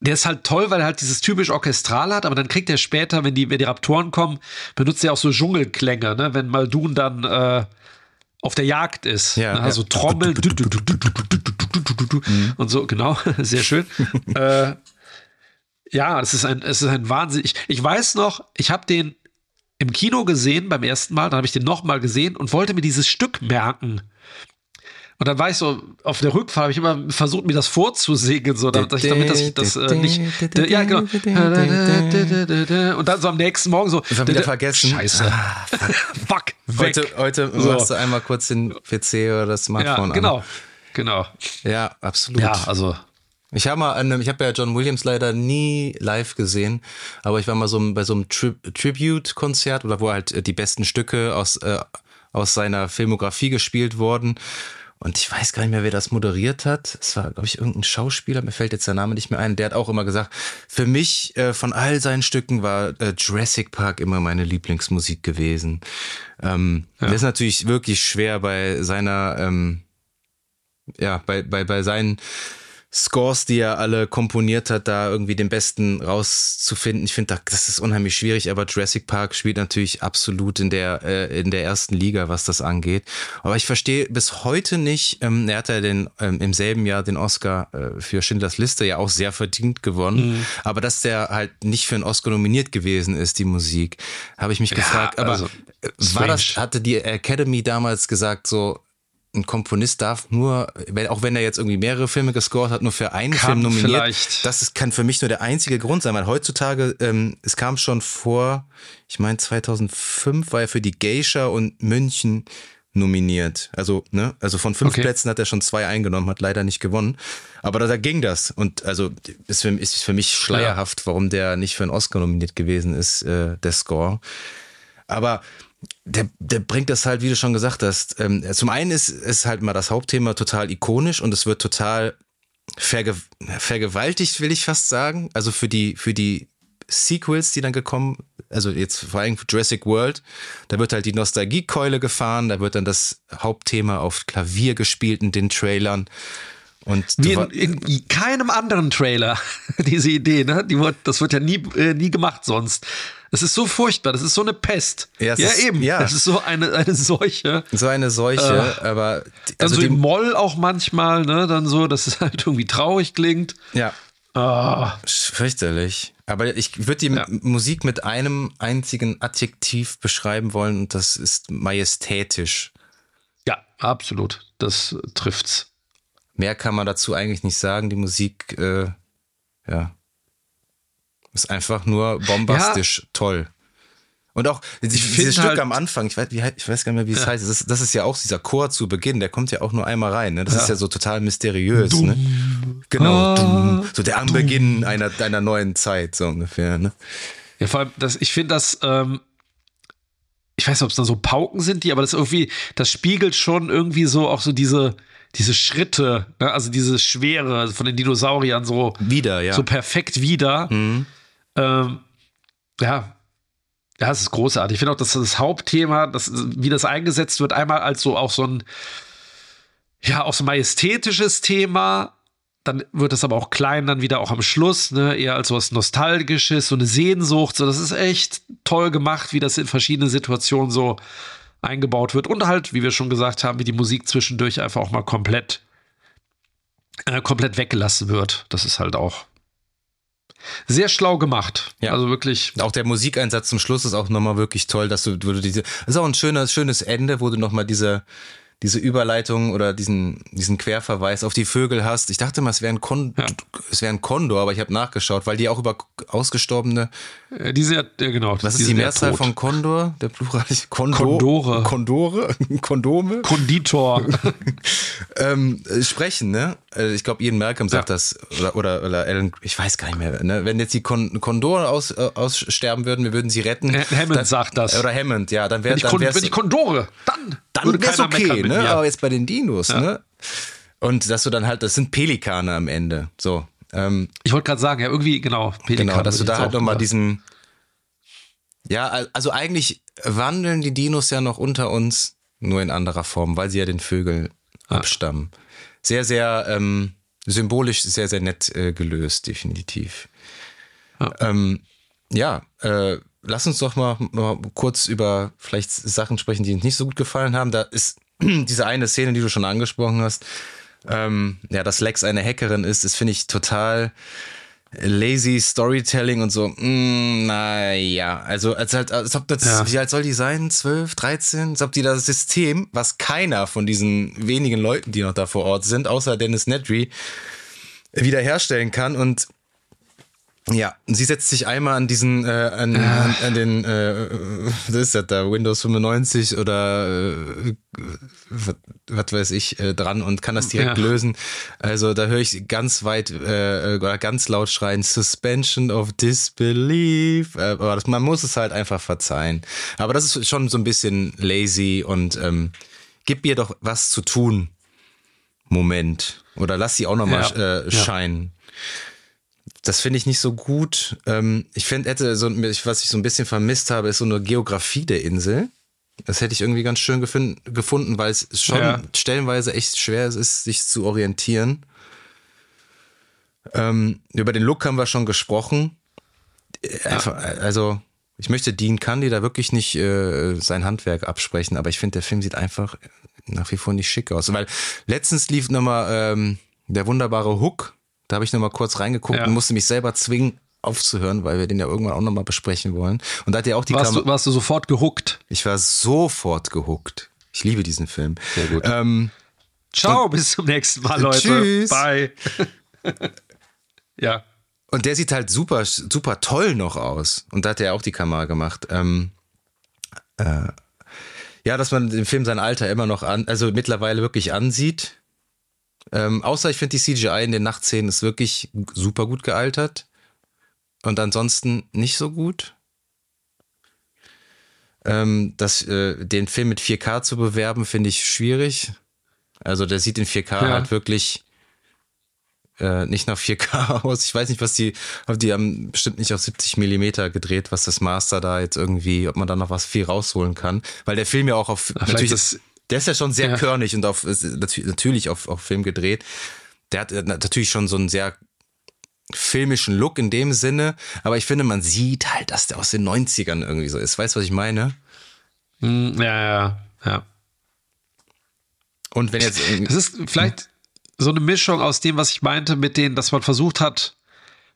[SPEAKER 1] der ist halt toll, weil er halt dieses typisch Orchestral hat, aber dann kriegt er später, wenn die, wenn die Raptoren kommen, benutzt er auch so Dschungelklänge, ne? wenn Maldun dann äh, auf der Jagd ist. Ja, ne? Also ja. Trommel und so, genau, sehr schön. äh, ja, es ist ein, es ist ein Wahnsinn. Ich, ich weiß noch, ich habe den im Kino gesehen beim ersten Mal, dann habe ich den nochmal gesehen und wollte mir dieses Stück merken. Und dann war ich so, auf der Rückfahrt habe ich immer versucht, mir das vorzusingen, so, damit, ich, damit dass ich das äh, nicht. Ja, genau. Und dann so am nächsten Morgen so.
[SPEAKER 2] Ich wieder vergessen.
[SPEAKER 1] Scheiße. Ah, *laughs* fuck.
[SPEAKER 2] Weg. Heute, heute so. machst du einmal kurz den PC oder das Smartphone
[SPEAKER 1] ja, genau. An. Genau.
[SPEAKER 2] Ja, absolut.
[SPEAKER 1] Ja, also.
[SPEAKER 2] Ich habe mal, einem, ich habe ja John Williams leider nie live gesehen, aber ich war mal so bei so einem Tri Tribute-Konzert oder wo halt äh, die besten Stücke aus, äh, aus seiner Filmografie gespielt wurden. Und ich weiß gar nicht mehr, wer das moderiert hat. Es war, glaube ich, irgendein Schauspieler, mir fällt jetzt der Name nicht mehr ein. Der hat auch immer gesagt, für mich äh, von all seinen Stücken war äh, Jurassic Park immer meine Lieblingsmusik gewesen. Ähm, ja. Das ist natürlich wirklich schwer bei seiner, ähm, ja, bei, bei, bei seinen Scores, die er alle komponiert hat, da irgendwie den besten rauszufinden. Ich finde, das ist unheimlich schwierig, aber Jurassic Park spielt natürlich absolut in der, äh, in der ersten Liga, was das angeht. Aber ich verstehe bis heute nicht, ähm, er hat ja den, ähm, im selben Jahr den Oscar äh, für Schindlers Liste ja auch sehr verdient gewonnen, mhm. aber dass der halt nicht für einen Oscar nominiert gewesen ist, die Musik, habe ich mich ja, gefragt. Aber also, war das, hatte die Academy damals gesagt, so, ein Komponist darf nur, auch wenn er jetzt irgendwie mehrere Filme gescored hat, nur für einen kann Film nominiert. Vielleicht. Das ist, kann für mich nur der einzige Grund sein, weil heutzutage, ähm, es kam schon vor, ich meine 2005 war er für die Geisha und München nominiert. Also, ne, also von fünf okay. Plätzen hat er schon zwei eingenommen, hat leider nicht gewonnen. Aber da, da ging das. Und also ist für, ist für mich schleierhaft, warum der nicht für einen Oscar nominiert gewesen ist, äh, der Score. Aber der, der bringt das halt, wie du schon gesagt hast. Ähm, zum einen ist, ist halt mal das Hauptthema total ikonisch und es wird total verge vergewaltigt, will ich fast sagen. Also für die, für die Sequels, die dann gekommen, also jetzt vor allem für Jurassic World, da wird halt die Nostalgiekeule gefahren, da wird dann das Hauptthema auf Klavier gespielt in den Trailern. Und
[SPEAKER 1] Wie in, in, keinem anderen Trailer, *laughs* diese Idee, ne? Die wird, das wird ja nie, äh, nie gemacht sonst. Das ist so furchtbar, das ist so eine Pest. Ja, ja ist, eben. Ja. Das ist so eine, eine Seuche.
[SPEAKER 2] So eine Seuche, äh, aber.
[SPEAKER 1] Also dann so im Moll auch manchmal, ne? Dann so, dass es *laughs* halt irgendwie traurig klingt.
[SPEAKER 2] Ja. Oh. Fürchterlich. Aber ich würde die ja. Musik mit einem einzigen Adjektiv beschreiben wollen und das ist majestätisch.
[SPEAKER 1] Ja, absolut. Das trifft's.
[SPEAKER 2] Mehr kann man dazu eigentlich nicht sagen. Die Musik, äh, ja, ist einfach nur bombastisch ja. toll. Und auch dieses Stück halt am Anfang, ich weiß, wie, ich weiß gar nicht mehr, wie es ja. heißt. Das ist, das ist, ja auch dieser Chor zu Beginn, der kommt ja auch nur einmal rein. Ne? Das ja. ist ja so total mysteriös. Ne? Genau. Ah, so der Anbeginn einer, einer neuen Zeit, so ungefähr. Ne?
[SPEAKER 1] Ja, vor allem, das, ich finde das, ähm, ich weiß nicht, ob es da so Pauken sind, die, aber das irgendwie, das spiegelt schon irgendwie so auch so diese, diese Schritte, ne? also diese Schwere von den Dinosauriern so
[SPEAKER 2] wieder, ja.
[SPEAKER 1] so perfekt wieder. Mhm. Ähm, ja, ja, es ist großartig. Ich finde auch, dass das Hauptthema, das, wie das eingesetzt wird, einmal als so auch so ein, ja, auch so majestätisches Thema. Dann wird es aber auch klein, dann wieder auch am Schluss, ne, eher als so was Nostalgisches, so eine Sehnsucht. So, das ist echt toll gemacht, wie das in verschiedenen Situationen so eingebaut wird und halt, wie wir schon gesagt haben, wie die Musik zwischendurch einfach auch mal komplett, äh, komplett weggelassen wird. Das ist halt auch sehr schlau gemacht. Ja. Also wirklich.
[SPEAKER 2] Auch der Musikeinsatz zum Schluss ist auch nochmal wirklich toll, dass du, du diese, das ist auch ein schönes, schönes Ende, wo du nochmal diese, diese Überleitung oder diesen, diesen Querverweis auf die Vögel hast. Ich dachte mal, es wäre ein, Kon ja. es wär ein Kondor, aber ich habe nachgeschaut, weil die auch über ausgestorbene.
[SPEAKER 1] Äh, die sind ja, genau.
[SPEAKER 2] Was ist die Mehrzahl von Kondor? Der Plural?
[SPEAKER 1] Kondor, Kondore.
[SPEAKER 2] Kondore? *laughs* Kondome?
[SPEAKER 1] Konditor. *laughs*
[SPEAKER 2] ähm, sprechen, ne? Äh, ich glaube, Ian Malcolm sagt ja. das. Oder, oder, oder Alan, ich weiß gar nicht mehr. Ne? Wenn jetzt die Kon Kondore aus, äh, aussterben würden, wir würden sie retten.
[SPEAKER 1] Hammond dann, sagt das.
[SPEAKER 2] Oder Hammond, ja. Dann wäre dann
[SPEAKER 1] wenn die Kondore, dann,
[SPEAKER 2] dann wäre es okay, ne? Aber jetzt bei den Dinos, ja. ne? Und dass du dann halt, das sind Pelikane am Ende. So.
[SPEAKER 1] Ähm, ich wollte gerade sagen, ja, irgendwie, genau,
[SPEAKER 2] Pelikane. Genau, dass du da halt nochmal diesen. Ja, also eigentlich wandeln die Dinos ja noch unter uns, nur in anderer Form, weil sie ja den Vögeln ah. abstammen. Sehr, sehr ähm, symbolisch, sehr, sehr nett äh, gelöst, definitiv. Ja, ähm, ja äh, lass uns doch mal, mal kurz über vielleicht Sachen sprechen, die uns nicht so gut gefallen haben. Da ist *clears throat* diese eine Szene, die du schon angesprochen hast, ähm, ja, dass Lex eine Hackerin ist, das finde ich total lazy Storytelling und so. Mm, naja, also als halt, als ob das, ja. wie alt soll die sein? 12, 13? Als ob die das System, was keiner von diesen wenigen Leuten, die noch da vor Ort sind, außer Dennis Nedry, wiederherstellen kann und ja, sie setzt sich einmal an diesen, äh, an, ah. an, an, den, äh, was ist das da, Windows 95 oder äh, was, was weiß ich, äh, dran und kann das direkt ja. lösen. Also da höre ich ganz weit äh, oder ganz laut schreien, Suspension of Disbelief. Äh, aber das, man muss es halt einfach verzeihen. Aber das ist schon so ein bisschen lazy und ähm, gib ihr doch was zu tun. Moment. Oder lass sie auch nochmal ja. äh, scheinen. Ja. Das finde ich nicht so gut. Ähm, ich finde, hätte so, was ich so ein bisschen vermisst habe, ist so eine Geografie der Insel. Das hätte ich irgendwie ganz schön gefunden, weil es schon ja. stellenweise echt schwer ist, sich zu orientieren. Ähm, über den Look haben wir schon gesprochen. Einfach, also, ich möchte Dean Candy da wirklich nicht äh, sein Handwerk absprechen, aber ich finde, der Film sieht einfach nach wie vor nicht schick aus. Weil letztens lief nochmal ähm, der wunderbare Hook da habe ich nochmal kurz reingeguckt ja. und musste mich selber zwingen, aufzuhören, weil wir den ja irgendwann auch nochmal besprechen wollen. Und da hat ja auch die
[SPEAKER 1] warst Kam du, warst du sofort gehuckt?
[SPEAKER 2] Ich war sofort gehuckt. Ich liebe diesen Film.
[SPEAKER 1] Sehr gut. Ähm, Ciao, bis zum nächsten Mal, Leute.
[SPEAKER 2] Tschüss.
[SPEAKER 1] Bye. *laughs*
[SPEAKER 2] ja. Und der sieht halt super, super toll noch aus. Und da hat er auch die Kamera gemacht. Ähm, äh, ja, dass man den Film sein Alter immer noch an, also mittlerweile wirklich ansieht. Ähm, außer ich finde die CGI in den Nachtszenen ist wirklich super gut gealtert. Und ansonsten nicht so gut. Ähm, das, äh, den Film mit 4K zu bewerben, finde ich schwierig. Also der sieht in 4K ja. halt wirklich äh, nicht nach 4K *laughs* aus. Ich weiß nicht, was die, die haben bestimmt nicht auf 70 Millimeter gedreht, was das Master da jetzt irgendwie, ob man da noch was viel rausholen kann. Weil der Film ja auch auf,
[SPEAKER 1] Ach, natürlich ist,
[SPEAKER 2] der ist ja schon sehr ja. körnig und auf, natürlich auf, auf Film gedreht. Der hat natürlich schon so einen sehr filmischen Look in dem Sinne, aber ich finde, man sieht halt, dass der aus den 90ern irgendwie so ist. Weißt du, was ich meine?
[SPEAKER 1] Hm, ja, ja, ja.
[SPEAKER 2] Und wenn jetzt.
[SPEAKER 1] Das ist vielleicht so eine Mischung aus dem, was ich meinte, mit denen, dass man versucht hat,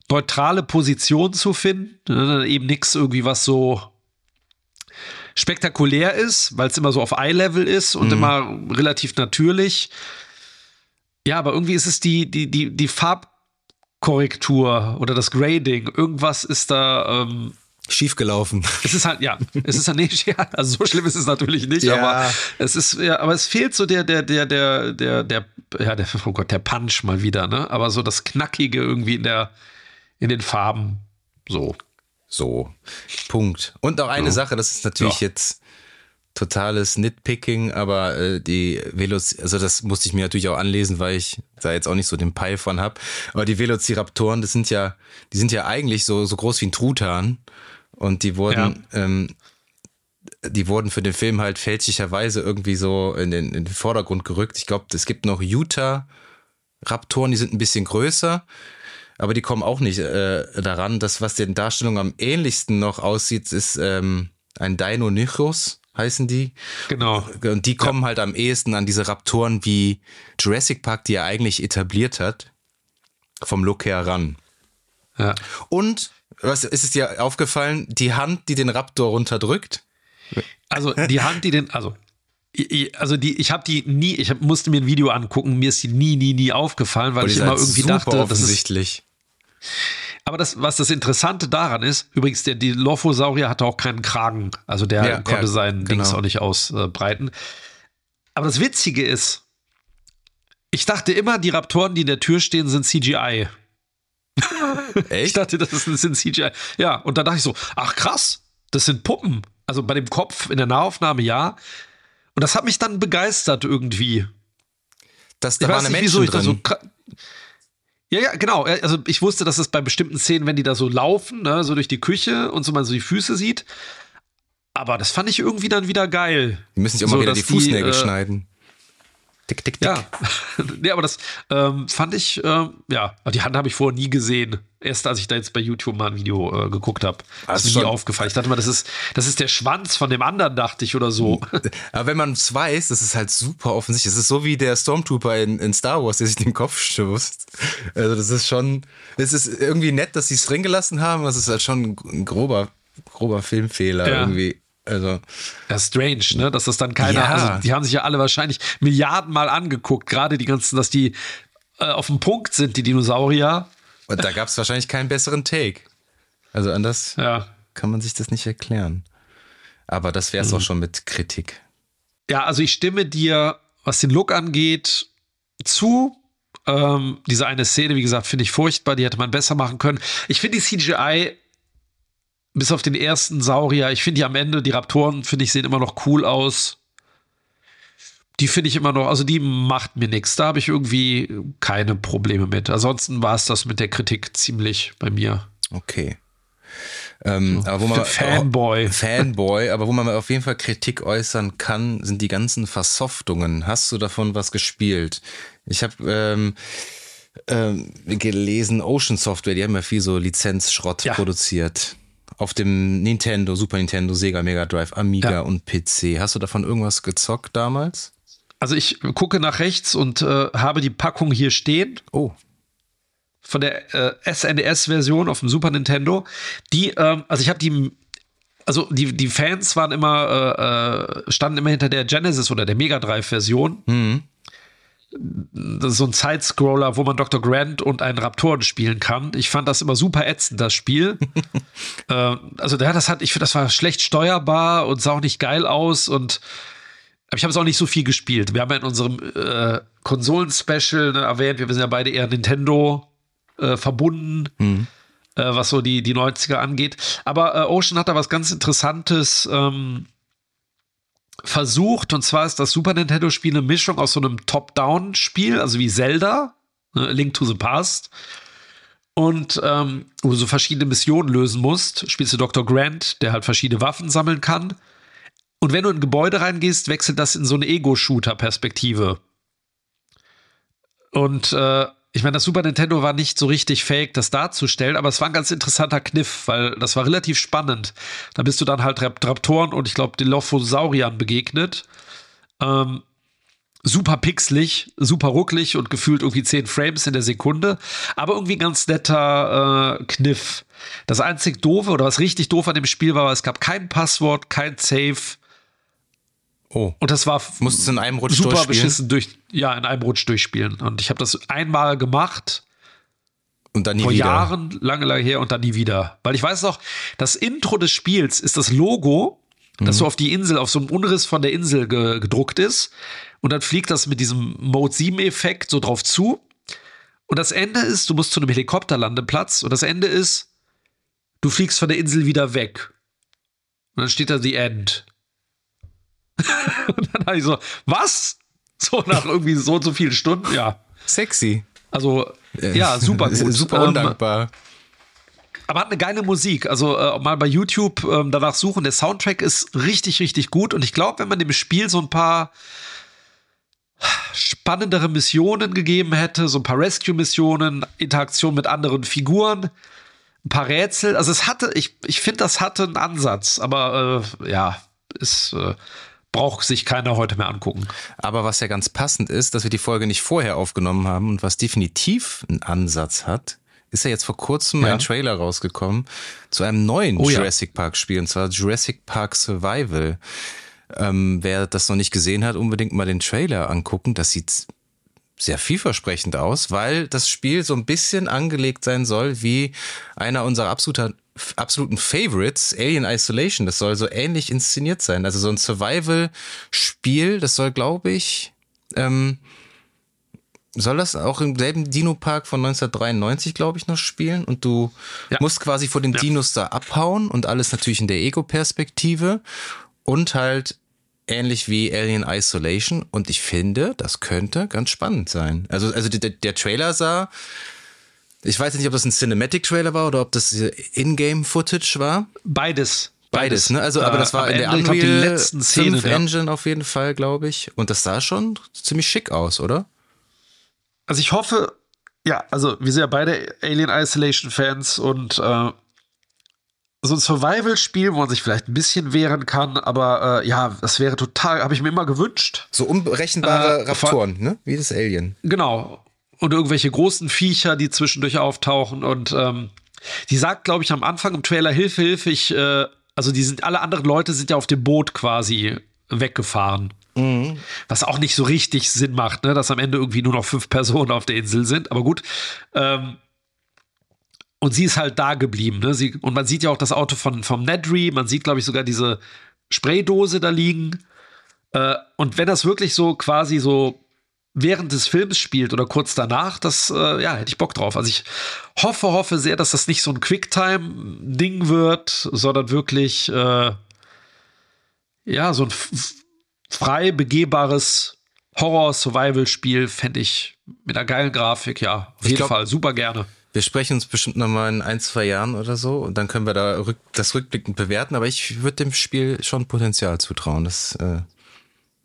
[SPEAKER 1] neutrale Positionen zu finden. Ne, eben nichts irgendwie, was so spektakulär ist, weil es immer so auf Eye-Level ist und mhm. immer relativ natürlich. Ja, aber irgendwie ist es die, die, die, die Farbkorrektur oder das Grading. Irgendwas ist da. Ähm,
[SPEAKER 2] schiefgelaufen.
[SPEAKER 1] Es ist halt, ja, es ist halt nicht, *laughs* ja, also so schlimm ist es natürlich nicht, ja. aber es ist, ja, aber es fehlt so der, der, der, der, der, der, ja, der, oh Gott, der Punch mal wieder, ne? Aber so das Knackige irgendwie in der, in den Farben, so.
[SPEAKER 2] So, Punkt. Und auch eine ja. Sache, das ist natürlich ja. jetzt totales Nitpicking, aber äh, die Veloz, also das musste ich mir natürlich auch anlesen, weil ich da jetzt auch nicht so den Peil von habe. Aber die Velociraptoren, das sind ja, die sind ja eigentlich so so groß wie ein Truthahn und die wurden, ja. ähm, die wurden für den Film halt fälschlicherweise irgendwie so in den, in den Vordergrund gerückt. Ich glaube, es gibt noch Utah Raptoren, die sind ein bisschen größer aber die kommen auch nicht äh, daran. Das, was den Darstellungen am ähnlichsten noch aussieht, ist ähm, ein Deinonychus, heißen die.
[SPEAKER 1] Genau.
[SPEAKER 2] Und die kommen ja. halt am ehesten an diese Raptoren wie Jurassic Park, die er eigentlich etabliert hat, vom Look her ran.
[SPEAKER 1] Ja.
[SPEAKER 2] Und, was ist es dir aufgefallen, die Hand, die den Raptor runterdrückt?
[SPEAKER 1] Also die Hand, die den, also also die, ich habe die nie, ich hab, musste mir ein Video angucken, mir ist die nie, nie, nie aufgefallen, weil ich immer irgendwie dachte,
[SPEAKER 2] offensichtlich.
[SPEAKER 1] Das ist, aber das, was das Interessante daran ist, übrigens, der Dilophosaurier hatte auch keinen Kragen, also der ja, konnte ja, seinen genau. Dings auch nicht ausbreiten. Aber das Witzige ist, ich dachte immer, die Raptoren, die in der Tür stehen, sind CGI. *laughs* Echt? Ich dachte, das sind CGI. Ja, und dann dachte ich so, ach krass, das sind Puppen. Also bei dem Kopf in der Nahaufnahme ja. Und das hat mich dann begeistert irgendwie.
[SPEAKER 2] Das, da ich waren Menschen wieso drin.
[SPEAKER 1] So ja, ja, genau. Also ich wusste, dass es bei bestimmten Szenen, wenn die da so laufen, ne, so durch die Küche und so man so die Füße sieht. Aber das fand ich irgendwie dann wieder geil.
[SPEAKER 2] Die müssen sich auch so, mal wieder die Fußnägel die, äh, schneiden.
[SPEAKER 1] Tick, tick, tick. Ja, *laughs* nee, aber das ähm, fand ich, äh, ja, die Hand habe ich vorher nie gesehen. Erst als ich da jetzt bei YouTube mal ein Video äh, geguckt habe. Das ist mir nie aufgefallen. Ich dachte mal, das ist, das ist der Schwanz von dem anderen, dachte ich, oder so. *laughs*
[SPEAKER 2] Aber wenn man es weiß, das ist halt super offensichtlich. Das ist so wie der Stormtrooper in, in Star Wars, der sich den Kopf stößt. Also, das ist schon, es ist irgendwie nett, dass sie es drin gelassen haben. Das ist halt schon ein grober, grober Filmfehler ja. irgendwie. Also.
[SPEAKER 1] Ja, strange, ne? Dass das dann keiner, ja. also die haben sich ja alle wahrscheinlich Milliarden Mal angeguckt, gerade die ganzen, dass die äh, auf dem Punkt sind, die Dinosaurier.
[SPEAKER 2] Und da gab es wahrscheinlich keinen besseren Take. Also anders ja. kann man sich das nicht erklären. Aber das wäre es mhm. auch schon mit Kritik.
[SPEAKER 1] Ja, also ich stimme dir, was den Look angeht, zu. Ähm, diese eine Szene, wie gesagt, finde ich furchtbar, die hätte man besser machen können. Ich finde die CGI bis auf den ersten Saurier, ich finde die am Ende, die Raptoren, finde ich, sehen immer noch cool aus. Die finde ich immer noch, also die macht mir nichts. Da habe ich irgendwie keine Probleme mit. Ansonsten war es das mit der Kritik ziemlich bei mir.
[SPEAKER 2] Okay. Ähm, aber wo man
[SPEAKER 1] Fanboy. *laughs*
[SPEAKER 2] Fanboy, aber wo man auf jeden Fall Kritik äußern kann, sind die ganzen Versoftungen. Hast du davon was gespielt? Ich habe ähm, ähm, gelesen, Ocean Software, die haben ja viel so Lizenzschrott ja. produziert auf dem Nintendo, Super Nintendo, Sega Mega Drive, Amiga ja. und PC. Hast du davon irgendwas gezockt damals?
[SPEAKER 1] Also ich gucke nach rechts und äh, habe die Packung hier stehen.
[SPEAKER 2] Oh.
[SPEAKER 1] Von der äh, SNES-Version auf dem Super Nintendo. Die, ähm, also ich habe die, also die, die Fans waren immer, äh, äh standen immer hinter der Genesis oder der Mega Drive-Version. Mhm das ist so ein Sidescroller, wo man Dr. Grant und einen Raptoren spielen kann. Ich fand das immer super ätzend, das Spiel. *laughs* äh, also, ja, das hat, ich finde, das war schlecht steuerbar und sah auch nicht geil aus und aber ich habe es auch nicht so viel gespielt. Wir haben ja in unserem äh, Konsolen-Special ne, erwähnt, wir sind ja beide eher Nintendo äh, verbunden, mhm. äh, was so die, die 90er angeht. Aber äh, Ocean hat da was ganz Interessantes ähm, versucht, und zwar ist das Super Nintendo-Spiel eine Mischung aus so einem Top-Down-Spiel, also wie Zelda, ne, Link to the Past. Und ähm, wo du so verschiedene Missionen lösen musst, spielst du Dr. Grant, der halt verschiedene Waffen sammeln kann. Und wenn du in ein Gebäude reingehst, wechselt das in so eine Ego-Shooter-Perspektive. Und äh, ich meine, das Super Nintendo war nicht so richtig fähig, das darzustellen, aber es war ein ganz interessanter Kniff, weil das war relativ spannend. Da bist du dann halt Raptoren und ich glaube Dilophosauriern begegnet. Ähm, super pixelig, super rucklig und gefühlt irgendwie 10 Frames in der Sekunde, aber irgendwie ein ganz netter äh, Kniff. Das einzig doofe oder was richtig doof an dem Spiel war, war, es gab kein Passwort, kein Save
[SPEAKER 2] Oh.
[SPEAKER 1] Und das war
[SPEAKER 2] Musstest du in einem Rutsch
[SPEAKER 1] super beschissen durch, ja, in einem Rutsch durchspielen. Und ich habe das einmal gemacht.
[SPEAKER 2] Und dann nie
[SPEAKER 1] vor
[SPEAKER 2] wieder.
[SPEAKER 1] Vor Jahren, lange, lange her und dann nie wieder. Weil ich weiß noch, das Intro des Spiels ist das Logo, mhm. das so auf die Insel, auf so einem Unriss von der Insel ge gedruckt ist. Und dann fliegt das mit diesem Mode 7-Effekt so drauf zu. Und das Ende ist, du musst zu einem Helikopterlandeplatz. Und das Ende ist, du fliegst von der Insel wieder weg. Und dann steht da The End. *laughs* und dann habe ich so, was? So nach irgendwie so und so vielen Stunden, ja.
[SPEAKER 2] Sexy.
[SPEAKER 1] Also, ja, super *laughs* gut.
[SPEAKER 2] super undankbar. Ähm,
[SPEAKER 1] aber hat eine geile Musik. Also äh, mal bei YouTube ähm, danach suchen. Der Soundtrack ist richtig, richtig gut. Und ich glaube, wenn man dem Spiel so ein paar spannendere Missionen gegeben hätte, so ein paar Rescue-Missionen, Interaktion mit anderen Figuren, ein paar Rätsel. Also es hatte, ich, ich finde, das hatte einen Ansatz, aber äh, ja, ist äh, braucht sich keiner heute mehr angucken.
[SPEAKER 2] Aber was ja ganz passend ist, dass wir die Folge nicht vorher aufgenommen haben und was definitiv einen Ansatz hat, ist ja jetzt vor kurzem ja. ein Trailer rausgekommen zu einem neuen oh, Jurassic ja. Park Spiel und zwar Jurassic Park Survival. ähm, wer das noch nicht gesehen hat, unbedingt mal den Trailer angucken. Das sieht sehr vielversprechend aus, weil das Spiel so ein bisschen angelegt sein soll wie einer unserer absoluter, absoluten Favorites, Alien Isolation. Das soll so ähnlich inszeniert sein. Also so ein Survival-Spiel, das soll, glaube ich, ähm, soll das auch im selben Dino-Park von 1993, glaube ich, noch spielen? Und du ja. musst quasi vor den ja. Dinos da abhauen und alles natürlich in der Ego-Perspektive und halt ähnlich wie Alien Isolation. Und ich finde, das könnte ganz spannend sein. Also, also der, der Trailer sah, ich weiß nicht, ob das ein Cinematic-Trailer war oder ob das Ingame-Footage war.
[SPEAKER 1] Beides.
[SPEAKER 2] Beides, ne? Also, aber das war in der Ende, Unreal glaub, die letzten Szenen, 5 ja. Engine auf jeden Fall, glaube ich. Und das sah schon ziemlich schick aus, oder?
[SPEAKER 1] Also ich hoffe, ja, also wir sind ja beide Alien Isolation Fans und äh, so ein Survival-Spiel, wo man sich vielleicht ein bisschen wehren kann, aber äh, ja, das wäre total, habe ich mir immer gewünscht.
[SPEAKER 2] So unberechenbare äh, Raptoren, ne? Wie das Alien.
[SPEAKER 1] Genau. Und irgendwelche großen Viecher, die zwischendurch auftauchen. Und ähm, die sagt, glaube ich, am Anfang im Trailer: Hilfe, Hilfe, ich, äh, also die sind, alle anderen Leute sind ja auf dem Boot quasi weggefahren. Mhm. Was auch nicht so richtig Sinn macht, ne? dass am Ende irgendwie nur noch fünf Personen auf der Insel sind. Aber gut. Ähm, und sie ist halt da geblieben. Ne? Sie, und man sieht ja auch das Auto von, vom Nedry. Man sieht, glaube ich, sogar diese Spraydose da liegen. Äh, und wenn das wirklich so quasi so während des Films spielt oder kurz danach, das, äh, ja, hätte ich Bock drauf. Also ich hoffe, hoffe sehr, dass das nicht so ein Quicktime-Ding wird, sondern wirklich, äh, ja, so ein frei begehbares Horror-Survival-Spiel fände ich mit einer geilen Grafik, ja, auf ich jeden glaub, Fall super gerne.
[SPEAKER 2] Wir sprechen uns bestimmt nochmal in ein, zwei Jahren oder so und dann können wir da rück, das rückblickend bewerten, aber ich würde dem Spiel schon Potenzial zutrauen. Das, äh,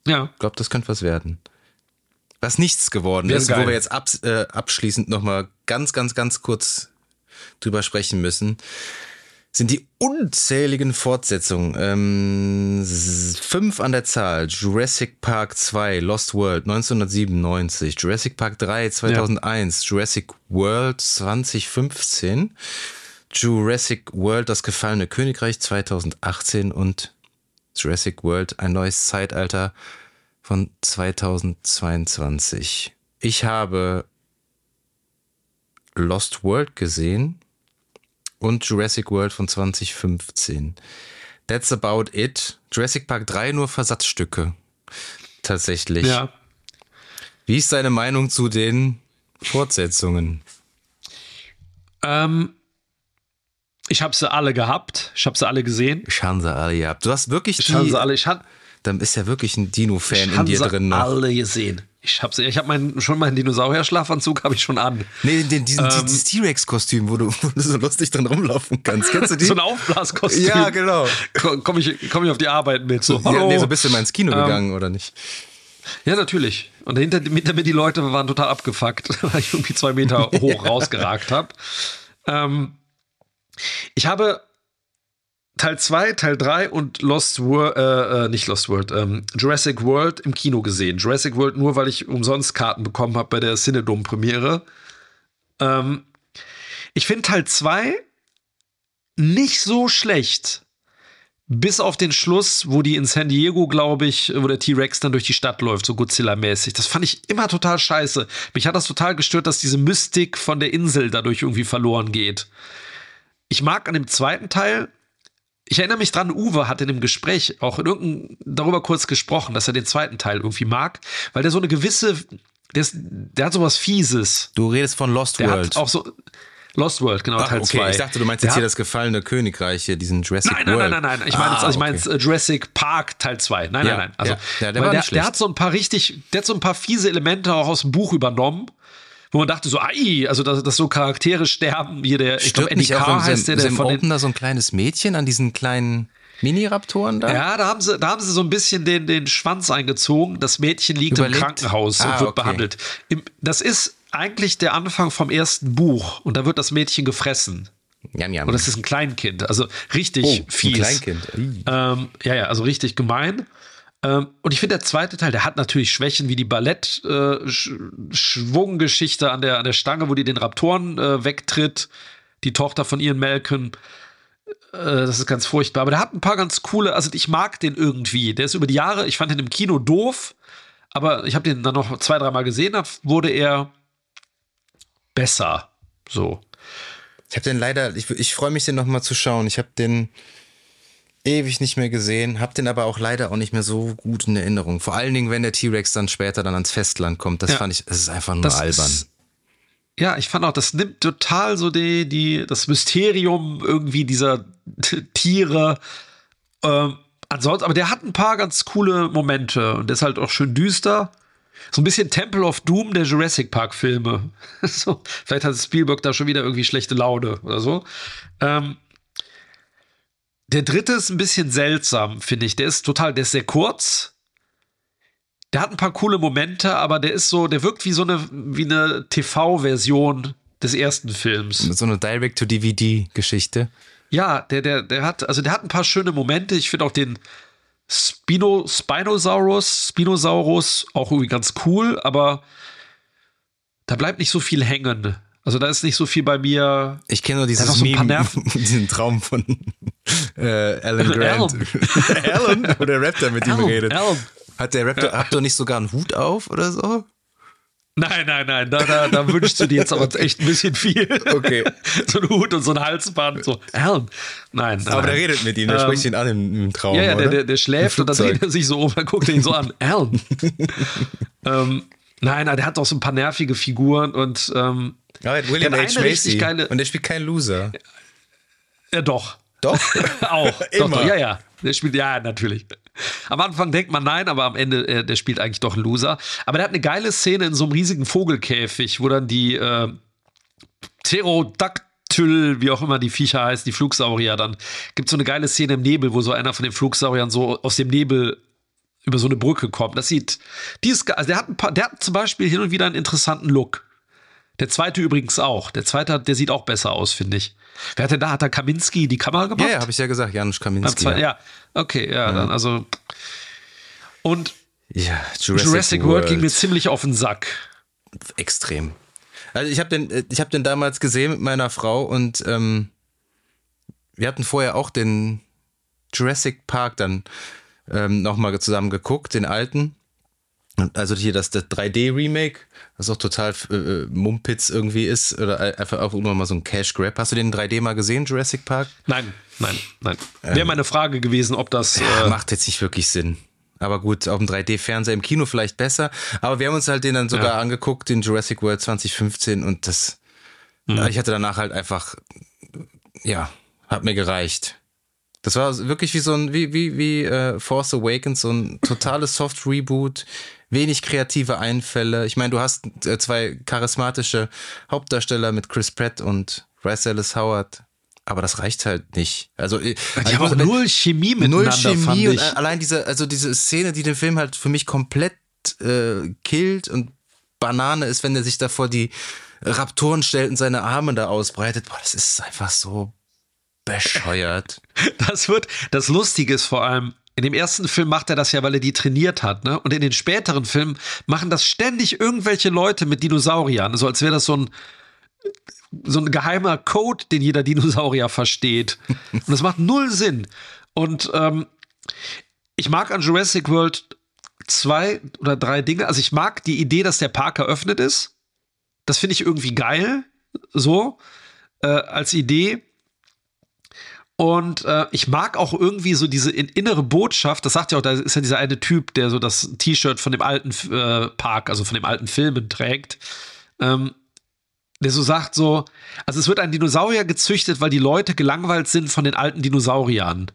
[SPEAKER 2] ja. Ich glaube, das könnte was werden. Was nichts geworden Wäre ist, geil. wo wir jetzt ab, äh, abschließend nochmal ganz, ganz, ganz kurz drüber sprechen müssen sind die unzähligen Fortsetzungen. Ähm, fünf an der Zahl. Jurassic Park 2, Lost World 1997, Jurassic Park 3 2001, ja. Jurassic World 2015, Jurassic World Das gefallene Königreich 2018 und Jurassic World Ein neues Zeitalter von 2022. Ich habe Lost World gesehen und Jurassic World von 2015. That's about it. Jurassic Park 3 nur Versatzstücke. Tatsächlich. Ja. Wie ist deine Meinung zu den Fortsetzungen?
[SPEAKER 1] Ähm, ich habe sie alle gehabt. Ich habe sie alle gesehen.
[SPEAKER 2] Ich habe sie alle gehabt. Du hast wirklich
[SPEAKER 1] ich die. Sie alle. Ich hab,
[SPEAKER 2] dann ist ja wirklich ein Dino-Fan in dir drin.
[SPEAKER 1] Noch. alle gesehen. Ich habe ich hab mein, schon meinen Dinosaurier-Schlafanzug habe ich schon an.
[SPEAKER 2] Nee, den, diesen, ähm, dieses T-Rex-Kostüm, wo du, *laughs* wo du so lustig drin rumlaufen kannst. Kennst du die?
[SPEAKER 1] so ein Aufblaskostüm.
[SPEAKER 2] Ja, genau.
[SPEAKER 1] Komme ich, komm ich auf die Arbeit mit.
[SPEAKER 2] So, ja, nee, so bist du mal ins Kino ähm, gegangen, oder nicht?
[SPEAKER 1] Ja, natürlich. Und hinter, hinter mir die Leute waren total abgefuckt, *laughs* weil ich irgendwie zwei Meter *laughs* hoch rausgeragt habe. Ähm, ich habe Teil 2, Teil 3 und Lost World, äh, äh, nicht Lost World, ähm, Jurassic World im Kino gesehen. Jurassic World nur, weil ich umsonst Karten bekommen habe bei der Cinedom-Premiere. Ähm, ich finde Teil 2 nicht so schlecht. Bis auf den Schluss, wo die in San Diego, glaube ich, wo der T-Rex dann durch die Stadt läuft, so Godzilla-mäßig. Das fand ich immer total scheiße. Mich hat das total gestört, dass diese Mystik von der Insel dadurch irgendwie verloren geht. Ich mag an dem zweiten Teil, ich erinnere mich dran, Uwe hat in dem Gespräch auch in darüber kurz gesprochen, dass er den zweiten Teil irgendwie mag, weil der so eine gewisse, der, ist, der hat sowas Fieses.
[SPEAKER 2] Du redest von Lost
[SPEAKER 1] der
[SPEAKER 2] World.
[SPEAKER 1] Hat auch so Lost World, genau, Ach, Teil 2. Okay,
[SPEAKER 2] ich dachte, du meinst jetzt hier das gefallene Königreich, hier, diesen Jurassic
[SPEAKER 1] nein,
[SPEAKER 2] nein,
[SPEAKER 1] World. Nein, nein, nein, ich meine ah, also ich meine okay. Jurassic Park Teil 2. Nein, ja, nein, nein. Also, ja,
[SPEAKER 2] ja der, war
[SPEAKER 1] der, der hat so ein paar richtig, der hat so ein paar fiese Elemente auch aus dem Buch übernommen wo man dachte so, ei, also dass, dass so Charaktere sterben, wie der,
[SPEAKER 2] ich glaube, Eddie Carr heißt der, der von den, da so ein kleines Mädchen an diesen kleinen Mini-Raptoren da?
[SPEAKER 1] Ja, da haben sie, da haben sie so ein bisschen den, den Schwanz eingezogen. Das Mädchen liegt Überlegt. im Krankenhaus ah, und wird okay. behandelt. Das ist eigentlich der Anfang vom ersten Buch und da wird das Mädchen gefressen.
[SPEAKER 2] Jam, jam.
[SPEAKER 1] Und das ist ein Kleinkind, also richtig oh, fies.
[SPEAKER 2] Ein Kleinkind.
[SPEAKER 1] Ähm, ja, ja, also richtig gemein. Ähm, und ich finde, der zweite Teil, der hat natürlich Schwächen wie die Ballett-Schwunggeschichte äh, an, der, an der Stange, wo die den Raptoren äh, wegtritt. Die Tochter von Ian Malcolm das ist ganz furchtbar. Aber der hat ein paar ganz coole, also ich mag den irgendwie. Der ist über die Jahre, ich fand den im Kino doof, aber ich habe den dann noch zwei, dreimal gesehen, da wurde er besser. So.
[SPEAKER 2] Ich habe den leider, ich, ich freue mich, den nochmal zu schauen. Ich habe den ewig nicht mehr gesehen, habe den aber auch leider auch nicht mehr so gut in Erinnerung. Vor allen Dingen, wenn der T-Rex dann später dann ans Festland kommt. Das ja. fand ich, es ist einfach nur das albern. Ist,
[SPEAKER 1] ja, ich fand auch, das nimmt total so die, die, das Mysterium irgendwie dieser Tiere. Ähm, ansonsten, aber der hat ein paar ganz coole Momente und der ist halt auch schön düster. So ein bisschen Temple of Doom der Jurassic Park Filme. *laughs* so, vielleicht hat Spielberg da schon wieder irgendwie schlechte Laune oder so. Ähm, der dritte ist ein bisschen seltsam, finde ich. Der ist total, der ist sehr kurz. Der hat ein paar coole Momente, aber der ist so, der wirkt wie so eine, wie eine TV-Version des ersten Films.
[SPEAKER 2] So eine Direct-to-DVD-Geschichte.
[SPEAKER 1] Ja, der, der, der hat, also der hat ein paar schöne Momente. Ich finde auch den Spino, Spinosaurus, Spinosaurus auch irgendwie ganz cool, aber da bleibt nicht so viel hängen. Also da ist nicht so viel bei mir.
[SPEAKER 2] Ich kenne nur dieses so Meme, *laughs* diesen Traum von äh, Alan Grant. *laughs* Alan, wo der Raptor mit Alan, ihm redet. Alan. Hat der Raptor, ja. habt ihr nicht sogar einen Hut auf oder so?
[SPEAKER 1] Nein, nein, nein, da, da, da wünschst du dir jetzt aber echt ein bisschen viel. Okay. *laughs* so ein Hut und so ein Halsband, so, Alan. Nein,
[SPEAKER 2] nein. Aber der redet mit ihm, der ähm, spricht ihn an im, im Traum.
[SPEAKER 1] Ja, ja, der, der, der schläft und dann dreht er sich so um, dann guckt er ihn so an. Alan. ähm, nein, nein, der hat auch so ein paar nervige Figuren und ähm,
[SPEAKER 2] ja, William H. Macy. Geile, und der spielt keinen Loser.
[SPEAKER 1] Ja, doch.
[SPEAKER 2] Doch? *laughs*
[SPEAKER 1] auch. Immer. *laughs* Doch, doch, ja, ja. Der spielt, ja, natürlich. Am Anfang denkt man nein, aber am Ende, äh, der spielt eigentlich doch einen Loser. Aber der hat eine geile Szene in so einem riesigen Vogelkäfig, wo dann die äh, Pterodactyl, wie auch immer die Viecher heißen, die Flugsaurier, dann gibt es so eine geile Szene im Nebel, wo so einer von den Flugsauriern so aus dem Nebel über so eine Brücke kommt. Das sieht, die ist, also der hat ein paar, der hat zum Beispiel hin und wieder einen interessanten Look. Der zweite übrigens auch. Der zweite, der sieht auch besser aus, finde ich. Wer hat denn da? Hat da Kaminski die Kamera gemacht?
[SPEAKER 2] Ja, ja habe ich ja gesagt, Janusz Kaminski.
[SPEAKER 1] Ja. ja. okay, ja, ja, dann also. Und
[SPEAKER 2] ja,
[SPEAKER 1] Jurassic, Jurassic World. World ging mir ziemlich auf den Sack.
[SPEAKER 2] Extrem. Also ich habe den, ich habe den damals gesehen mit meiner Frau und ähm, wir hatten vorher auch den Jurassic Park dann ähm, nochmal zusammen geguckt, den alten. Also hier das, das 3D-Remake, was auch total äh, Mumpitz irgendwie ist, oder einfach auch immer mal so ein Cash-Grab. Hast du den 3D mal gesehen, Jurassic Park?
[SPEAKER 1] Nein, nein, nein. Wäre ähm, meine Frage gewesen, ob das.
[SPEAKER 2] Äh, macht jetzt nicht wirklich Sinn. Aber gut, auf dem 3D-Fernseher im Kino vielleicht besser. Aber wir haben uns halt den dann sogar ja. angeguckt, den Jurassic World 2015, und das. Mhm. Ich hatte danach halt einfach. Ja, hat mir gereicht. Das war wirklich wie so ein, wie, wie, wie äh, Force Awakens, so ein totales Soft-Reboot, wenig kreative Einfälle. Ich meine, du hast äh, zwei charismatische Hauptdarsteller mit Chris Pratt und Bryce Dallas Howard. Aber das reicht halt nicht. Also,
[SPEAKER 1] die also, haben auch null Chemie miteinander. Null Chemie und
[SPEAKER 2] allein diese, also diese Szene, die den Film halt für mich komplett äh, killt und Banane ist, wenn er sich da vor die Raptoren stellt und seine Arme da ausbreitet. Boah, das ist einfach so bescheuert. *laughs*
[SPEAKER 1] Das wird, das Lustige ist vor allem, in dem ersten Film macht er das ja, weil er die trainiert hat, ne? Und in den späteren Filmen machen das ständig irgendwelche Leute mit Dinosauriern, so als wäre das so ein so ein geheimer Code, den jeder Dinosaurier versteht. Und das macht null Sinn. Und ähm, ich mag an Jurassic World zwei oder drei Dinge. Also ich mag die Idee, dass der Park eröffnet ist. Das finde ich irgendwie geil, so äh, als Idee. Und äh, ich mag auch irgendwie so diese innere Botschaft, das sagt ja auch, da ist ja dieser eine Typ, der so das T-Shirt von dem alten äh, Park, also von dem alten Filmen trägt, ähm, der so sagt so, also es wird ein Dinosaurier gezüchtet, weil die Leute gelangweilt sind von den alten Dinosauriern.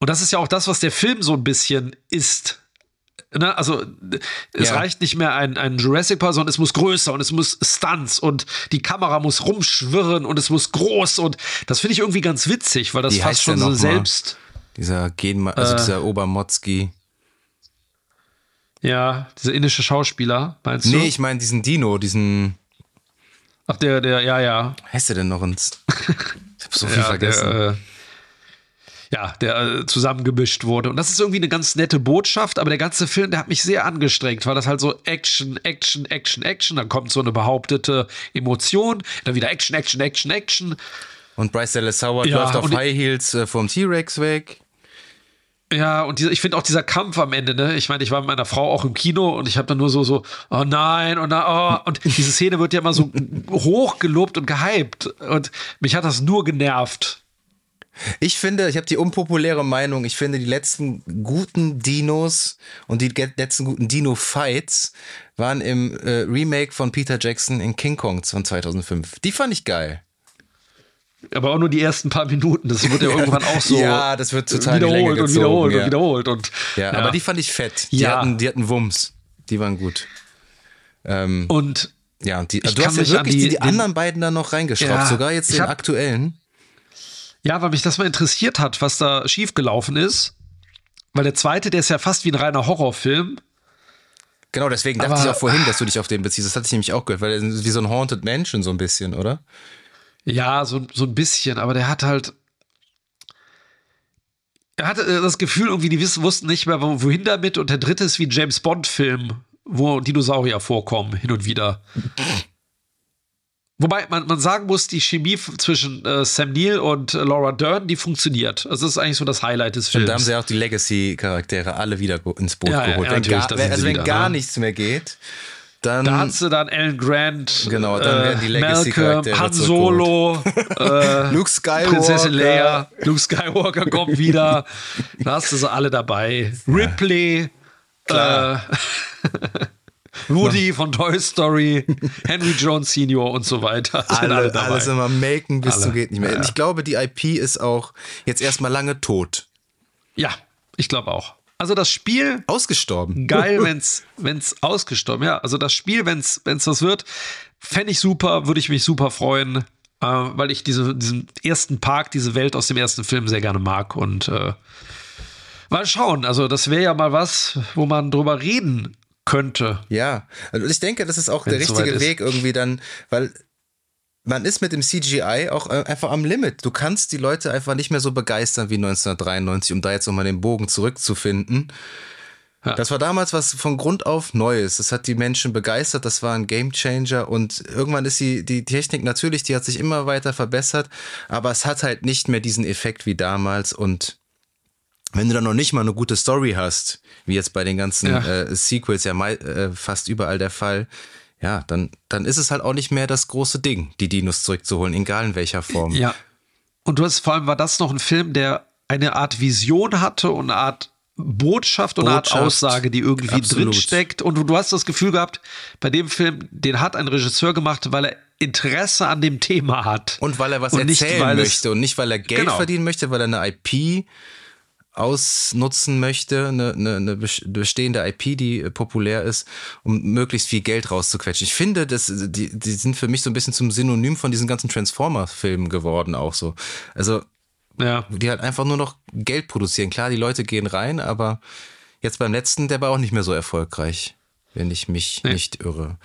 [SPEAKER 1] Und das ist ja auch das, was der Film so ein bisschen ist. Ne? Also es ja. reicht nicht mehr ein, ein Jurassic Park, sondern es muss größer und es muss Stunts und die Kamera muss rumschwirren und es muss groß und das finde ich irgendwie ganz witzig, weil das
[SPEAKER 2] Wie
[SPEAKER 1] fast schon so selbst.
[SPEAKER 2] Dieser Gen, also äh, dieser Obermotzki.
[SPEAKER 1] Ja, dieser indische Schauspieler, meinst du?
[SPEAKER 2] Nee, ich meine diesen Dino, diesen.
[SPEAKER 1] Ach, der, der, ja, ja.
[SPEAKER 2] Heißt der denn noch ins? *laughs* Ich hab so viel ja, vergessen. Der, äh,
[SPEAKER 1] ja, der äh, zusammengemischt wurde. Und das ist irgendwie eine ganz nette Botschaft, aber der ganze Film, der hat mich sehr angestrengt, weil das halt so Action, Action, Action, Action, dann kommt so eine behauptete Emotion, dann wieder Action, Action, Action, Action.
[SPEAKER 2] Und Bryce Dallas Howard
[SPEAKER 1] Ja,
[SPEAKER 2] läuft auf
[SPEAKER 1] und-
[SPEAKER 2] High Heels äh, vom T-Rex weg.
[SPEAKER 1] Ja, und diese, ich finde auch dieser Kampf am Ende, ne? Ich meine, ich war mit meiner Frau auch im Kino und ich habe dann nur so, so, oh nein, oh nein, oh. Und diese Szene wird ja immer so *laughs* hoch gelobt und gehypt. Und mich hat das nur genervt.
[SPEAKER 2] Ich finde, ich habe die unpopuläre Meinung, ich finde die letzten guten Dinos und die letzten guten Dino-Fights waren im äh, Remake von Peter Jackson in King Kong von 2005. Die fand ich geil.
[SPEAKER 1] Aber auch nur die ersten paar Minuten. Das wird ja *laughs* irgendwann auch so
[SPEAKER 2] Ja, das wird total
[SPEAKER 1] wiederholt und wiederholt
[SPEAKER 2] ja.
[SPEAKER 1] und wiederholt. Und,
[SPEAKER 2] Ja, aber die fand ich fett. Die,
[SPEAKER 1] Ja.
[SPEAKER 2] hatten, die hatten Wumms. Die waren gut. Ähm,
[SPEAKER 1] und
[SPEAKER 2] ja, und die,
[SPEAKER 1] Ich
[SPEAKER 2] du hast ja
[SPEAKER 1] mich an
[SPEAKER 2] wirklich
[SPEAKER 1] die-
[SPEAKER 2] die, die anderen beiden da noch reingeschraubt,
[SPEAKER 1] Ja,
[SPEAKER 2] sogar jetzt den aktuellen.
[SPEAKER 1] Ja, weil mich das mal interessiert hat, was da schiefgelaufen ist. Weil der zweite, der ist ja fast wie ein reiner Horrorfilm.
[SPEAKER 2] Genau, deswegen dachte
[SPEAKER 1] Aber-
[SPEAKER 2] ich auch vorhin, dass du dich auf den beziehst. Das hatte ich nämlich auch gehört, weil er ist wie so ein Haunted Mansion so ein bisschen, oder?
[SPEAKER 1] Ja, so, so ein bisschen, aber der hat halt. Er hatte äh, das Gefühl, irgendwie, die wissen, wussten nicht mehr, wo- wohin damit. Und der dritte ist wie ein James Bond-Film, wo Dinosaurier vorkommen, hin und wieder. *laughs* Wobei man, man sagen muss, die Chemie zwischen äh, Sam Neill und äh, Laura Dern, die funktioniert. Also das ist eigentlich so das Highlight des
[SPEAKER 2] Und
[SPEAKER 1] Films.
[SPEAKER 2] da haben sie auch die Legacy-Charaktere alle wieder ins Boot
[SPEAKER 1] Ja,
[SPEAKER 2] geholt.
[SPEAKER 1] ja,
[SPEAKER 2] wenn gar, wenn, also wenn
[SPEAKER 1] wieder,
[SPEAKER 2] gar
[SPEAKER 1] ne?
[SPEAKER 2] nichts mehr geht, dann
[SPEAKER 1] da hat sie dann Alan Grant,
[SPEAKER 2] Genau, dann
[SPEAKER 1] äh,
[SPEAKER 2] werden die Legacy-Charaktere
[SPEAKER 1] Han. Solo, *laughs* äh,
[SPEAKER 2] Luke Skywalker.
[SPEAKER 1] Prinzessin Leia, Luke Skywalker kommt wieder. Da hast du sie alle dabei. Ripley, äh, *laughs* Woody von Toy Story, Henry Jones Senior und so weiter. Sind
[SPEAKER 2] alle,
[SPEAKER 1] dabei.
[SPEAKER 2] alles immer melken bis
[SPEAKER 1] Alle.
[SPEAKER 2] zum geht nicht mehr.
[SPEAKER 1] Ja.
[SPEAKER 2] Ich glaube, die IP ist auch jetzt erstmal lange tot.
[SPEAKER 1] Ja, ich glaube auch. Also das Spiel
[SPEAKER 2] Ausgestorben.
[SPEAKER 1] geil, *laughs* wenn's wenn's ausgestorben. Ja, also das Spiel, wenn's wenn's das wird, fände ich super, würde ich mich super freuen, äh, weil ich diese diesen ersten Park, diese Welt aus dem ersten Film sehr gerne mag und äh, mal schauen. Also das wäre ja mal was, wo man drüber reden könnte.
[SPEAKER 2] Ja, also ich denke, das ist auch
[SPEAKER 1] Wenn's
[SPEAKER 2] der richtige
[SPEAKER 1] ist.
[SPEAKER 2] Weg irgendwie dann, weil man ist mit dem CGI auch äh, einfach am Limit. Du kannst die Leute einfach nicht mehr so begeistern wie 1993, um da jetzt nochmal den Bogen zurückzufinden.
[SPEAKER 1] Ja.
[SPEAKER 2] Das war damals was von Grund auf Neues. Das hat die Menschen begeistert. Das war ein Gamechanger und irgendwann ist die, die Technik natürlich, die hat sich immer weiter verbessert, aber es hat halt nicht mehr diesen Effekt wie damals und wenn du dann noch nicht mal eine gute Story hast, wie jetzt bei den ganzen
[SPEAKER 1] Ja.
[SPEAKER 2] äh, Sequels ja äh, fast überall der Fall, ja, dann, dann ist es halt auch nicht mehr das große Ding, die Dinos zurückzuholen, egal in welcher Form.
[SPEAKER 1] Ja. Und du hast vor allem war das noch ein Film, der eine Art Vision hatte und eine Art Botschaft und eine Art. Aussage, die irgendwie
[SPEAKER 2] Absolut.
[SPEAKER 1] drinsteckt. Und du, hast das Gefühl gehabt, bei dem Film, den hat ein Regisseur gemacht, weil er Interesse an dem Thema hat.
[SPEAKER 2] Und weil er was
[SPEAKER 1] Und nicht,
[SPEAKER 2] erzählen
[SPEAKER 1] es-
[SPEAKER 2] möchte und nicht, weil er Geld
[SPEAKER 1] Genau.
[SPEAKER 2] verdienen möchte, weil er eine IP ausnutzen möchte, eine, eine, eine bes- bestehende IP, die äh, populär ist, um möglichst viel Geld rauszuquetschen. Ich finde, das, die, die sind für mich so ein bisschen zum Synonym von diesen ganzen Transformer-Filmen geworden, auch so. Also,
[SPEAKER 1] Ja.
[SPEAKER 2] die halt einfach nur noch Geld produzieren. Klar, die Leute gehen rein, aber jetzt beim letzten, der war auch nicht mehr so erfolgreich, wenn ich mich
[SPEAKER 1] Nee.
[SPEAKER 2] nicht irre.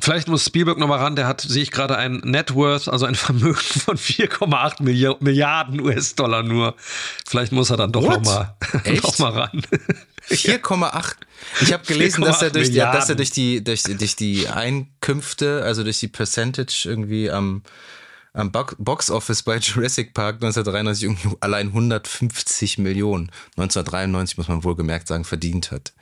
[SPEAKER 1] Vielleicht muss Spielberg noch mal ran, der hat, sehe ich gerade, ein Net Worth, also ein *laughs* Vermögen von 4,8 Milli- Milliarden US-Dollar nur. Vielleicht muss er dann doch
[SPEAKER 2] What? *laughs*
[SPEAKER 1] noch mal, ran. *laughs*
[SPEAKER 2] 4,8. Ich habe gelesen, dass er, durch, die,
[SPEAKER 1] Milliarden.
[SPEAKER 2] dass er durch, die, durch, durch die Einkünfte, also durch die Percentage irgendwie am, am Bo- Box Office bei Jurassic Park 1993 irgendwie allein 150 Millionen, 1993 muss man wohl gemerkt sagen, verdient hat.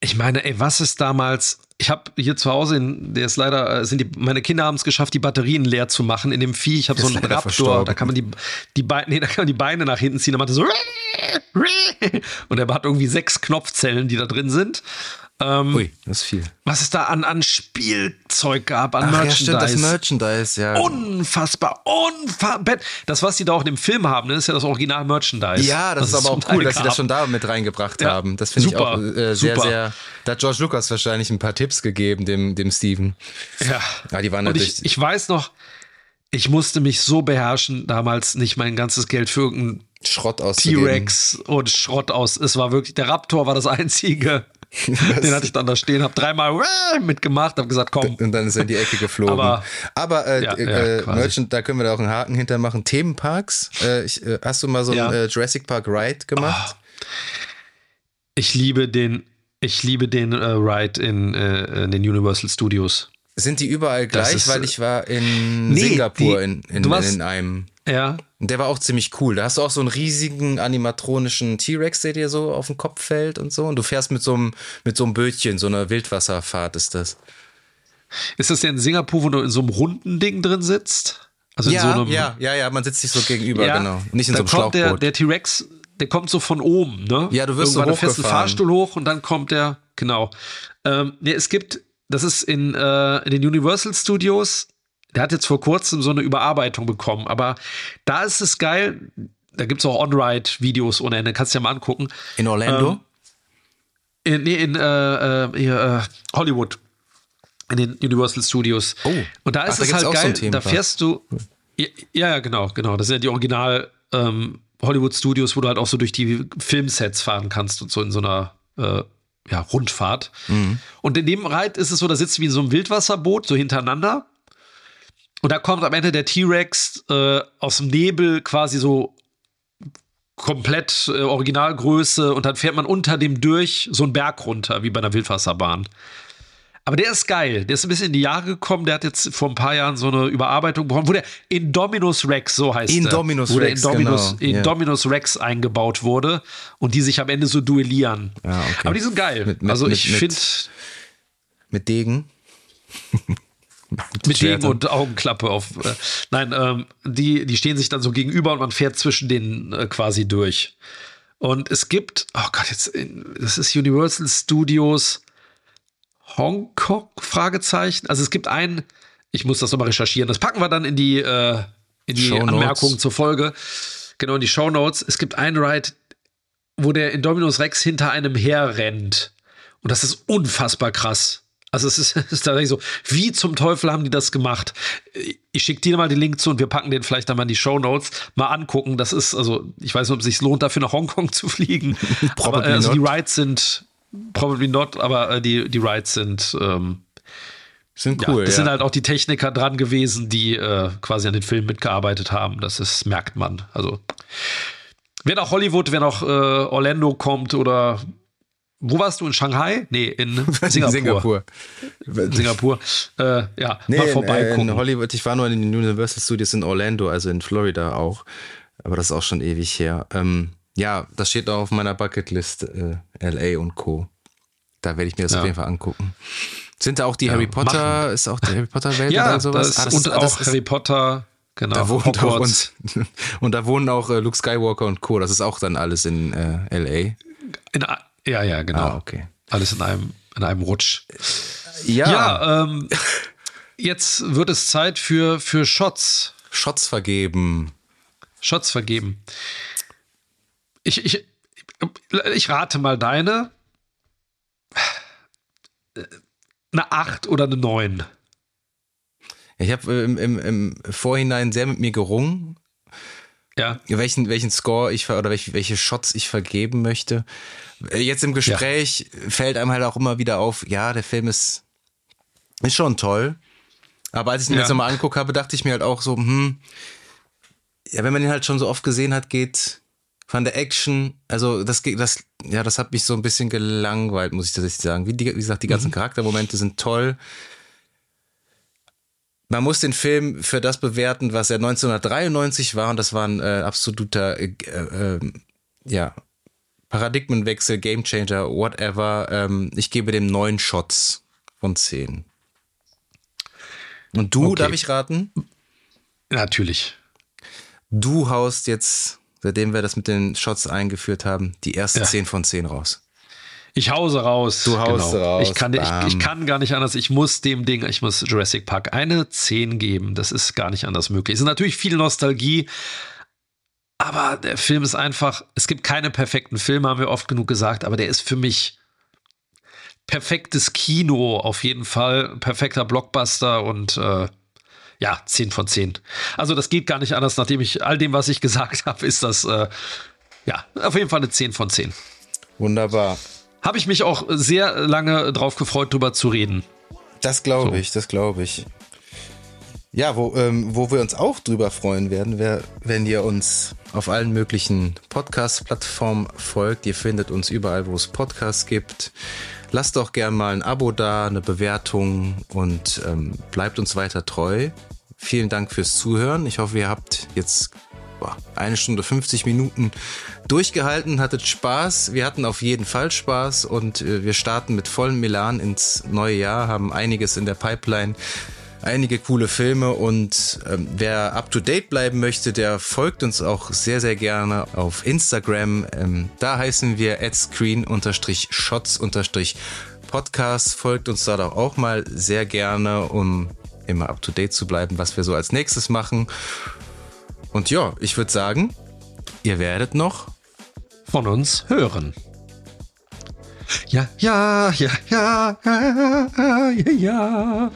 [SPEAKER 1] Ich meine, ey, was ist damals? Ich habe hier zu Hause, in, der ist leider, äh, sind die, meine Kinder haben es geschafft, die Batterien leer zu machen in dem Vieh. Ich habe so einen Raptor,
[SPEAKER 2] verstorben.
[SPEAKER 1] da kann man die, die Beine, nee, da kann man die Beine nach hinten ziehen. Da macht er so *laughs* und er hat irgendwie sechs Knopfzellen, die da drin sind. Ähm,
[SPEAKER 2] Ui, das ist viel.
[SPEAKER 1] was es da an, an Spielzeug gab, an
[SPEAKER 2] Ach ja,
[SPEAKER 1] Merchandise.
[SPEAKER 2] stimmt, das Merchandise, ja.
[SPEAKER 1] Unfassbar, unfassbar. Das, was die da auch in dem Film haben, ne, ist ja das Original-Merchandise.
[SPEAKER 2] Ja, das, ist aber auch cool, dass sie das schon da mit reingebracht
[SPEAKER 1] Ja,
[SPEAKER 2] haben. Das finde ich
[SPEAKER 1] super,
[SPEAKER 2] auch äh, sehr,
[SPEAKER 1] super.
[SPEAKER 2] sehr. Da hat George Lucas wahrscheinlich ein paar Tipps gegeben, dem, dem Steven.
[SPEAKER 1] Ja.
[SPEAKER 2] Ja, die waren
[SPEAKER 1] Und
[SPEAKER 2] natürlich.
[SPEAKER 1] ich, ich weiß noch, ich musste mich so beherrschen, damals nicht mein ganzes Geld für irgendeinen
[SPEAKER 2] Schrott auszugeben.
[SPEAKER 1] T-Rex und Schrott aus. Es war wirklich, der Raptor war das einzige. *laughs* Den hatte ich dann da stehen, habe dreimal mitgemacht, habe gesagt, komm.
[SPEAKER 2] Und dann ist er in die Ecke geflogen.
[SPEAKER 1] Aber-
[SPEAKER 2] Aber, äh,
[SPEAKER 1] Ja, ja,
[SPEAKER 2] äh,
[SPEAKER 1] quasi.
[SPEAKER 2] Merchant, da können wir da auch einen Haken hintermachen. Themenparks. Äh, ich, äh, hast du mal so
[SPEAKER 1] Ja.
[SPEAKER 2] einen äh, Jurassic Park Ride gemacht?
[SPEAKER 1] Ich liebe den, ich liebe den äh, Ride in, in den Universal Studios.
[SPEAKER 2] Sind die überall gleich?
[SPEAKER 1] ist,
[SPEAKER 2] Weil ich war in
[SPEAKER 1] nee,
[SPEAKER 2] Singapur
[SPEAKER 1] die-
[SPEAKER 2] in, in,
[SPEAKER 1] warst-
[SPEAKER 2] in einem.
[SPEAKER 1] Ja.
[SPEAKER 2] Der war auch ziemlich cool. Da hast du auch so einen riesigen animatronischen T-Rex, der dir so auf den Kopf fällt und so. Und du fährst mit so einem, mit so einem Bötchen, so einer Wildwasserfahrt ist das.
[SPEAKER 1] Ist das ja in Singapur, wo du in so einem runden Ding drin sitzt? Also in
[SPEAKER 2] ja,
[SPEAKER 1] so einem.
[SPEAKER 2] ja, ja, ja, man sitzt sich so gegenüber,
[SPEAKER 1] Ja,
[SPEAKER 2] genau. Nicht in so einem
[SPEAKER 1] kommt der,
[SPEAKER 2] Schlauchboot.
[SPEAKER 1] der T-Rex, der kommt so von oben, ne?
[SPEAKER 2] Ja, du wirst so
[SPEAKER 1] Irgendwann fährst einen. Fahrstuhl hoch und dann kommt der, genau. Ähm, nee, es gibt, das ist in, äh, in den Universal Studios, der hat jetzt vor kurzem so eine Überarbeitung bekommen, aber da ist es geil, da gibt es auch On-Ride-Videos ohne Ende, kannst du dir mal angucken.
[SPEAKER 2] in Orlando?
[SPEAKER 1] In, nee, in äh, äh, äh, Hollywood. In den Universal Studios.
[SPEAKER 2] Oh.
[SPEAKER 1] Und da
[SPEAKER 2] Ach,
[SPEAKER 1] ist
[SPEAKER 2] da
[SPEAKER 1] es halt
[SPEAKER 2] auch so
[SPEAKER 1] geil.
[SPEAKER 2] einen
[SPEAKER 1] da fährst du. Ja, ja, genau, genau. Das sind ja die Original ähm, Hollywood Studios, wo du halt auch so durch die Filmsets fahren kannst und so in so einer äh, ja, Rundfahrt.
[SPEAKER 2] Mhm.
[SPEAKER 1] Und in dem Reit ist es so, da sitzt du wie in so einem Wildwasserboot, so hintereinander. Und da kommt am Ende der T-Rex äh, aus dem Nebel quasi so komplett äh, Originalgröße und dann fährt man unter dem durch so einen Berg runter, wie bei einer Wildwasserbahn. Aber der ist geil. Der ist ein bisschen in die Jahre gekommen. Der hat jetzt vor ein paar Jahren so eine Überarbeitung bekommen, wo der Indominus Rex, so heißt
[SPEAKER 2] Indominus
[SPEAKER 1] der. Wo der
[SPEAKER 2] Rex,
[SPEAKER 1] Indominus,
[SPEAKER 2] genau.
[SPEAKER 1] Indominus Rex eingebaut wurde und die sich am Ende so duellieren.
[SPEAKER 2] Ja, okay.
[SPEAKER 1] Aber die sind geil.
[SPEAKER 2] Mit- mit-
[SPEAKER 1] also ich finde
[SPEAKER 2] Mit Degen? *laughs*
[SPEAKER 1] mit Degen und Augenklappe auf. Äh, nein, ähm, die, die stehen sich dann so gegenüber und man fährt zwischen denen äh, quasi durch. Und es gibt, oh Gott, jetzt, in- das ist Universal Studios Hongkong? Fragezeichen. Also es gibt einen, ich muss das nochmal recherchieren, das packen wir dann in die, äh, in die. Anmerkungen zur Folge. Genau, in die Show Notes. Es gibt einen Ride, wo der Indominus Rex hinter einem herrennt. Und das ist unfassbar krass. Also es ist, *laughs* es ist tatsächlich so, wie zum Teufel haben die das gemacht? Ich schicke dir mal den Link zu und wir packen den vielleicht dann mal in die Show Notes. Mal angucken. Das ist, also, ich weiß nicht, ob es sich lohnt, dafür nach Hongkong zu fliegen. *laughs* aber äh, also die
[SPEAKER 2] not.
[SPEAKER 1] Rides sind, probably not, aber äh, die, die Rides sind, ähm,
[SPEAKER 2] Sind
[SPEAKER 1] ja,
[SPEAKER 2] cool,
[SPEAKER 1] das
[SPEAKER 2] ja.
[SPEAKER 1] sind halt auch die Techniker dran gewesen, die äh, quasi an den Film mitgearbeitet haben. Das ist, merkt man. Also, wenn auch Hollywood, wenn auch äh, Orlando kommt oder wo warst du? In Shanghai? Nee, *laughs* in Singapur.
[SPEAKER 2] Singapur.
[SPEAKER 1] Singapur. Äh, ja,
[SPEAKER 2] Nee,
[SPEAKER 1] mal
[SPEAKER 2] in, äh,
[SPEAKER 1] vorbeigucken.
[SPEAKER 2] in Hollywood. Ich war nur in den Universal Studios in Orlando, also in Florida auch. Aber das ist auch schon ewig her. Ähm, ja, das steht auch auf meiner Bucketlist, äh, LA und Co. Da werde ich mir das
[SPEAKER 1] Ja.
[SPEAKER 2] auf jeden Fall angucken. Sind da auch die Harry Potter, ist auch die Harry Potter Welt *laughs*
[SPEAKER 1] ja,
[SPEAKER 2] oder sowas?
[SPEAKER 1] das,
[SPEAKER 2] Ah, das
[SPEAKER 1] und
[SPEAKER 2] ist-
[SPEAKER 1] auch
[SPEAKER 2] das ist-
[SPEAKER 1] Harry Potter. Genau.
[SPEAKER 2] da wohnt auch und, *laughs* und da wohnen auch äh, Luke Skywalker und Co. Das ist auch dann alles in äh, LA.
[SPEAKER 1] In, ja, ja, genau.
[SPEAKER 2] Ah, okay.
[SPEAKER 1] Alles in einem, in einem Rutsch.
[SPEAKER 2] Ja,
[SPEAKER 1] Ja, ähm, jetzt wird es Zeit für, für Shots.
[SPEAKER 2] Shots vergeben.
[SPEAKER 1] Shots vergeben. Ich, ich, ich rate mal deine. Eine 8 oder eine 9.
[SPEAKER 2] Ich habe äh, im, im, im Vorhinein sehr mit mir gerungen,
[SPEAKER 1] Ja.
[SPEAKER 2] welchen, welchen Score ich oder welche, welche Shots ich vergeben möchte. Äh, Jetzt im Gespräch fällt einem halt auch immer wieder auf, ja, der Film ist, ist schon toll. Aber als ich ihn
[SPEAKER 1] Ja.
[SPEAKER 2] jetzt nochmal angeguckt habe, dachte ich mir halt auch so, hm, ja, wenn man ihn halt schon so oft gesehen hat, geht von der Action, also das geht, das, ja, das hat mich so ein bisschen gelangweilt, muss ich tatsächlich sagen. Wie, die, wie gesagt, die ganzen Charaktermomente sind toll. Man muss den Film für das bewerten, was er 1993 war, und das war ein äh, absoluter äh, äh, ja, Paradigmenwechsel, Gamechanger, whatever. Ähm, ich gebe dem neun Shots von zehn. Und du,
[SPEAKER 1] Okay.
[SPEAKER 2] darf ich raten?
[SPEAKER 1] Natürlich.
[SPEAKER 2] Du haust jetzt, seitdem wir das mit den Shots eingeführt haben, die erste
[SPEAKER 1] Ja.
[SPEAKER 2] 10 von 10 raus.
[SPEAKER 1] Ich hause raus.
[SPEAKER 2] Du haust raus,
[SPEAKER 1] Ich kann, ich, ich kann gar nicht anders. Ich muss dem Ding, ich muss Jurassic Park eine 10 geben. Das ist gar nicht anders möglich. Es ist natürlich viel Nostalgie, aber der Film ist einfach, es gibt keine perfekten Filme, haben wir oft genug gesagt, aber der ist für mich perfektes Kino auf jeden Fall. Perfekter Blockbuster und äh, ja, 10 von 10. Also das geht gar nicht anders, nachdem ich all dem, was ich *laughs* gesagt habe, ist das äh, ja auf jeden Fall eine 10 von 10.
[SPEAKER 2] Wunderbar.
[SPEAKER 1] Habe ich mich auch sehr lange drauf gefreut, drüber zu reden.
[SPEAKER 2] Das glaube
[SPEAKER 1] So.
[SPEAKER 2] ich, das glaube ich. Ja, wo, ähm, wo wir uns auch drüber freuen werden, wär, wenn ihr uns auf allen möglichen Podcast-Plattformen folgt. Ihr findet uns überall, wo es Podcasts gibt. Lasst doch gern mal ein Abo da, eine Bewertung und ähm, bleibt uns weiter treu. Vielen Dank fürs Zuhören. Ich hoffe, ihr habt jetzt boah, eine Stunde 50 Minuten durchgehalten, hattet Spaß. Wir hatten auf jeden Fall Spaß und äh, wir starten mit vollem Milan ins neue Jahr, haben einiges in der Pipeline einige coole Filme und ähm, wer up to date bleiben möchte, der folgt uns auch sehr, sehr gerne auf Instagram. Ähm, da heißen wir adscreen-shots-podcast. Folgt uns da doch auch mal sehr gerne, um immer up to date zu bleiben, was wir so als nächstes machen. Und ja, ich würde sagen, ihr werdet noch
[SPEAKER 1] von uns hören. Ja, ja, ja, ja, ja, ja, ja.